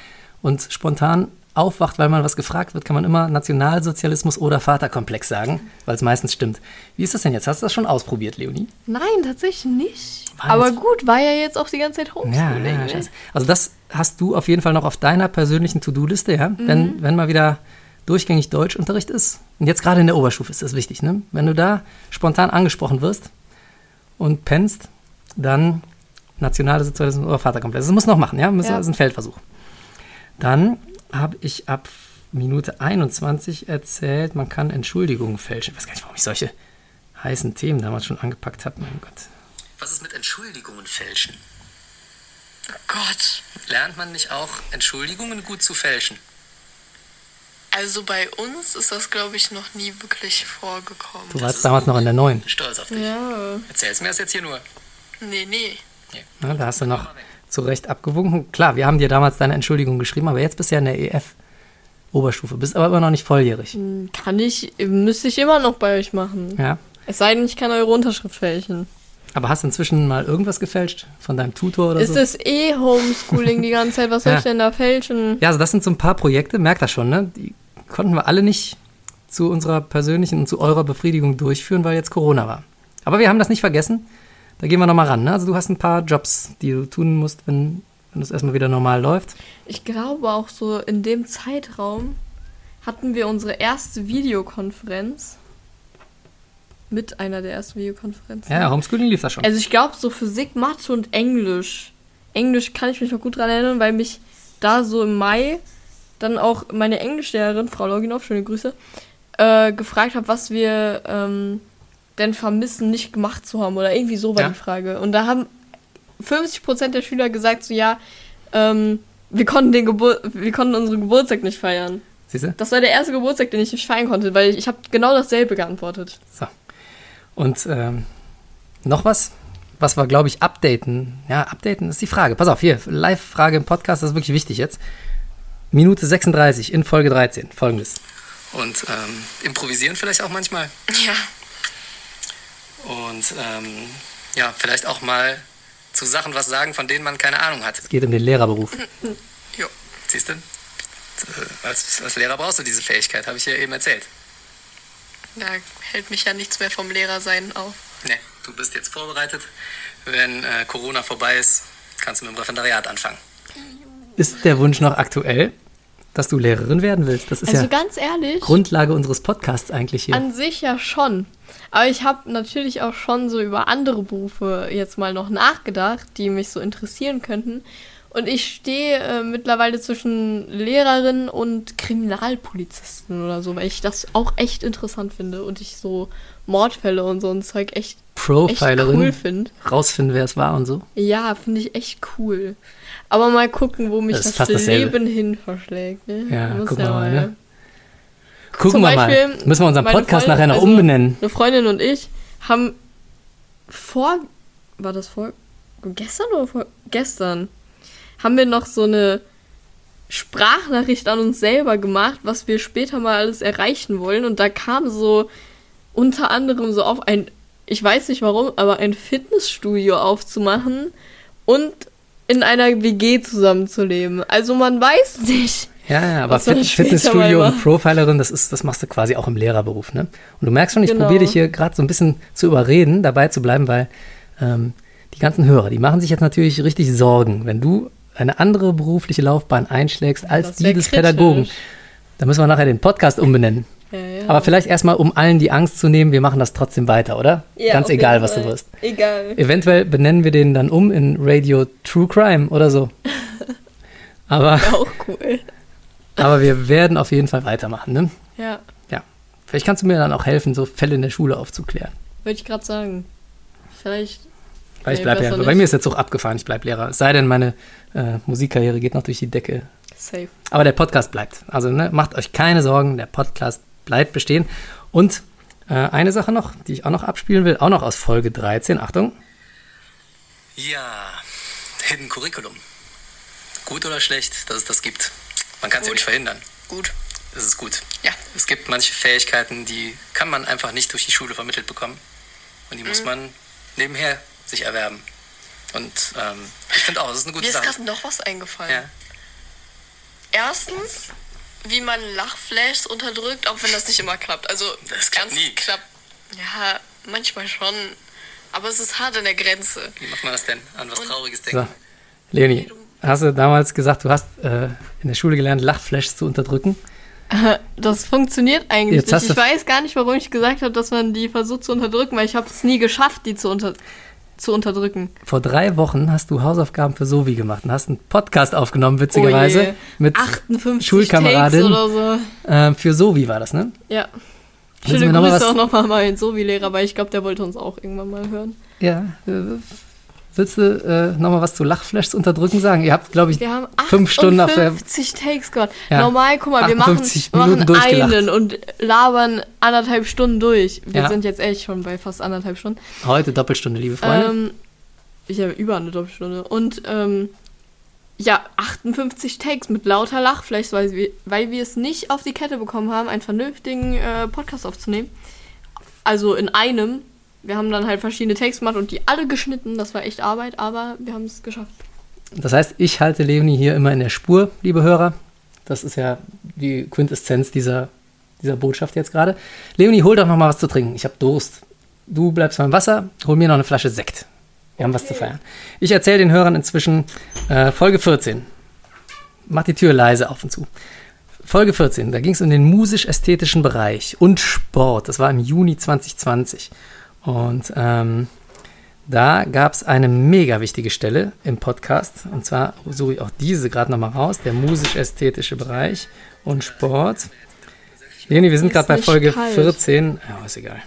und spontan aufwacht, weil man was gefragt wird, kann man immer Nationalsozialismus oder Vaterkomplex sagen, weil es meistens stimmt. Wie ist das denn jetzt? Hast du das schon ausprobiert, Leonie? Nein, tatsächlich nicht. Aber gut, war ja jetzt auch die ganze Zeit Ja, Homeschooling. ja, ne? scheiße. Also das hast du auf jeden Fall noch auf deiner persönlichen To-Do-Liste, ja? Wenn, wenn mal wieder durchgängig Deutschunterricht ist. Und jetzt gerade in der Oberstufe ist das wichtig, ne? Wenn du da spontan angesprochen wirst und pennst, dann nationale Sozialismus oder Vaterkomplex. Das muss noch machen, ja? Müssen- Ja. Das ist ein Feldversuch. Dann habe ich ab Minute 21 erzählt, man kann Entschuldigungen fälschen. Ich weiß gar nicht, warum ich solche heißen Themen damals schon angepackt habe. Mein Gott. Was ist mit Entschuldigungen fälschen? Gott. Lernt man nicht auch Entschuldigungen gut zu fälschen? Also bei uns ist das, glaube ich, noch nie wirklich vorgekommen. Du warst damals noch in der neuen. Bin Stolz auf dich. Ja. Erzähl's mir das jetzt hier nur. Nee, nee. Ja, da hast du noch zu Recht abgewunken. Klar, wir haben dir damals deine Entschuldigung geschrieben, aber jetzt bist du ja in der EF-Oberstufe, bist aber immer noch nicht volljährig. Kann ich, müsste ich immer noch bei euch machen. Ja. Es sei denn, ich kann eure Unterschrift fälschen. Aber hast du inzwischen mal irgendwas gefälscht von deinem Tutor oder Ist so? es eh Homeschooling die ganze Zeit? Was soll Ja. ich denn da fälschen? Ja, also das sind so ein paar Projekte, merkt das schon, ne? Die konnten wir alle nicht zu unserer persönlichen und zu eurer Befriedigung durchführen, weil jetzt Corona war. Aber wir haben das nicht vergessen. Da gehen wir nochmal ran. Ne? Also du hast ein paar Jobs, die du tun musst, wenn, wenn es erstmal wieder normal läuft. Ich glaube auch so in dem Zeitraum hatten wir unsere erste Videokonferenz mit einer der ersten Videokonferenzen. Ja, Homeschooling lief das schon. Also ich glaube so Physik, Mathe und Englisch. Englisch kann ich mich noch gut dran erinnern, weil mich da so im Mai dann auch meine Englischlehrerin, Frau Loginov, schöne Grüße, äh, gefragt hat, was wir ähm, denn vermissen, nicht gemacht zu haben. Oder irgendwie so war Ja. die Frage. Und da haben 50% der Schüler gesagt, so ja, ähm, wir konnten, den Gebur wir konnten unseren Geburtstag nicht feiern. Siehst du? Das war der erste Geburtstag, den ich nicht feiern konnte, weil ich, ich habe genau dasselbe geantwortet. So. Und ähm, noch was, was wir, glaube ich, updaten. Ja, updaten ist die Frage. Pass auf, hier, Live-Frage im Podcast, das ist wirklich wichtig jetzt. Minute 36 in Folge 13. Folgendes. Und ähm, improvisieren vielleicht auch manchmal. Ja. Und ähm, ja, vielleicht auch mal zu Sachen was sagen, von denen man keine Ahnung hat. Es geht um den Lehrerberuf. Jo. Siehst du? äh, als, als Lehrer brauchst du diese Fähigkeit, habe ich ja eben erzählt. Da hält mich ja nichts mehr vom Lehrersein auf. Ne, du bist jetzt vorbereitet. Wenn äh, Corona vorbei ist, kannst du mit dem Referendariat anfangen. Ist der Wunsch noch aktuell, dass du Lehrerin werden willst? Das ist Also ja ganz ehrlich, Grundlage unseres Podcasts eigentlich hier. an sich ja schon. Aber ich habe natürlich auch schon so über andere Berufe jetzt mal noch nachgedacht, die mich so interessieren könnten. Und ich stehe äh, mittlerweile zwischen Lehrerin und Kriminalpolizisten oder so, weil ich das auch echt interessant finde und ich so Mordfälle und so ein Zeug echt, echt Profilerin, cool finde. rausfinden, wer es war und so. Ja, finde ich echt cool. Aber mal gucken, wo mich Das das, dasselbe. Leben hin verschlägt. Ne? Ja, gucken wir mal, ne? Zum Gucken wir Beispiel mal. Müssen wir unseren Podcast Freundin- nachher noch also umbenennen. Eine Freundin und ich haben vor, war das vor, gestern oder vor, gestern, haben wir noch so eine Sprachnachricht an uns selber gemacht, was wir später mal alles erreichen wollen. Und da kam so unter anderem so auf ein, ich weiß nicht warum, aber ein Fitnessstudio aufzumachen und in einer WG zusammenzuleben. Also man weiß nicht. Ja, ja, aber Fit Fitnessstudio und Profilerin, das, ist, das machst du quasi auch im Lehrerberuf. Ne? Und du merkst schon, ich Genau. probiere dich hier gerade so ein bisschen zu überreden, dabei zu bleiben, weil ähm, die ganzen Hörer, die machen sich jetzt natürlich richtig Sorgen, wenn du eine andere berufliche Laufbahn einschlägst als Das die des kritisch. Pädagogen. Da müssen wir nachher den Podcast umbenennen. Ja, ja. Aber vielleicht erstmal, um allen die Angst zu nehmen, wir machen das trotzdem weiter, oder? Ja, Ganz egal, was du wirst. Egal. Eventuell benennen wir den dann um in Radio True Crime oder so. Aber, Auch cool. aber wir werden auf jeden Fall weitermachen, ne? Ja, Ja. Vielleicht kannst du mir dann auch helfen, so Fälle in der Schule aufzuklären. würde ich gerade sagen. Vielleicht. Weil ich Nee, bleib ja, besser bei nicht. mir ist der Zug abgefahren, ich bleib Lehrer. Es sei denn, meine äh, Musikkarriere geht noch durch die Decke. Safe. Aber der Podcast bleibt. Also ne, macht euch keine Sorgen, der Podcast bleibt bestehen. Und äh, eine Sache noch, die ich auch noch abspielen will, auch noch aus Folge 13. Achtung. Ja, Hidden Curriculum. Gut oder schlecht, dass es das gibt. Man kann es ja nicht verhindern. Gut. Es ist gut. Ja. Es gibt manche Fähigkeiten, die kann man einfach nicht durch die Schule vermittelt bekommen. Und die muss Mhm. man nebenher sich erwerben. Und ähm, ich finde auch, es ist eine gute Mir ist Sache. gerade noch was eingefallen. Ja. Erstens, wie man Lachflashs unterdrückt, auch wenn das nicht immer klappt. Also Das klappt nie. klappt. Ja, manchmal schon. Aber es ist hart an der Grenze. Wie macht man das denn? An was Trauriges So. denken? Leonie, hast du damals gesagt, du hast äh, in der Schule gelernt, Lachflashs zu unterdrücken? Das funktioniert eigentlich Jetzt nicht. Ich weiß gar nicht, warum ich gesagt habe, dass man die versucht zu unterdrücken, weil ich habe es nie geschafft, die zu, unter zu unterdrücken. Vor drei Wochen hast du Hausaufgaben für Sovi gemacht und hast einen Podcast aufgenommen, witzigerweise, Oh mit 58 Schulkameradin. Takes oder so. äh, für Sovi war das, ne? Ja. Schöne mir noch mal Grüße was- auch nochmal meinen Sovi-Lehrer, weil ich glaube, der wollte uns auch irgendwann mal hören. Ja. Willst du äh, nochmal was zu Lachflashs unterdrücken sagen? Ihr habt, glaube ich, Wir haben fünf Stunden auf der 58 Takes gemacht. Ja. Normal, guck mal, wir machen, 58 wir machen einen und labern anderthalb Stunden durch. Wir Ja. sind jetzt echt schon bei fast anderthalb Stunden. heute Doppelstunde, liebe Freunde. Ähm, ich habe über eine Doppelstunde. Und ähm, ja, 58 Takes mit lauter Lachfleisch, weil wir, weil wir es nicht auf die Kette bekommen haben, einen vernünftigen äh, Podcast aufzunehmen. Also in einem. Wir haben dann halt verschiedene Takes gemacht und die alle geschnitten. Das war echt Arbeit, aber wir haben es geschafft. Das heißt, ich halte Leonie hier immer in der Spur, liebe Hörer. Das ist ja die Quintessenz dieser, dieser Botschaft jetzt gerade. Leonie, hol doch noch mal was zu trinken. Ich habe Durst. Du bleibst beim Wasser, hol mir noch eine Flasche Sekt. Wir haben was zu feiern. Ich erzähle den Hörern inzwischen äh, Folge 14. Mach die Tür leise auf und zu. Folge 14, da ging es um den musisch-ästhetischen Bereich und Sport. Das war im Juni 2020. Und ähm, da gab es eine mega wichtige Stelle im Podcast. Und zwar suche ich auch diese gerade nochmal raus: der musisch-ästhetische Bereich und Sport. Leni, wir sind Ist gerade bei Folge kalt. 14. Ja, ist egal.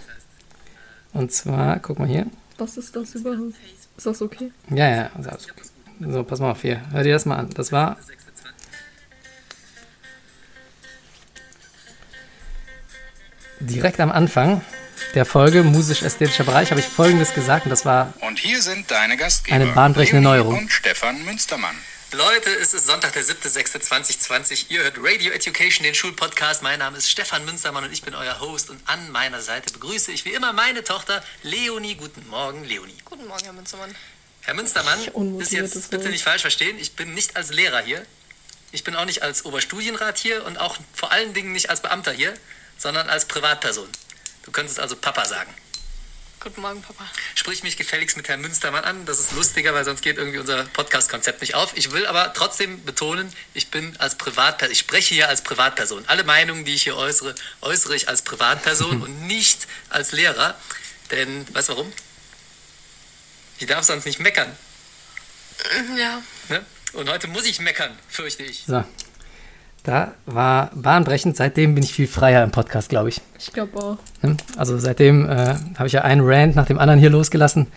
Und zwar, guck mal hier. Was ist das überhaupt? Ist das okay? Ja, ja. Also, alles okay. so, pass mal auf hier. Hör dir das mal an. Das war. Direkt am Anfang der Folge musisch-ästhetischer Bereich habe ich Folgendes gesagt und das war Und hier sind deine Gastgeber. Eine bahnbrechende Leonie Neuerung. Und Stefan Münstermann. Leute, es ist Sonntag, der 7.6.2020. Ihr hört Radio Education, den Schulpodcast. Mein Name ist Stefan Münstermann und ich bin euer Host. Und an meiner Seite begrüße ich wie immer meine Tochter Leonie. Guten Morgen, Leonie. Guten Morgen, Herr Münzermann. Herr Münstermann, ist jetzt bitte Wort. nicht falsch verstehen. Ich bin nicht als Lehrer hier. ich bin auch nicht als Oberstudienrat hier und auch vor allen Dingen nicht als Beamter hier, sondern als Privatperson. Du könntest also Papa sagen. Guten Morgen, Papa. Sprich mich gefälligst mit Herrn Münstermann an. Das ist lustiger, weil sonst geht irgendwie unser Podcast-Konzept nicht auf. Ich will aber trotzdem betonen, ich bin als Privatperson, ich spreche hier als Privatperson. Alle Meinungen, die ich hier äußere, äußere ich als Privatperson und nicht als Lehrer. Denn, weißt du warum? Ich darf sonst nicht meckern. Ja. Ne? Und heute muss ich meckern, fürchte ich. So. Da war bahnbrechend. Seitdem bin ich viel freier im Podcast, glaube ich. Ich glaube auch. Ne? Also seitdem äh, habe ich ja einen Rant nach dem anderen hier losgelassen.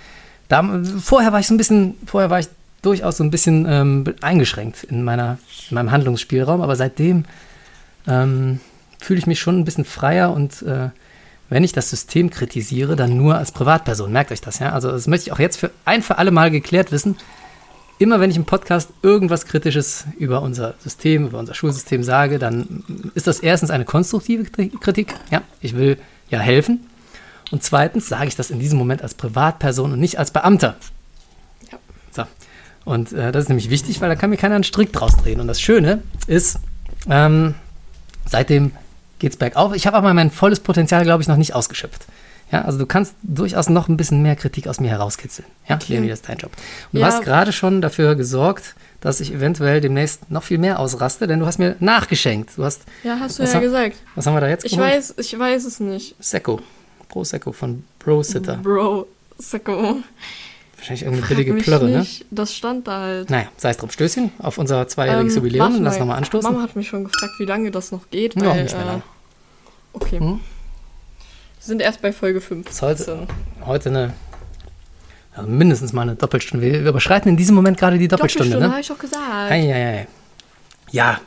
Da, vorher war ich so ein bisschen, vorher war ich durchaus so ein bisschen ähm, eingeschränkt in, meiner, in meinem Handlungsspielraum, aber seitdem ähm, fühle ich mich schon ein bisschen freier und äh, wenn ich das System kritisiere, dann nur als Privatperson. Merkt euch das, ja? Also das möchte ich auch jetzt für ein für alle Mal geklärt wissen. Immer wenn ich im Podcast irgendwas Kritisches über unser System, über unser Schulsystem sage, dann ist das erstens eine konstruktive Kritik. Ja, ich will ja helfen. Und zweitens sage ich das in diesem Moment als Privatperson und nicht als Beamter. Ja. So. Und äh, das ist nämlich wichtig, weil da kann mir keiner einen Strick draus drehen. Und das Schöne ist, ähm, seitdem geht es bergauf. Ich habe aber mein volles Potenzial, glaube ich, noch nicht ausgeschöpft. Ja, also du kannst durchaus noch ein bisschen mehr Kritik aus mir herauskitzeln. Ja, Okay. Leonie, das ist dein Job. Und du Ja. hast gerade schon dafür gesorgt, dass ich eventuell demnächst noch viel mehr ausraste, denn du hast mir nachgeschenkt. Du hast, Ja, hast du ja ha- gesagt. was haben wir da jetzt Ich geholt? weiß, ich weiß es nicht. Secco. Pro Secco von Bro Sitter. Bro, Sacco. Wahrscheinlich irgendeine Frag billige Plörre, ne? Das stand da halt. Naja, sei es drum. Stößchen auf unser zweijähriges Ähm, Jubiläum. Lass mal. nochmal anstoßen. Mama hat mich schon gefragt, wie lange das noch geht. Ja, Weil, nicht mehr äh, lang. Okay. Hm? Wir sind erst bei Folge 5. Ist heute, heute eine, also mindestens mal eine Doppelstunde. Wir, überschreiten in diesem Moment gerade die Doppelstunde, Doppelstunde, ne? habe ich doch gesagt. Ei, ei, ei. Ja,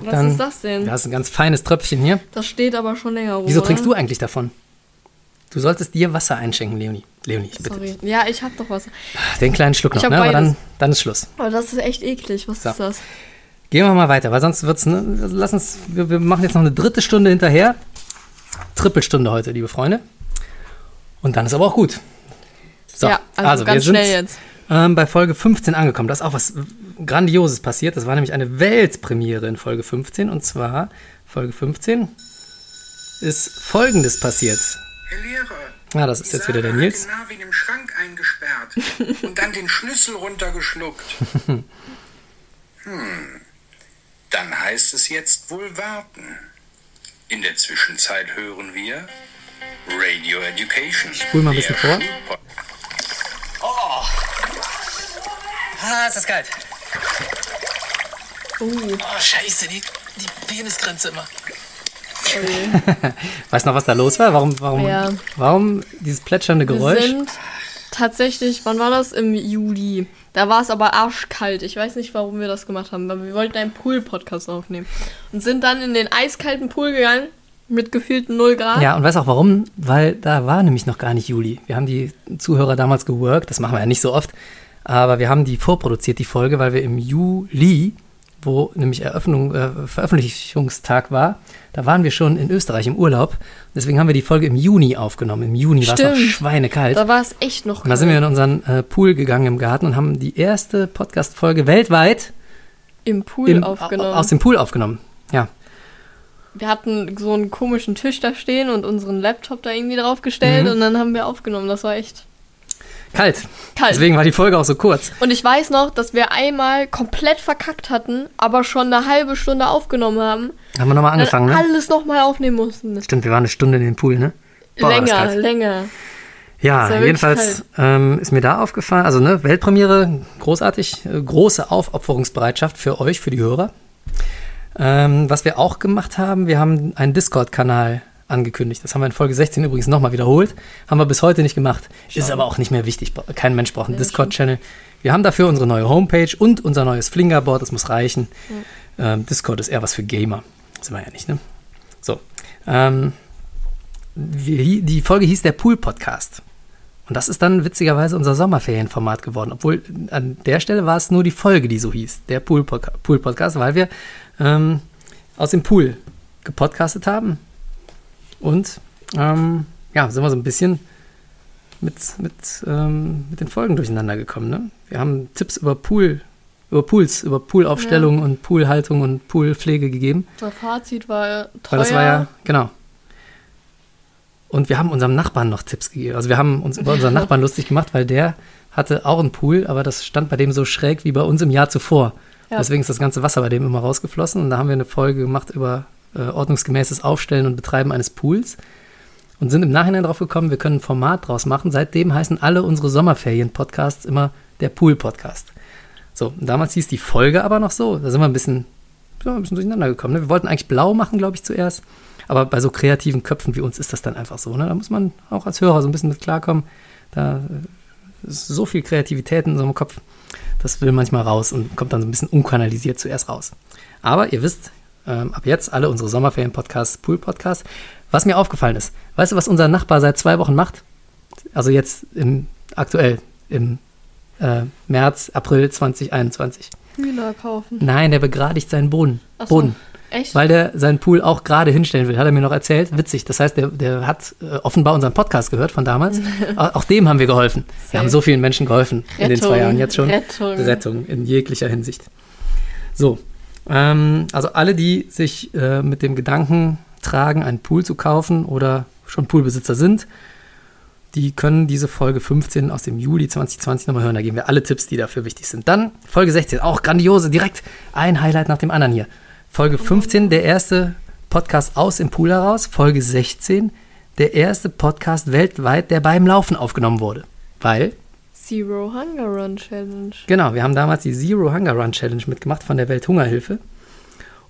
Was dann- ist das denn? du hast ein ganz feines Tröpfchen hier. Das steht aber schon länger rum. Wieso oder? trinkst du eigentlich davon? Du solltest dir Wasser einschenken, Leonie. Leonie, bitte. Sorry. Ja, ich hab doch was. Den kleinen Schluck Ich noch, ne? Aber dann, dann ist Schluss. Aber das ist echt eklig. Was So. ist das? Gehen wir mal weiter, weil sonst wird's, ne? Lass uns, wir, wir machen jetzt noch eine dritte Stunde hinterher. Trippelstunde heute, liebe Freunde. Und dann ist aber auch gut. So, ja, also, ganz wir sind schnell jetzt. ähm, bei Folge 15 angekommen. Da ist auch was Grandioses passiert. Das war nämlich eine Weltpremiere in Folge 15. Und zwar, Folge 15 ist Folgendes passiert. Herr Lehrer. Ah, das ist jetzt wieder der Nils. Hat den Marvin im Schrank eingesperrt und dann den Schlüssel runtergeschluckt. Hm. Dann heißt es jetzt wohl warten. In der Zwischenzeit hören wir Radio Education. Ich spul mal ein bisschen vor. Ah, ist das kalt. Oh, Oh, scheiße, die, die Penisgrenze immer. Weißt du noch, was da los war? Warum, warum, Ja. warum dieses plätschernde wir Geräusch? sind tatsächlich, wann war das? Im Juli. Da war es aber arschkalt. Ich weiß nicht, warum wir das gemacht haben, aber wir wollten einen Pool-Podcast aufnehmen. Und sind dann in den eiskalten Pool gegangen mit gefühlten 0 Grad. Ja, und weißt auch warum? Weil da war nämlich noch gar nicht Juli. Wir haben die Zuhörer damals geworkt, das machen wir ja nicht so oft, aber wir haben die vorproduziert, die Folge, weil wir im Juli, wo nämlich Eröffnung, äh, Veröffentlichungstag war, da waren wir schon in Österreich im Urlaub. Deswegen haben wir die Folge im Juni aufgenommen. Im Juni war es noch schweinekalt. Da war es echt noch Und da sind wir in unseren äh, Pool gegangen im Garten und haben die erste Podcast-Folge weltweit im Pool im, aufgenommen. aus dem Pool aufgenommen. Ja, wir hatten so einen komischen Tisch da stehen und unseren Laptop da irgendwie draufgestellt Mhm. und dann haben wir aufgenommen. Das war echt kalt. kalt. Deswegen war die Folge auch so kurz. Und ich weiß noch, dass wir einmal komplett verkackt hatten, aber schon eine halbe Stunde aufgenommen haben. Haben wir nochmal angefangen, ne? alles nochmal aufnehmen mussten. Stimmt, wir waren eine Stunde in den Pool, ne? Boah, länger, länger. Ja, jedenfalls ähm, ist mir da aufgefallen, also ne, Weltpremiere, großartig, äh, große Aufopferungsbereitschaft für euch, für die Hörer. Ähm, was wir auch gemacht haben, wir haben einen Discord-Kanal angekündigt. Das haben wir in Folge 16 übrigens nochmal wiederholt. Haben wir bis heute nicht gemacht. Ist aber auch nicht mehr wichtig. Kein Mensch braucht einen Discord-Channel. Wir haben dafür unsere neue Homepage und unser neues Flingerboard. Das muss reichen. Ähm, Discord ist eher was für Gamer. Sind wir ja nicht, ne? So. Ähm, wie, die Folge hieß der Pool-Podcast. Und das ist dann witzigerweise unser Sommerferienformat geworden. Obwohl an der Stelle war es nur die Folge, die so hieß, der Pool-Podca- Pool-Podcast, weil wir ähm, aus dem Pool gepodcastet haben. Und ähm, ja, sind wir so ein bisschen mit, mit, ähm, mit den Folgen durcheinander gekommen. Ne? Wir haben Tipps über Pool über Pools, über Poolaufstellung und Poolhaltung und Poolpflege gegeben. Das Fazit war teuer. Weil das war ja, genau. Und wir haben unserem Nachbarn noch Tipps gegeben. Also wir haben uns über unseren Nachbarn lustig gemacht, weil der hatte auch einen Pool, aber das stand bei dem so schräg wie bei uns im Jahr zuvor. Ja. Deswegen ist das ganze Wasser bei dem immer rausgeflossen. Und da haben wir eine Folge gemacht über äh, ordnungsgemäßes Aufstellen und Betreiben eines Pools. Und sind im Nachhinein drauf gekommen, wir können ein Format draus machen. Seitdem heißen alle unsere Sommerferien-Podcasts immer der Pool-Podcast. So, damals hieß die Folge aber noch so. Da sind wir ein bisschen, ja, ein bisschen durcheinander gekommen. Ne? Wir wollten eigentlich blau machen, glaube ich, zuerst. Aber bei so kreativen Köpfen wie uns ist das dann einfach so. Ne? Da muss man auch als Hörer so ein bisschen mit klarkommen. Da äh, ist so viel Kreativität in so einem Kopf. Das will manchmal raus und kommt dann so ein bisschen unkanalisiert zuerst raus. Aber ihr wisst, ähm, ab jetzt alle unsere Sommerferien-Podcasts, Pool-Podcasts. Was mir aufgefallen ist, weißt du, was unser Nachbar seit zwei Wochen macht? Also jetzt im, aktuell im äh, März, April 2021. Hühner kaufen. Nein, der begradigt seinen Boden. So. Boden. Echt? Weil der seinen Pool auch gerade hinstellen will, hat er mir noch erzählt. Witzig. Das heißt, der, der hat äh, offenbar unseren Podcast gehört von damals. auch dem haben wir geholfen. Wir haben so vielen Menschen geholfen in den zwei Rettung, Jahren jetzt schon. Rettung. Rettung in jeglicher Hinsicht. So. Ähm, also alle, die sich äh, mit dem Gedanken tragen, einen Pool zu kaufen oder schon Poolbesitzer sind, die können diese Folge 15 aus dem Juli 2020 nochmal hören. Da geben wir alle Tipps, die dafür wichtig sind. Dann Folge 16, auch grandiose, direkt ein Highlight nach dem anderen hier. Folge 15, der erste Podcast aus dem Pool heraus. Folge 16, der erste Podcast weltweit, der beim Laufen aufgenommen wurde. Weil, Zero Hunger Run Challenge. genau, wir haben damals die Zero Hunger Run Challenge mitgemacht von der Welthungerhilfe.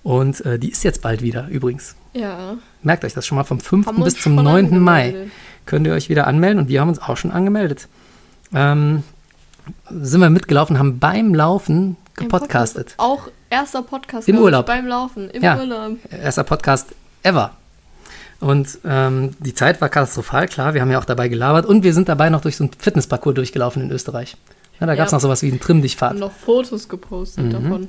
Und äh, die ist jetzt bald wieder übrigens. Ja. Merkt euch das schon mal vom 5. Haben bis zum schon 9. Mai. Könnt ihr euch wieder anmelden und wir haben uns auch schon angemeldet. Ähm, sind wir mitgelaufen, haben beim Laufen gepodcastet. Podcast. Auch erster Podcast. Im Urlaub. Beim Laufen. Im Ja. Urlaub. Erster Podcast ever. Und ähm, die Zeit war katastrophal, klar, wir haben ja auch dabei gelabert und wir sind dabei noch durch so einen Fitnessparcours durchgelaufen in Österreich. Ja, da gab es Ja. noch sowas wie einen Trimm-Dich-Fahrt. Noch Fotos gepostet Mhm. davon.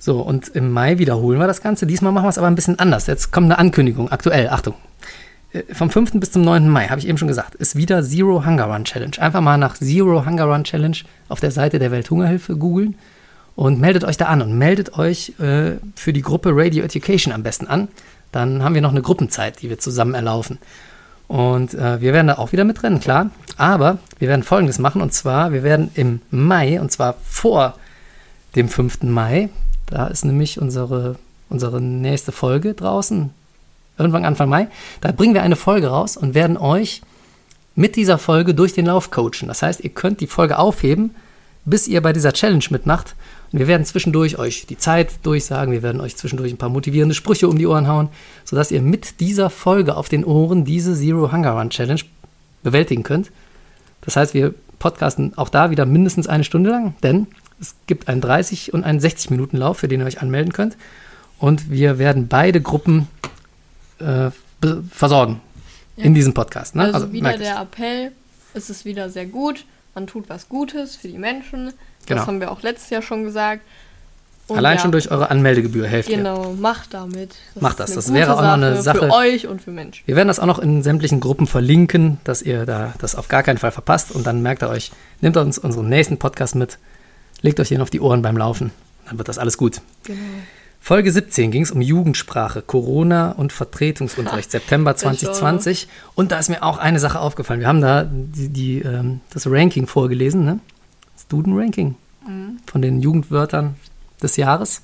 So, und im Mai wiederholen wir das Ganze. Diesmal machen wir es aber ein bisschen anders. Jetzt kommt eine Ankündigung, aktuell, Achtung. Äh, Vom 5. bis zum 9. Mai, habe ich eben schon gesagt, ist wieder Zero Hunger Run Challenge. Einfach mal nach Zero Hunger Run Challenge auf der Seite der Welthungerhilfe googeln und meldet euch da an und meldet euch äh, für die Gruppe Radio Education am besten an. Dann haben wir noch eine Gruppenzeit, die wir zusammen erlaufen. Und äh, wir werden da auch wieder mitrennen, klar. Aber wir werden Folgendes machen und zwar, wir werden im Mai, und zwar vor dem 5. Mai, da ist nämlich unsere, unsere nächste Folge draußen, irgendwann Anfang Mai. Da bringen wir eine Folge raus und werden euch mit dieser Folge durch den Lauf coachen. Das heißt, ihr könnt die Folge aufheben, bis ihr bei dieser Challenge mitmacht. Und wir werden zwischendurch euch die Zeit durchsagen, wir werden euch zwischendurch ein paar motivierende Sprüche um die Ohren hauen, sodass ihr mit dieser Folge auf den Ohren diese Zero Hunger Run Challenge bewältigen könnt. Das heißt, wir podcasten auch da wieder mindestens eine Stunde lang, denn es gibt einen 30 und einen 60 Minuten Lauf, für den ihr euch anmelden könnt. Und wir werden beide Gruppen äh, versorgen Ja. in diesem Podcast. Ne? Also, wieder merkt der. Appell. Es ist wieder sehr gut. Man tut was Gutes für die Menschen. Genau. Das haben wir auch letztes Jahr schon gesagt. Und Allein ja, schon durch eure Anmeldegebühr helft ihr. Genau, macht damit. Macht das. eine Das gute wäre auch noch eine Sache- Für euch und für Menschen. Wir werden das auch noch in sämtlichen Gruppen verlinken, dass ihr da das auf gar keinen Fall verpasst. Und dann merkt ihr euch, nehmt uns unseren nächsten Podcast mit, legt euch den auf die Ohren beim Laufen. Dann wird das alles gut. Genau. Folge 17 ging es um Jugendsprache, Corona und Vertretungsunterricht, September 2020. Und da ist mir auch eine Sache aufgefallen. Wir haben da die, die, ähm, das Ranking vorgelesen, ne? Student Ranking von den Jugendwörtern des Jahres.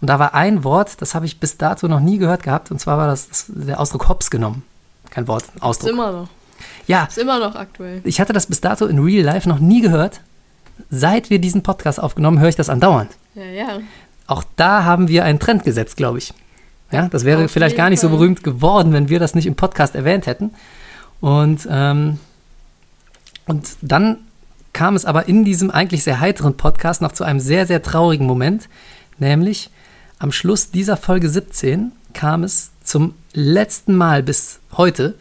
Und da war ein Wort, das habe ich bis dato noch nie gehört gehabt, und zwar war das, das der Ausdruck Hops genommen. Kein Wort, ein Ist Ausdruck. immer noch. Ja, Ist immer noch aktuell. ich hatte das bis dato in Real Life noch nie gehört. Seit wir diesen Podcast aufgenommen, höre ich das andauernd. Ja, ja. Auch da haben wir einen Trend gesetzt, glaube ich. Ja, das wäre Auf vielleicht gar nicht so Fall. berühmt geworden, wenn wir das nicht im Podcast erwähnt hätten. Und, ähm, und dann kam es aber in diesem eigentlich sehr heiteren Podcast noch zu einem sehr, sehr traurigen Moment. Nämlich am Schluss dieser Folge 17 kam es zum letzten Mal bis heute,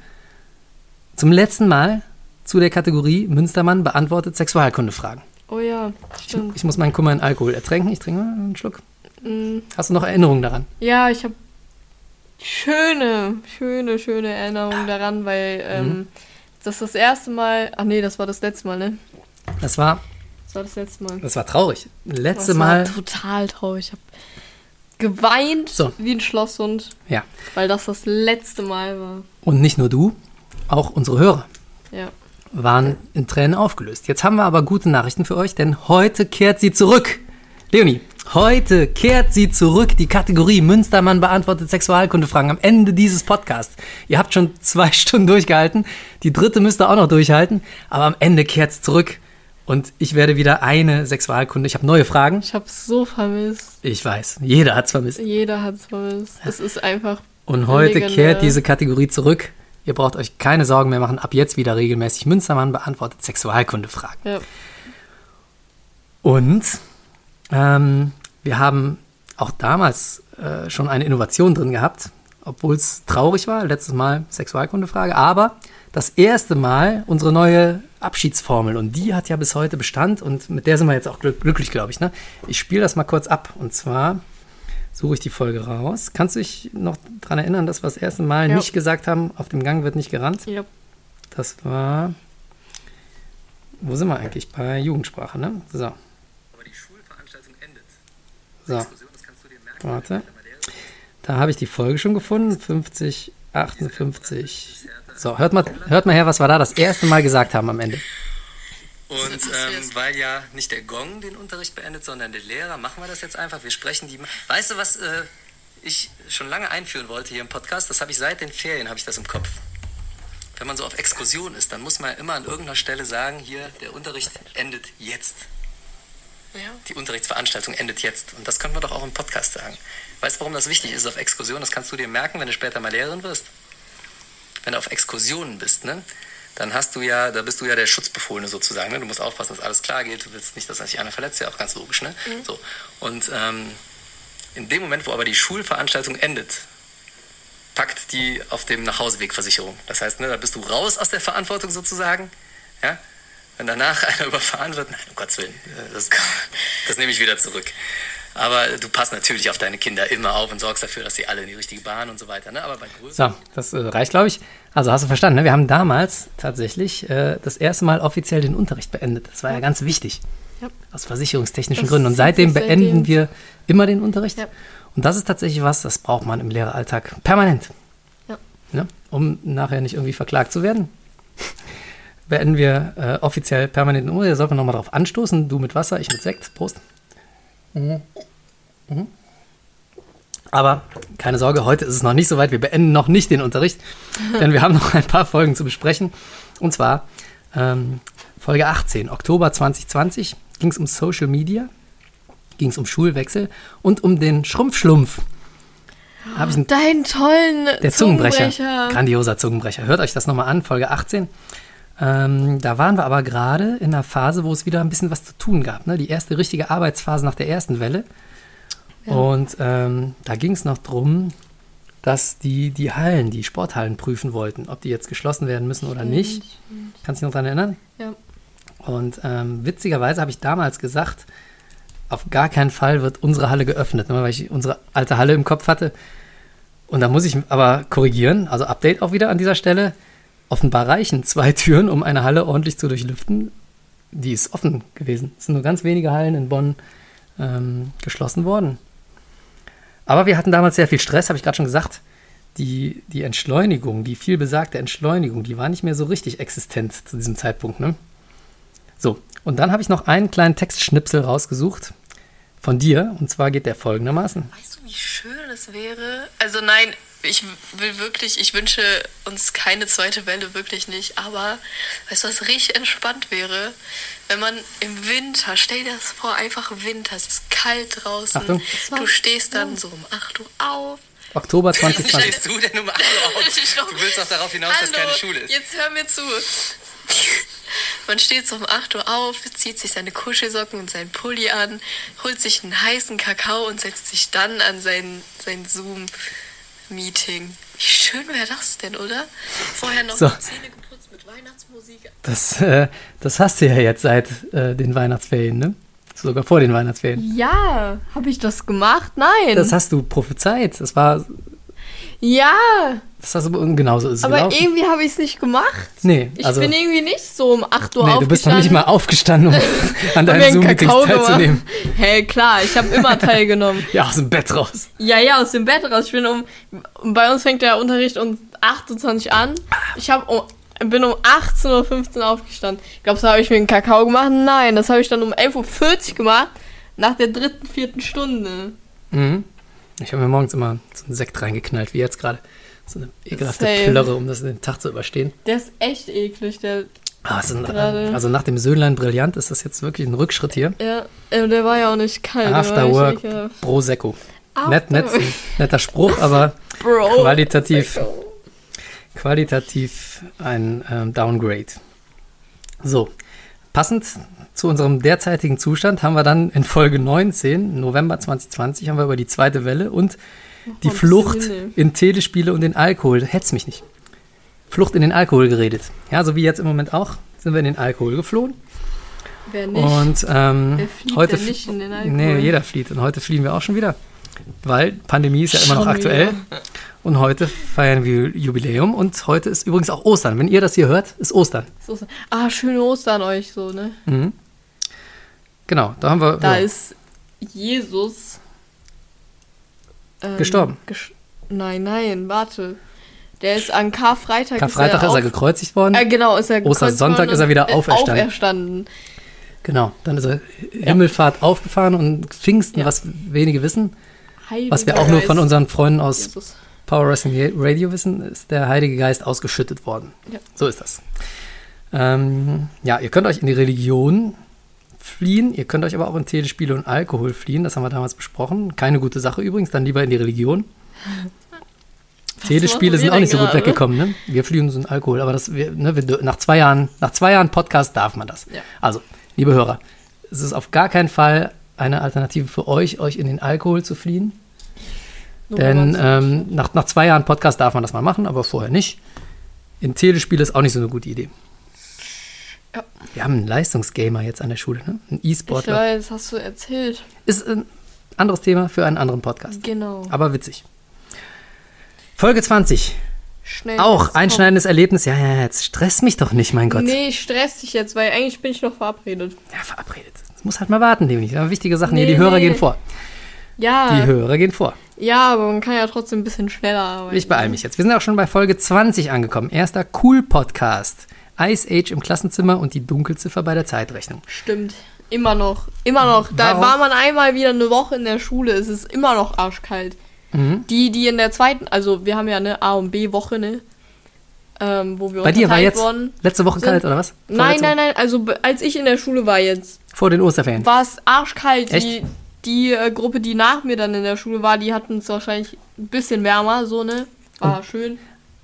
zum letzten Mal zu der Kategorie Münstermann beantwortet Sexualkundefragen. Oh ja, Ich, stimmt. ich muss meinen Kummer in Alkohol ertränken. Ich trinke mal einen Schluck. Mm, Hast du noch Erinnerungen daran? Ja, ich habe schöne, schöne, schöne Erinnerungen daran, weil Mhm. ähm, das das erste Mal, ach nee, das war das letzte Mal, ne? Das war Das war das letzte Mal. Das war traurig. Letzte das Mal. war total traurig. Ich habe geweint So. wie ein Schlosshund, Ja. weil das das letzte Mal war. Und nicht nur du, auch unsere Hörer Ja. waren in Tränen aufgelöst. Jetzt haben wir aber gute Nachrichten für euch, denn heute kehrt sie zurück. Leonie, heute kehrt sie zurück, die Kategorie Münstermann beantwortet Sexualkundefragen am Ende dieses Podcasts. Ihr habt schon zwei Stunden durchgehalten, die dritte müsst ihr auch noch durchhalten, aber am Ende kehrt es zurück. Und ich werde wieder eine Sexualkunde. Ich habe neue Fragen. Ich habe es so vermisst. Ich weiß, jeder hat es vermisst. Jeder hat es vermisst. Es ist einfach. Und heute kehrt diese Kategorie zurück. Ihr braucht euch keine Sorgen mehr machen. Ab jetzt wieder regelmäßig Münstermann beantwortet Sexualkundefragen. Ja. Und ähm, wir haben auch damals äh, schon eine Innovation drin gehabt, obwohl es traurig war. Letztes Mal Sexualkundefrage. Aber das erste Mal unsere neue Abschiedsformel. Und die hat ja bis heute Bestand. Und mit der sind wir jetzt auch glück glücklich, glaube ich. Ne? Ich spiele das mal kurz ab. Und zwar suche ich die Folge raus. Kannst du dich noch daran erinnern, dass wir das erste Mal Ja. nicht gesagt haben, auf dem Gang wird nicht gerannt? ja. Das war. Wo sind wir eigentlich? Bei Jugendsprache, ne? So. Aber die Schulveranstaltung endet. So. Diskussion, das kannst du dir merken. Warte. Da habe ich die Folge schon gefunden. 50, 58. So, hört mal, hört mal her, was wir da das erste Mal gesagt haben am Ende. Und ähm, weil ja nicht der Gong den Unterricht beendet, sondern der Lehrer, machen wir das jetzt einfach. Wir sprechen die. Weißt du, was äh, ich schon lange einführen wollte hier im Podcast? Das habe ich seit den Ferien, habe ich das im Kopf. Wenn man so auf Exkursion ist, dann muss man immer an irgendeiner Stelle sagen, hier, der Unterricht endet jetzt. Die Unterrichtsveranstaltung endet jetzt. Und das können wir doch auch im Podcast sagen. Weißt du, warum das wichtig ist auf Exkursion? Das kannst du dir merken, wenn du später mal Lehrerin wirst. Wenn du auf Exkursionen bist, ne? Dann hast du ja, da bist du ja der Schutzbefohlene sozusagen. Ne? Du musst aufpassen, dass alles klar geht. Du willst nicht, dass sich einer verletzt, ja auch ganz logisch, ne? So. Und ähm, in dem Moment, wo aber die Schulveranstaltung endet, packt die auf dem Nachhausewegversicherung. Das heißt, ne, da bist du raus aus der Verantwortung sozusagen. Ja? Wenn danach einer überfahren wird, nein, um Gottes Willen, äh, das, das nehme ich wieder zurück. Aber du passt natürlich auf deine Kinder immer auf und sorgst dafür, dass sie alle in die richtige Bahn und so weiter. Ne? Aber bei größeren So, das äh, reicht, glaube ich. Also hast du verstanden, ne? wir haben damals tatsächlich äh, das erste Mal offiziell den Unterricht beendet. Das war ja, ganz wichtig. Ja. Aus versicherungstechnischen Das Gründen. Und seitdem beenden wir immer den Unterricht. Ja. Und das ist tatsächlich was, das braucht man im Lehreralltag permanent. Ja. Ne? Um nachher nicht irgendwie verklagt zu werden. Beenden wir äh, offiziell permanent den Unterricht. Da sollten wir nochmal drauf anstoßen. Du mit Wasser, ich mit Sekt. Prost. Mhm. Mhm. Aber keine Sorge, heute ist es noch nicht so weit. Wir beenden noch nicht den Unterricht, denn wir haben noch ein paar Folgen zu besprechen. Und zwar ähm, Folge 18, Oktober 2020, ging es um Social Media, ging es um Schulwechsel und um den Schrumpfschlumpf. Habe ich einen, Deinen tollen der Zungenbrecher. Grandioser Zungenbrecher. Hört euch das nochmal an, Folge 18. Ähm, da waren wir aber gerade in einer Phase, wo es wieder ein bisschen was zu tun gab. Ne? Die erste richtige Arbeitsphase nach der ersten Welle. Und ähm, da ging es noch drum, dass die die Hallen, die Sporthallen prüfen wollten, ob die jetzt geschlossen werden müssen oder nicht. Kannst du dich noch daran erinnern? Ja. Und ähm, witzigerweise habe ich damals gesagt, auf gar keinen Fall wird unsere Halle geöffnet, ne, weil ich unsere alte Halle im Kopf hatte. Und da muss ich aber korrigieren, also Update auch wieder an dieser Stelle. Offenbar reichen zwei Türen, um eine Halle ordentlich zu durchlüften. Die ist offen gewesen. Es sind nur ganz wenige Hallen in Bonn ähm, geschlossen worden. Aber wir hatten damals sehr viel Stress, habe ich gerade schon gesagt. Die, die Entschleunigung, die viel besagte Entschleunigung, die war nicht mehr so richtig existent zu diesem Zeitpunkt. Ne? So, und dann habe ich noch einen kleinen Textschnipsel rausgesucht von dir. Und zwar geht der folgendermaßen. Weißt du, wie schön es wäre? Also nein, ich will wirklich, ich wünsche uns keine zweite Welle, wirklich nicht. Aber weißt du, was richtig entspannt wäre? Wenn man im Winter, stell dir das vor, einfach Winter, es ist kalt draußen. Achtung. Du stehst dann so um 8 Uhr auf. Oktober Wie 2020. stehst du denn um 8 Uhr auf? Du willst doch darauf hinaus, dass Hallo, keine Schule ist. Jetzt hör mir zu. Man steht so um 8 Uhr auf, zieht sich seine Kuschelsocken und seinen Pulli an, holt sich einen heißen Kakao und setzt sich dann an sein, sein Zoom-Meeting. Wie schön wäre das denn, oder? Vorher noch So. die Zähne geputzt mit Weihnachtsmusik. Das, äh, das hast du ja jetzt seit äh, den Weihnachtsferien, ne? Sogar vor den Weihnachtsferien. Ja, habe ich das gemacht? Nein. Das hast du prophezeit. Das war Ja, Das hast du, und genauso ist aber gelaufen. irgendwie habe ich es nicht gemacht. nee, Ich also, bin irgendwie nicht so um 8 Uhr nee, du bist noch nicht mal aufgestanden, um an deinen einen Zoom-Meetings teilzunehmen. Hey, klar, ich habe immer teilgenommen. Ja, aus dem Bett raus. Ja, ja, aus dem Bett raus. Ich bin um. Bei uns fängt der Unterricht um 28 Uhr an. Ich hab um, bin um 18.15 Uhr aufgestanden. Glaubst du, habe ich mir einen Kakao gemacht? Nein, das habe ich dann um 11.40 Uhr gemacht. Nach der dritten, vierten Stunde. Mhm. Ich habe mir morgens immer so einen Sekt reingeknallt, wie jetzt gerade. So eine ekelhafte Same. Plörre, um das den Tag zu überstehen. Der ist echt eklig. Der, Ah, Gerade. also nach dem Söhnlein Brillant ist das jetzt wirklich ein Rückschritt hier. ja, äh, der war ja auch nicht kalt. After Work. Prosecco. Nett, nett, netter Spruch, aber Bro. qualitativ, qualitativ ein ähm, Downgrade. So, passend zu unserem derzeitigen Zustand haben wir dann in Folge 19, November 2020, haben wir über die zweite Welle und die ein bisschen Flucht in Telespiele und den Alkohol, hetz mich nicht, Flucht in den Alkohol geredet. Ja, so wie jetzt im Moment auch, sind wir in den Alkohol geflohen. Wer nicht? Und ähm, Wer flieht heute denn nicht in den Alkohol? Nee, jeder flieht. Und heute fliehen wir auch schon wieder. Weil Pandemie ist ja immer noch Schon aktuell. wieder. Und heute feiern wir Jubiläum. Und heute ist übrigens auch Ostern. Wenn ihr das hier hört, ist Ostern. So, so. Ah, schöne Ostern euch so, ne? Mhm. Genau, da haben wir. Da ja. ist Jesus ähm, Gestorben. ges- nein, nein, warte. Der ist an Karfreitag. Karfreitag ist er, auf- gekreuzigt worden. Äh, genau, ist er gekreuzigt Ostersonntag worden ist er wieder auferstanden. auferstanden. Genau, dann ist er Himmelfahrt aufgefahren und Pfingsten, Ja. was wenige wissen, Heiliger was wir auch nur von unseren Freunden aus Jesus. Power Wrestling Radio wissen, ist der Heilige Geist ausgeschüttet worden. Ja. So ist das. Ähm, ja, ihr könnt euch in die Religion fliehen, ihr könnt euch aber auch in Telespiele und Alkohol fliehen, das haben wir damals besprochen. Keine gute Sache übrigens, dann lieber in die Religion. Telespiele machen sind auch nicht so gut gerade? weggekommen, ne? Wir fliehen uns in Alkohol, aber das, wir, ne, wir, nach zwei Jahren, nach zwei Jahren Podcast darf man das. Ja. Also, liebe Hörer, es ist auf gar keinen Fall eine Alternative für euch, euch in den Alkohol zu fliehen. Nur Denn was. ähm, nach, nach zwei Jahren Podcast darf man das mal machen, aber vorher nicht. In Telespiele ist auch nicht so eine gute Idee. Ja. Wir haben einen Leistungsgamer jetzt an der Schule, ne? Ein ich E-Sportler. weiß, hast du erzählt. Ist ein anderes Thema für einen anderen Podcast. Genau. Aber witzig. Folge 20. Schnell. Auch einschneidendes Erlebnis. Ja, ja, jetzt stress mich doch nicht, mein. Gott. Nee, ich stress dich jetzt, weil eigentlich bin ich noch verabredet. Ja, verabredet. Das muss halt mal warten, nämlich. Wichtige Sachen hier. Nee, Die Hörer nee. gehen vor. Ja, Die Hörer gehen vor. ja, aber man kann ja trotzdem ein bisschen schneller arbeiten. Ich beeile mich jetzt. Wir sind auch schon bei Folge 20 angekommen. Erster Cool-Podcast. Ice Age im Klassenzimmer und die Dunkelziffer bei der Zeitrechnung. Stimmt. Immer noch. Immer noch. Da Warum? war man einmal wieder eine Woche in der Schule. Es ist immer noch arschkalt. Mhm. Die, die in der zweiten, also wir haben ja eine A- und B-Woche, ne? Ähm, wo wir Bei dir war jetzt worden. letzte Woche sind- kalt, oder was? Nein, Vorletzte nein, nein. Also als ich in der Schule war jetzt? Vor den Osterferien. war es arschkalt. Echt? Die, die äh, Gruppe, die nach mir dann in der Schule war, die hatten es wahrscheinlich ein bisschen wärmer, so, ne? War schön.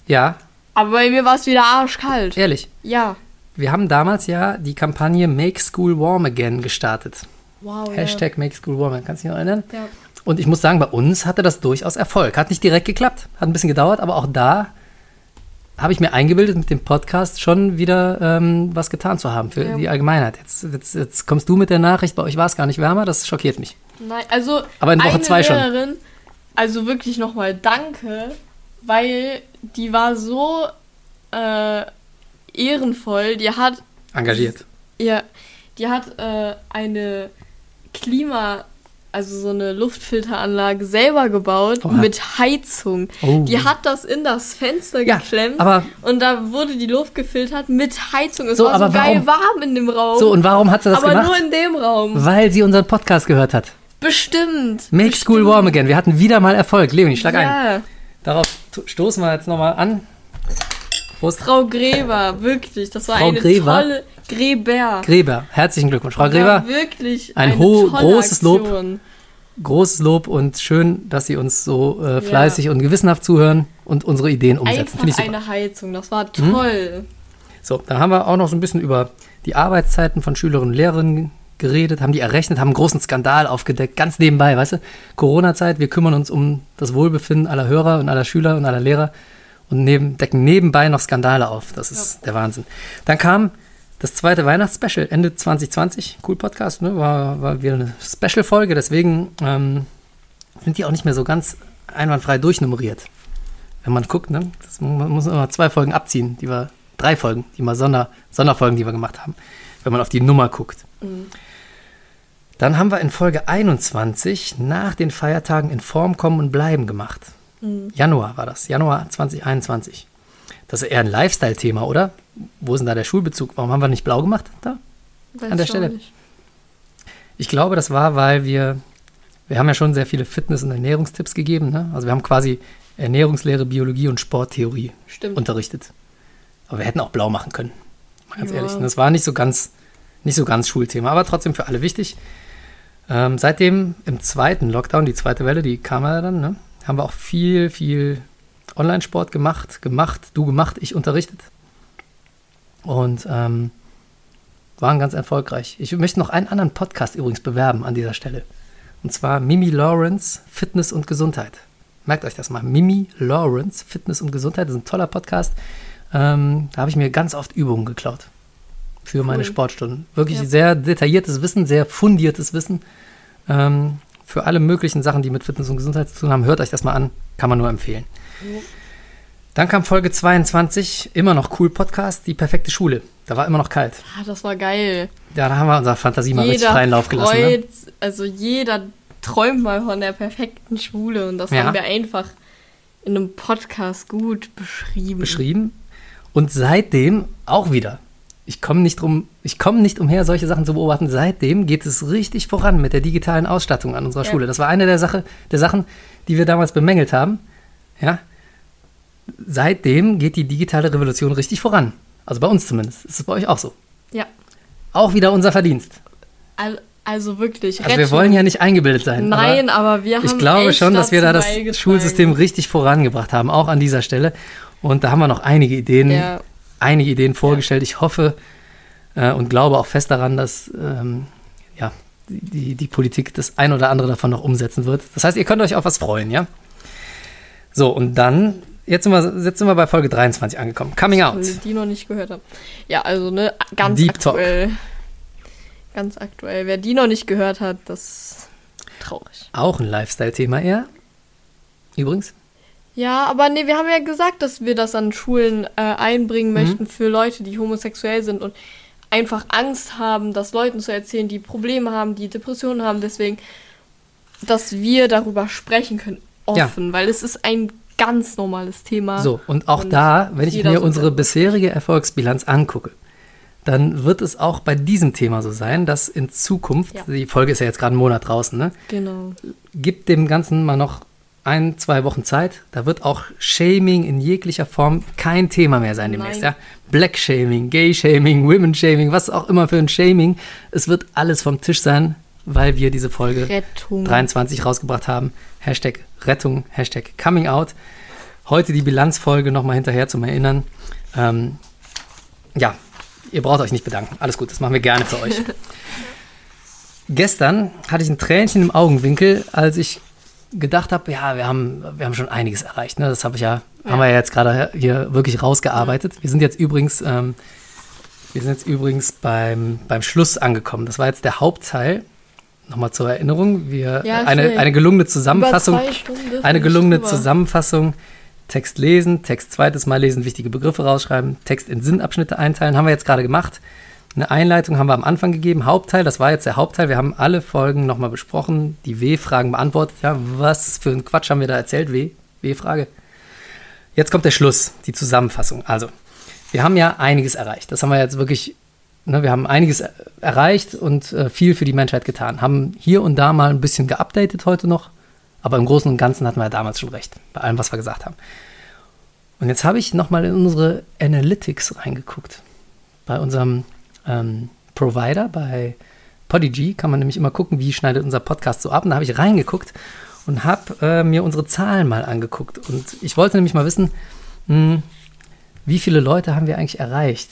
Ja, Aber bei mir war es wieder arschkalt. ehrlich. Ja. Wir haben damals ja die Kampagne Make School Warm Again gestartet. Wow. Hashtag Make School Warm Again. Kannst du dich noch erinnern? Ja. Und ich muss sagen, bei uns hatte das durchaus Erfolg. Hat nicht direkt geklappt, hat ein bisschen gedauert, aber auch da habe ich mir eingebildet, mit dem Podcast schon wieder ähm, was getan zu haben für Ja. die Allgemeinheit. Jetzt, jetzt, jetzt kommst du mit der Nachricht, bei euch war es gar nicht wärmer, das schockiert mich. Nein, also Aber in Woche eine zwei schon. Lehrerin, also wirklich nochmal danke, weil die war so äh, ehrenvoll. Die hat, Engagiert. ja, die hat äh, eine Klima, also so eine Luftfilteranlage selber gebaut Oha. mit Heizung. Oh. Die hat das in das Fenster Ja, geklemmt aber- und da wurde die Luft gefiltert mit Heizung. Es So, war aber so geil warum- warm in dem Raum. So, und warum hat sie das aber gemacht? nur in dem Raum. Weil sie unseren Podcast gehört hat. Bestimmt. Make bestimmt. School Warm Again. Wir hatten wieder mal Erfolg. Leonie, schlag ein. Ja. Darauf t- stoßen wir jetzt nochmal an. Prost. Frau Gräber, wirklich. Das war Frau eine Gräber? tolle Gräber. Gräber, herzlichen Glückwunsch. Frau Gräber, wirklich ein eine ho- tolle großes Lob. Aktion. großes Lob und schön, dass Sie uns so äh, fleißig und gewissenhaft zuhören und unsere Ideen umsetzen. Einfach ich eine Heizung, das war toll. So, dann haben wir auch noch so ein bisschen über die Arbeitszeiten von Schülerinnen und Lehrerinnen geredet, haben die errechnet, haben einen großen Skandal aufgedeckt, ganz nebenbei, weißt du? Corona-Zeit, wir kümmern uns um das Wohlbefinden aller Hörer und aller Schüler und aller Lehrer und neben, decken nebenbei noch Skandale auf. Das ist der Wahnsinn. Dann kam das zweite Weihnachtsspecial Ende 2020. Cool Podcast, ne? War, war wieder eine Special-Folge, deswegen ähm, sind die auch nicht mehr so ganz einwandfrei durchnummeriert. wenn man guckt, ne, das, man muss immer zwei Folgen abziehen, die wir, drei Folgen, die mal Sonder, Sonderfolgen, die wir gemacht haben, wenn man auf die Nummer guckt. Dann haben wir in Folge 21 nach den Feiertagen in Form kommen und bleiben gemacht. Januar war das, Januar 2021. Das ist eher ein Lifestyle-Thema, oder? Wo ist denn da der Schulbezug? Warum haben wir nicht blau gemacht? Da? Weiß An der Stelle. nicht. Ich glaube, das war, weil wir, wir haben ja schon sehr viele Fitness- und Ernährungstipps gegeben. Ne? Also wir haben quasi Ernährungslehre, Biologie und Sporttheorie Stimmt. unterrichtet. Aber wir hätten auch blau machen können. Mal Ganz Ja. ehrlich. Das war nicht so ganz, nicht so ganz Schulthema, aber trotzdem für alle wichtig. Ähm, seitdem im zweiten Lockdown, die zweite Welle, die kam ja dann, ne? haben wir auch viel, viel Online-Sport gemacht, gemacht, du gemacht, ich unterrichtet. Und ähm, waren ganz erfolgreich. Ich möchte noch einen anderen Podcast übrigens bewerben an dieser Stelle. Und zwar Mimi Lawrence, Fitness und Gesundheit. Merkt euch das mal. Mimi Lawrence, Fitness und Gesundheit, das ist ein toller Podcast. Ähm, da habe ich mir ganz oft Übungen geklaut für meine Cool. Sportstunden. Wirklich Ja. sehr detailliertes Wissen, sehr fundiertes Wissen ähm, für alle möglichen Sachen, die mit Fitness und Gesundheit zu tun haben. Hört euch das mal an, kann man nur empfehlen. Dann kam Folge 22, immer noch cool Podcast, die perfekte Schule. Da war immer noch kalt. Ah, das war geil. Ja, da haben wir unserer Fantasie mal richtig freien Lauf gelassen. Ne? freut, also jeder träumt mal von der perfekten Schule und das Ja. haben wir einfach in einem Podcast gut beschrieben. beschrieben. Und seitdem auch wieder. Ich komme nicht drum, ich komme nicht umher, solche Sachen zu beobachten. Seitdem geht es richtig voran mit der digitalen Ausstattung an unserer Ja. Schule. Das war eine der, Sache, der Sachen, die wir damals bemängelt haben. Ja. Seitdem geht die digitale Revolution richtig voran. Also bei uns zumindest. Ist es bei euch auch so? Ja, Auch wieder unser Verdienst. al- also wirklich. Also wir wollen ja nicht eingebildet sein. Nein, aber, wir haben Ich glaube schon, dass wir da das. Schulsystem richtig vorangebracht haben, auch an dieser Stelle. Und da haben wir noch einige Ideen, Ja. Einige Ideen vorgestellt. Ich hoffe äh, und glaube auch fest daran, dass ähm, ja, die, die Politik das ein oder andere davon noch umsetzen wird. Das heißt, ihr könnt euch auf was freuen, ja? So, und dann, jetzt sind wir, jetzt sind wir bei Folge 23 angekommen. Coming Out. Die noch nicht gehört haben. Ja, also ne, ganz Deep Talk. aktuell. Ganz aktuell. Wer die noch nicht gehört hat, das ist traurig. Auch ein Lifestyle-Thema eher. Übrigens. Ja, aber nee, wir haben ja gesagt, dass wir das an Schulen äh, einbringen möchten für Leute, die homosexuell sind und einfach Angst haben, das Leuten zu erzählen, die Probleme haben, die Depressionen haben. Deswegen, dass wir darüber sprechen können, Ja. offen, weil es ist ein ganz normales Thema. So, und auch Und da, wenn ich mir unsere bisherige Erfolgsbilanz angucke, dann wird es auch bei diesem Thema so sein, dass in Zukunft, Ja. die Folge ist ja jetzt gerade einen Monat draußen, ne? Genau. gibt dem Ganzen mal noch ein, zwei Wochen Zeit. Da wird auch Shaming in jeglicher Form kein Thema mehr sein demnächst. Nein. Ja? Black Shaming, Gay Shaming, Women Shaming, was auch immer für ein Shaming. Es wird alles vom Tisch sein, weil wir diese Folge Rettung. 23 rausgebracht haben. Hashtag Rettung, Hashtag Coming Out. Heute die Bilanzfolge nochmal hinterher zum Erinnern. Ähm, ja, ihr braucht euch nicht bedanken. Alles gut, das machen wir gerne für euch. Gestern hatte ich ein Tränchen im Augenwinkel, als ich gedacht habe, ja, wir haben, wir haben schon einiges erreicht. Ne? Das habe ich ja, haben wir ja jetzt gerade hier wirklich rausgearbeitet. Wir sind jetzt übrigens, ähm, wir sind jetzt übrigens beim, beim Schluss angekommen. Das war jetzt der Hauptteil. Nochmal zur Erinnerung, wir Ja, eine, eine gelungene Zusammenfassung, eine gelungene. Zusammenfassung, Text lesen, Text zweites Mal lesen, wichtige Begriffe rausschreiben, Text in Sinnabschnitte einteilen, haben wir jetzt gerade gemacht. Eine Einleitung haben wir am Anfang gegeben, Hauptteil, das war jetzt der Hauptteil. Wir haben alle Folgen nochmal besprochen, die W-Fragen beantwortet. Ja, was für ein Quatsch haben wir da erzählt? W-Frage. Jetzt kommt der Schluss, die Zusammenfassung. Also, wir haben ja einiges erreicht. Das haben wir jetzt wirklich, ne, wir haben einiges er- erreicht und äh, viel für die Menschheit getan. Haben hier und da mal ein bisschen geupdatet heute noch, aber im Großen und Ganzen hatten wir ja damals schon recht, bei allem, was wir gesagt haben. Und jetzt habe ich nochmal in unsere Analytics reingeguckt. Bei unserem ähm, Provider, bei Podigy, kann man nämlich immer gucken, wie schneidet unser Podcast so ab. Und da habe ich reingeguckt und habe äh, mir unsere Zahlen mal angeguckt. Und ich wollte nämlich mal wissen, mh, wie viele Leute haben wir eigentlich erreicht?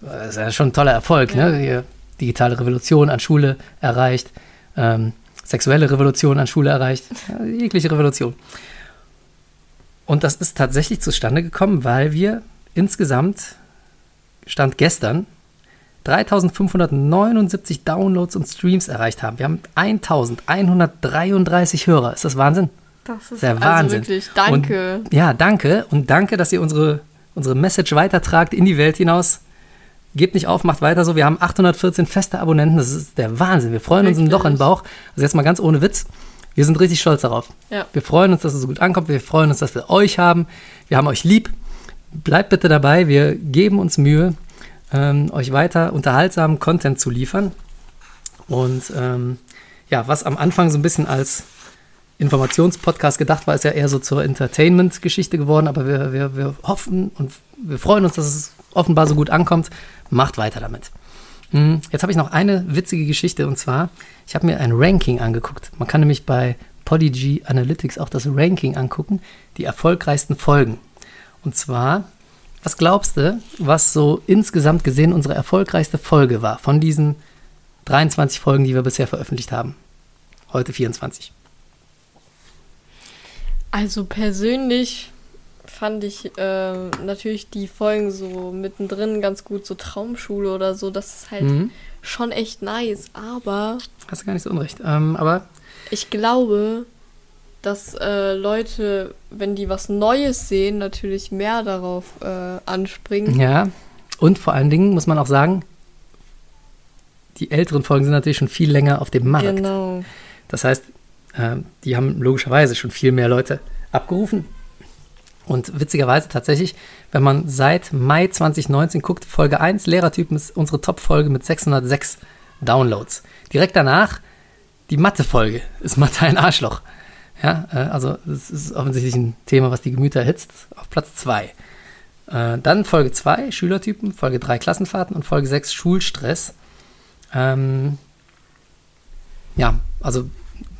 Das ist ja schon ein toller Erfolg, ne? Die digitale Revolution an Schule erreicht, ähm, sexuelle Revolution an Schule erreicht, ja, jegliche Revolution. Und das ist tatsächlich zustande gekommen, weil wir insgesamt, Stand gestern, 3579 Downloads und Streams erreicht haben. Wir haben 1133 Hörer. Ist das Wahnsinn? Das ist Der also Wahnsinn. wirklich, danke. Und, ja, danke. Und danke, dass ihr unsere, unsere Message weitertragt in die Welt hinaus. Gebt nicht auf, macht weiter so. Wir haben 814 feste Abonnenten. Das ist der Wahnsinn. Wir freuen uns ein Loch in den Bauch. Also jetzt mal ganz ohne Witz. Wir sind richtig stolz darauf. Ja. Wir freuen uns, dass es so gut ankommt. Wir freuen uns, dass wir euch haben. Wir haben euch lieb. Bleibt bitte dabei. Wir geben uns Mühe, ähm, euch weiter unterhaltsamen Content zu liefern. Und ähm, ja, was am Anfang so ein bisschen als Informationspodcast gedacht war, ist ja eher so zur Entertainment-Geschichte geworden, aber wir, wir, wir hoffen und wir freuen uns, dass es offenbar so gut ankommt. Macht weiter damit. Hm, Jetzt habe ich noch eine witzige Geschichte und zwar, ich habe mir ein Ranking angeguckt. Man kann nämlich bei Podigy Analytics auch das Ranking angucken, die erfolgreichsten Folgen. Und zwar, was glaubst du, was so insgesamt gesehen unsere erfolgreichste Folge war von diesen 23 Folgen, die wir bisher veröffentlicht haben? Heute 24. Also persönlich fand ich äh, natürlich die Folgen so mittendrin ganz gut, so Traumschule oder so. Das ist halt Mhm. schon echt nice. Aber Hast du gar nicht so unrecht. Ähm, aber ich glaube, dass äh, Leute, wenn die was Neues sehen, natürlich mehr darauf äh, anspringen. ja, und vor allen Dingen muss man auch sagen, die älteren Folgen sind natürlich schon viel länger auf dem Markt. Genau. Das heißt, äh, die haben logischerweise schon viel mehr Leute abgerufen. Und witzigerweise tatsächlich, wenn man seit Mai 2019 guckt, Folge 1, Lehrertypen ist unsere Top-Folge mit 606 Downloads. Direkt danach die Mathe-Folge ist Mathe ein Arschloch. Ja, äh, also das ist offensichtlich ein Thema, was die Gemüter erhitzt. Auf Platz 2. Äh, dann Folge 2, Schülertypen, Folge 3, Klassenfahrten und Folge 6, Schulstress. Ähm, ja, also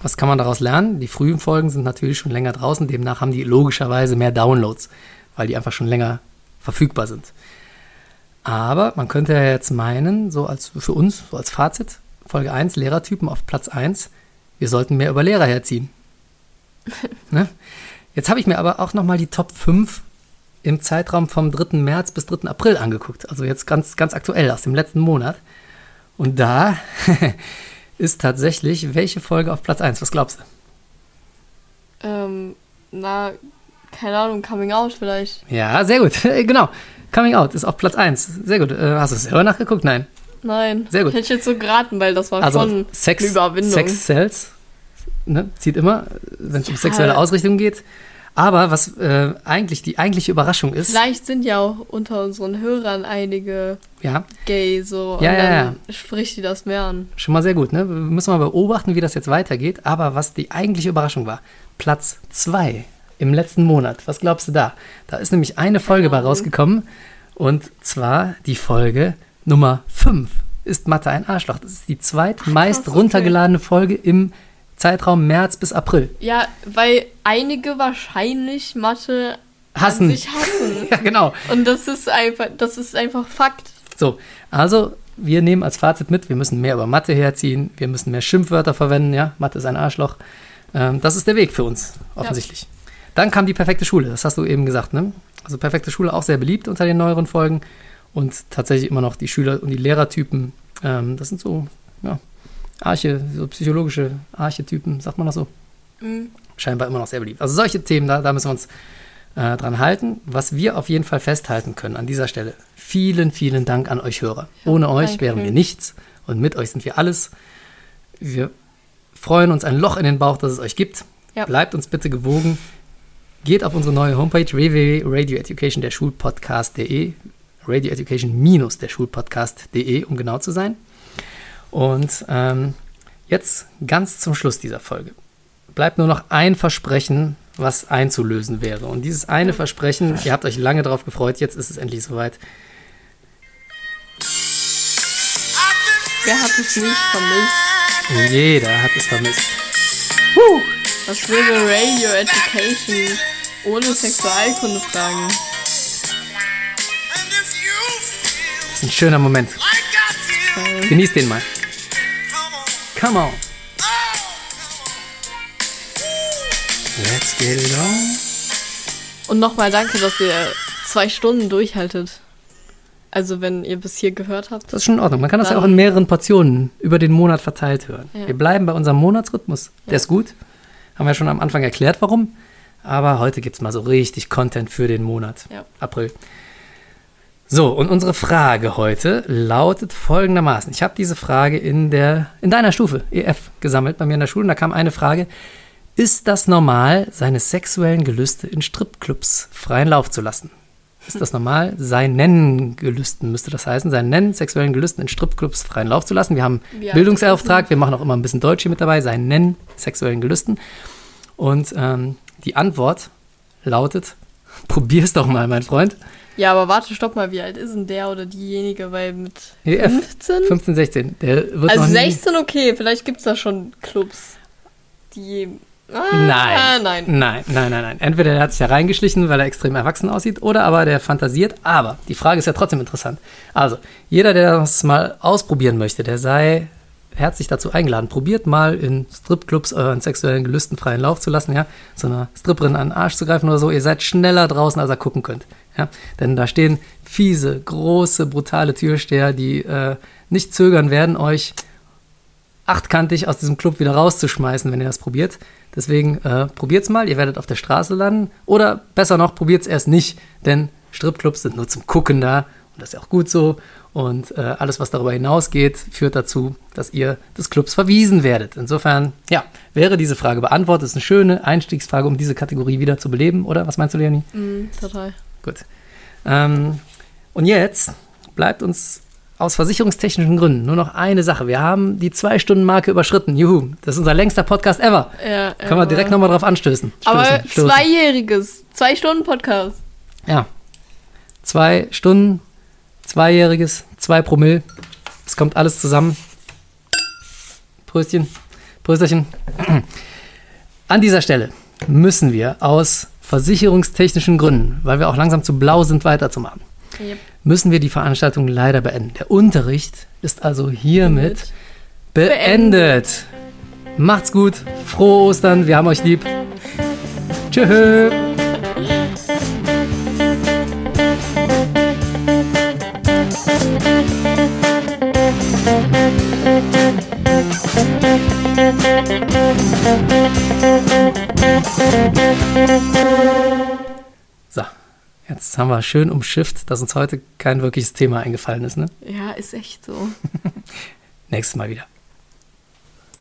was kann man daraus lernen? Die frühen Folgen sind natürlich schon länger draußen, demnach haben die logischerweise mehr Downloads, weil die einfach schon länger verfügbar sind. Aber man könnte ja jetzt meinen, so als für uns, so als Fazit, Folge 1, Lehrertypen auf Platz 1, wir sollten mehr über Lehrer herziehen. ne? Jetzt habe ich mir aber auch nochmal die Top 5 im Zeitraum vom 3. März bis 3. April angeguckt. Also jetzt ganz, ganz aktuell aus dem letzten Monat. Und da ist tatsächlich welche Folge auf Platz 1? Was glaubst du? Ähm, na, keine Ahnung, Coming Out vielleicht. Ja, sehr gut. genau. Coming Out ist auf Platz 1. Sehr gut. Äh, hast du es selber nachgeguckt? Nein. Nein. Sehr gut. Hätte ich jetzt so geraten, weil das war Also schon Sex, eine Überwindung. Sex Cells ne, zieht immer, wenn es um Ja. sexuelle Ausrichtung geht. Aber was äh, eigentlich die eigentliche Überraschung ist, Vielleicht sind ja auch unter unseren Hörern einige ja, gay so. Ja, und ja, dann spricht die das mehr an. schon mal sehr gut. Ne? Wir müssen mal beobachten, wie das jetzt weitergeht. Aber was die eigentliche Überraschung war, Platz 2 im letzten Monat. Was glaubst du da? Da ist nämlich eine Folge bei rausgekommen. Und zwar die Folge Nummer 5 ist Mathe ein Arschloch. Das ist die zweitmeist krass, okay. runtergeladene Folge im Zeitraum März bis April. Ja, weil einige wahrscheinlich Mathe Hassen. sich hassen. Ja, genau. Und das ist einfach, das ist einfach Fakt. So, also wir nehmen als Fazit mit, wir müssen mehr über Mathe herziehen, wir müssen mehr Schimpfwörter verwenden, ja, Mathe ist ein Arschloch. Ähm, das ist der Weg für uns, offensichtlich. Dann kam die perfekte Schule, das hast du eben gesagt, ne? Also perfekte Schule auch sehr beliebt unter den neueren Folgen und tatsächlich immer noch die Schüler- und die Lehrertypen, ähm, das sind so, ja, Arche, so psychologische Archetypen, sagt man das so? Mhm. scheinbar immer noch sehr beliebt. Also solche Themen, da, da müssen wir uns äh, dran halten. Was wir auf jeden Fall festhalten können an dieser Stelle, vielen, vielen Dank an euch Hörer. Ohne euch danke. wären wir nichts und mit euch sind wir alles. Wir freuen uns ein Loch in den Bauch, dass es euch gibt. Ja. Bleibt uns bitte gewogen. Geht auf unsere neue Homepage www.radioeducation der Schulpodcast.de radioeducation der Schulpodcast.de, um genau zu sein. Und ähm, jetzt ganz zum Schluss dieser Folge bleibt nur noch ein Versprechen, was einzulösen wäre. Und dieses eine Versprechen, ihr habt euch lange darauf gefreut, jetzt ist es endlich soweit. Wer hat es nicht vermisst? Jeder hat es vermisst. Was wäre Radio Education ohne Sexualkunde-Fragen? Das ist ein schöner Moment. Genießt den mal. Come on. Let's get it on. Und nochmal danke, dass ihr zwei Stunden durchhaltet. Also wenn ihr bis hier gehört habt. Das ist schon in Ordnung. Man kann das ja auch in mehreren Portionen über den Monat verteilt hören. Ja. Wir bleiben bei unserem Monatsrhythmus. Der Ja. ist gut. Haben wir schon am Anfang erklärt, warum. Aber heute gibt es mal so richtig Content für den Monat. Ja. April. So, und unsere Frage heute lautet folgendermaßen. Ich habe diese Frage in, der, in deiner Stufe, EF, gesammelt bei mir in der Schule. Und da kam eine Frage. Ist das normal, seine sexuellen Gelüste in Stripclubs freien Lauf zu lassen? Ist das normal, seinen Gelüsten, müsste das heißen, seinen sexuellen Gelüsten in Stripclubs freien Lauf zu lassen? Wir haben Ja, Bildungsauftrag, wir machen auch immer ein bisschen Deutsch hier mit dabei, seinen sexuellen Gelüsten. Und ähm, die Antwort lautet, probier's doch mal, mein Freund. Ja, aber warte, stopp mal, wie alt ist denn der oder diejenige? Weil mit EF, 15? 15, 16. Der wird Also noch nie- 16 okay, vielleicht gibt es da schon Clubs, die. Ah, Nein. Nein. Nein, nein, nein, nein. Entweder der hat sich ja reingeschlichen, weil er extrem erwachsen aussieht, oder aber der fantasiert. Aber die Frage ist ja trotzdem interessant. Also, jeder, der das mal ausprobieren möchte, der sei herzlich dazu eingeladen. Probiert mal in Stripclubs euren sexuellen Gelüsten freien Lauf zu lassen, ja. So einer Stripperin an den Arsch zu greifen oder so. Ihr seid schneller draußen, als ihr gucken könnt. Ja? Denn da stehen fiese, große, brutale Türsteher, die äh, nicht zögern werden, euch achtkantig aus diesem Club wieder rauszuschmeißen, wenn ihr das probiert. Deswegen äh, probiert's mal, ihr werdet auf der Straße landen. Oder besser noch, probiert's erst nicht, denn Stripclubs sind nur zum Gucken da und das ist ja auch gut so. Und äh, alles, was darüber hinausgeht, führt dazu, dass ihr des Clubs verwiesen werdet. Insofern, ja, wäre diese Frage beantwortet. Ist eine schöne Einstiegsfrage, um diese Kategorie wieder zu beleben, oder? Was meinst du, Leonie? Mm, total. Gut. Ähm, und jetzt bleibt uns aus versicherungstechnischen Gründen nur noch eine Sache. Wir haben die Zwei-Stunden-Marke überschritten. Juhu, das ist unser längster Podcast ever. Ja, Können wir aber- direkt nochmal drauf anstößen. Aber Stoßen, zweijähriges, zwei Stunden Podcast. Ja. Zwei Stunden, zweijähriges, zwei Promille. Es kommt alles zusammen. Pröstchen, Prösterchen. An dieser Stelle müssen wir aus versicherungstechnischen Gründen, weil wir auch langsam zu blau sind, weiterzumachen, Yep. müssen wir die Veranstaltung leider beenden. Der Unterricht ist also hiermit beendet. Macht's gut, frohe Ostern, wir haben euch lieb. Tschüss. So, jetzt haben wir schön umschifft, dass uns heute kein wirkliches Thema eingefallen ist. Ne? Ja, ist echt so. Nächstes Mal wieder.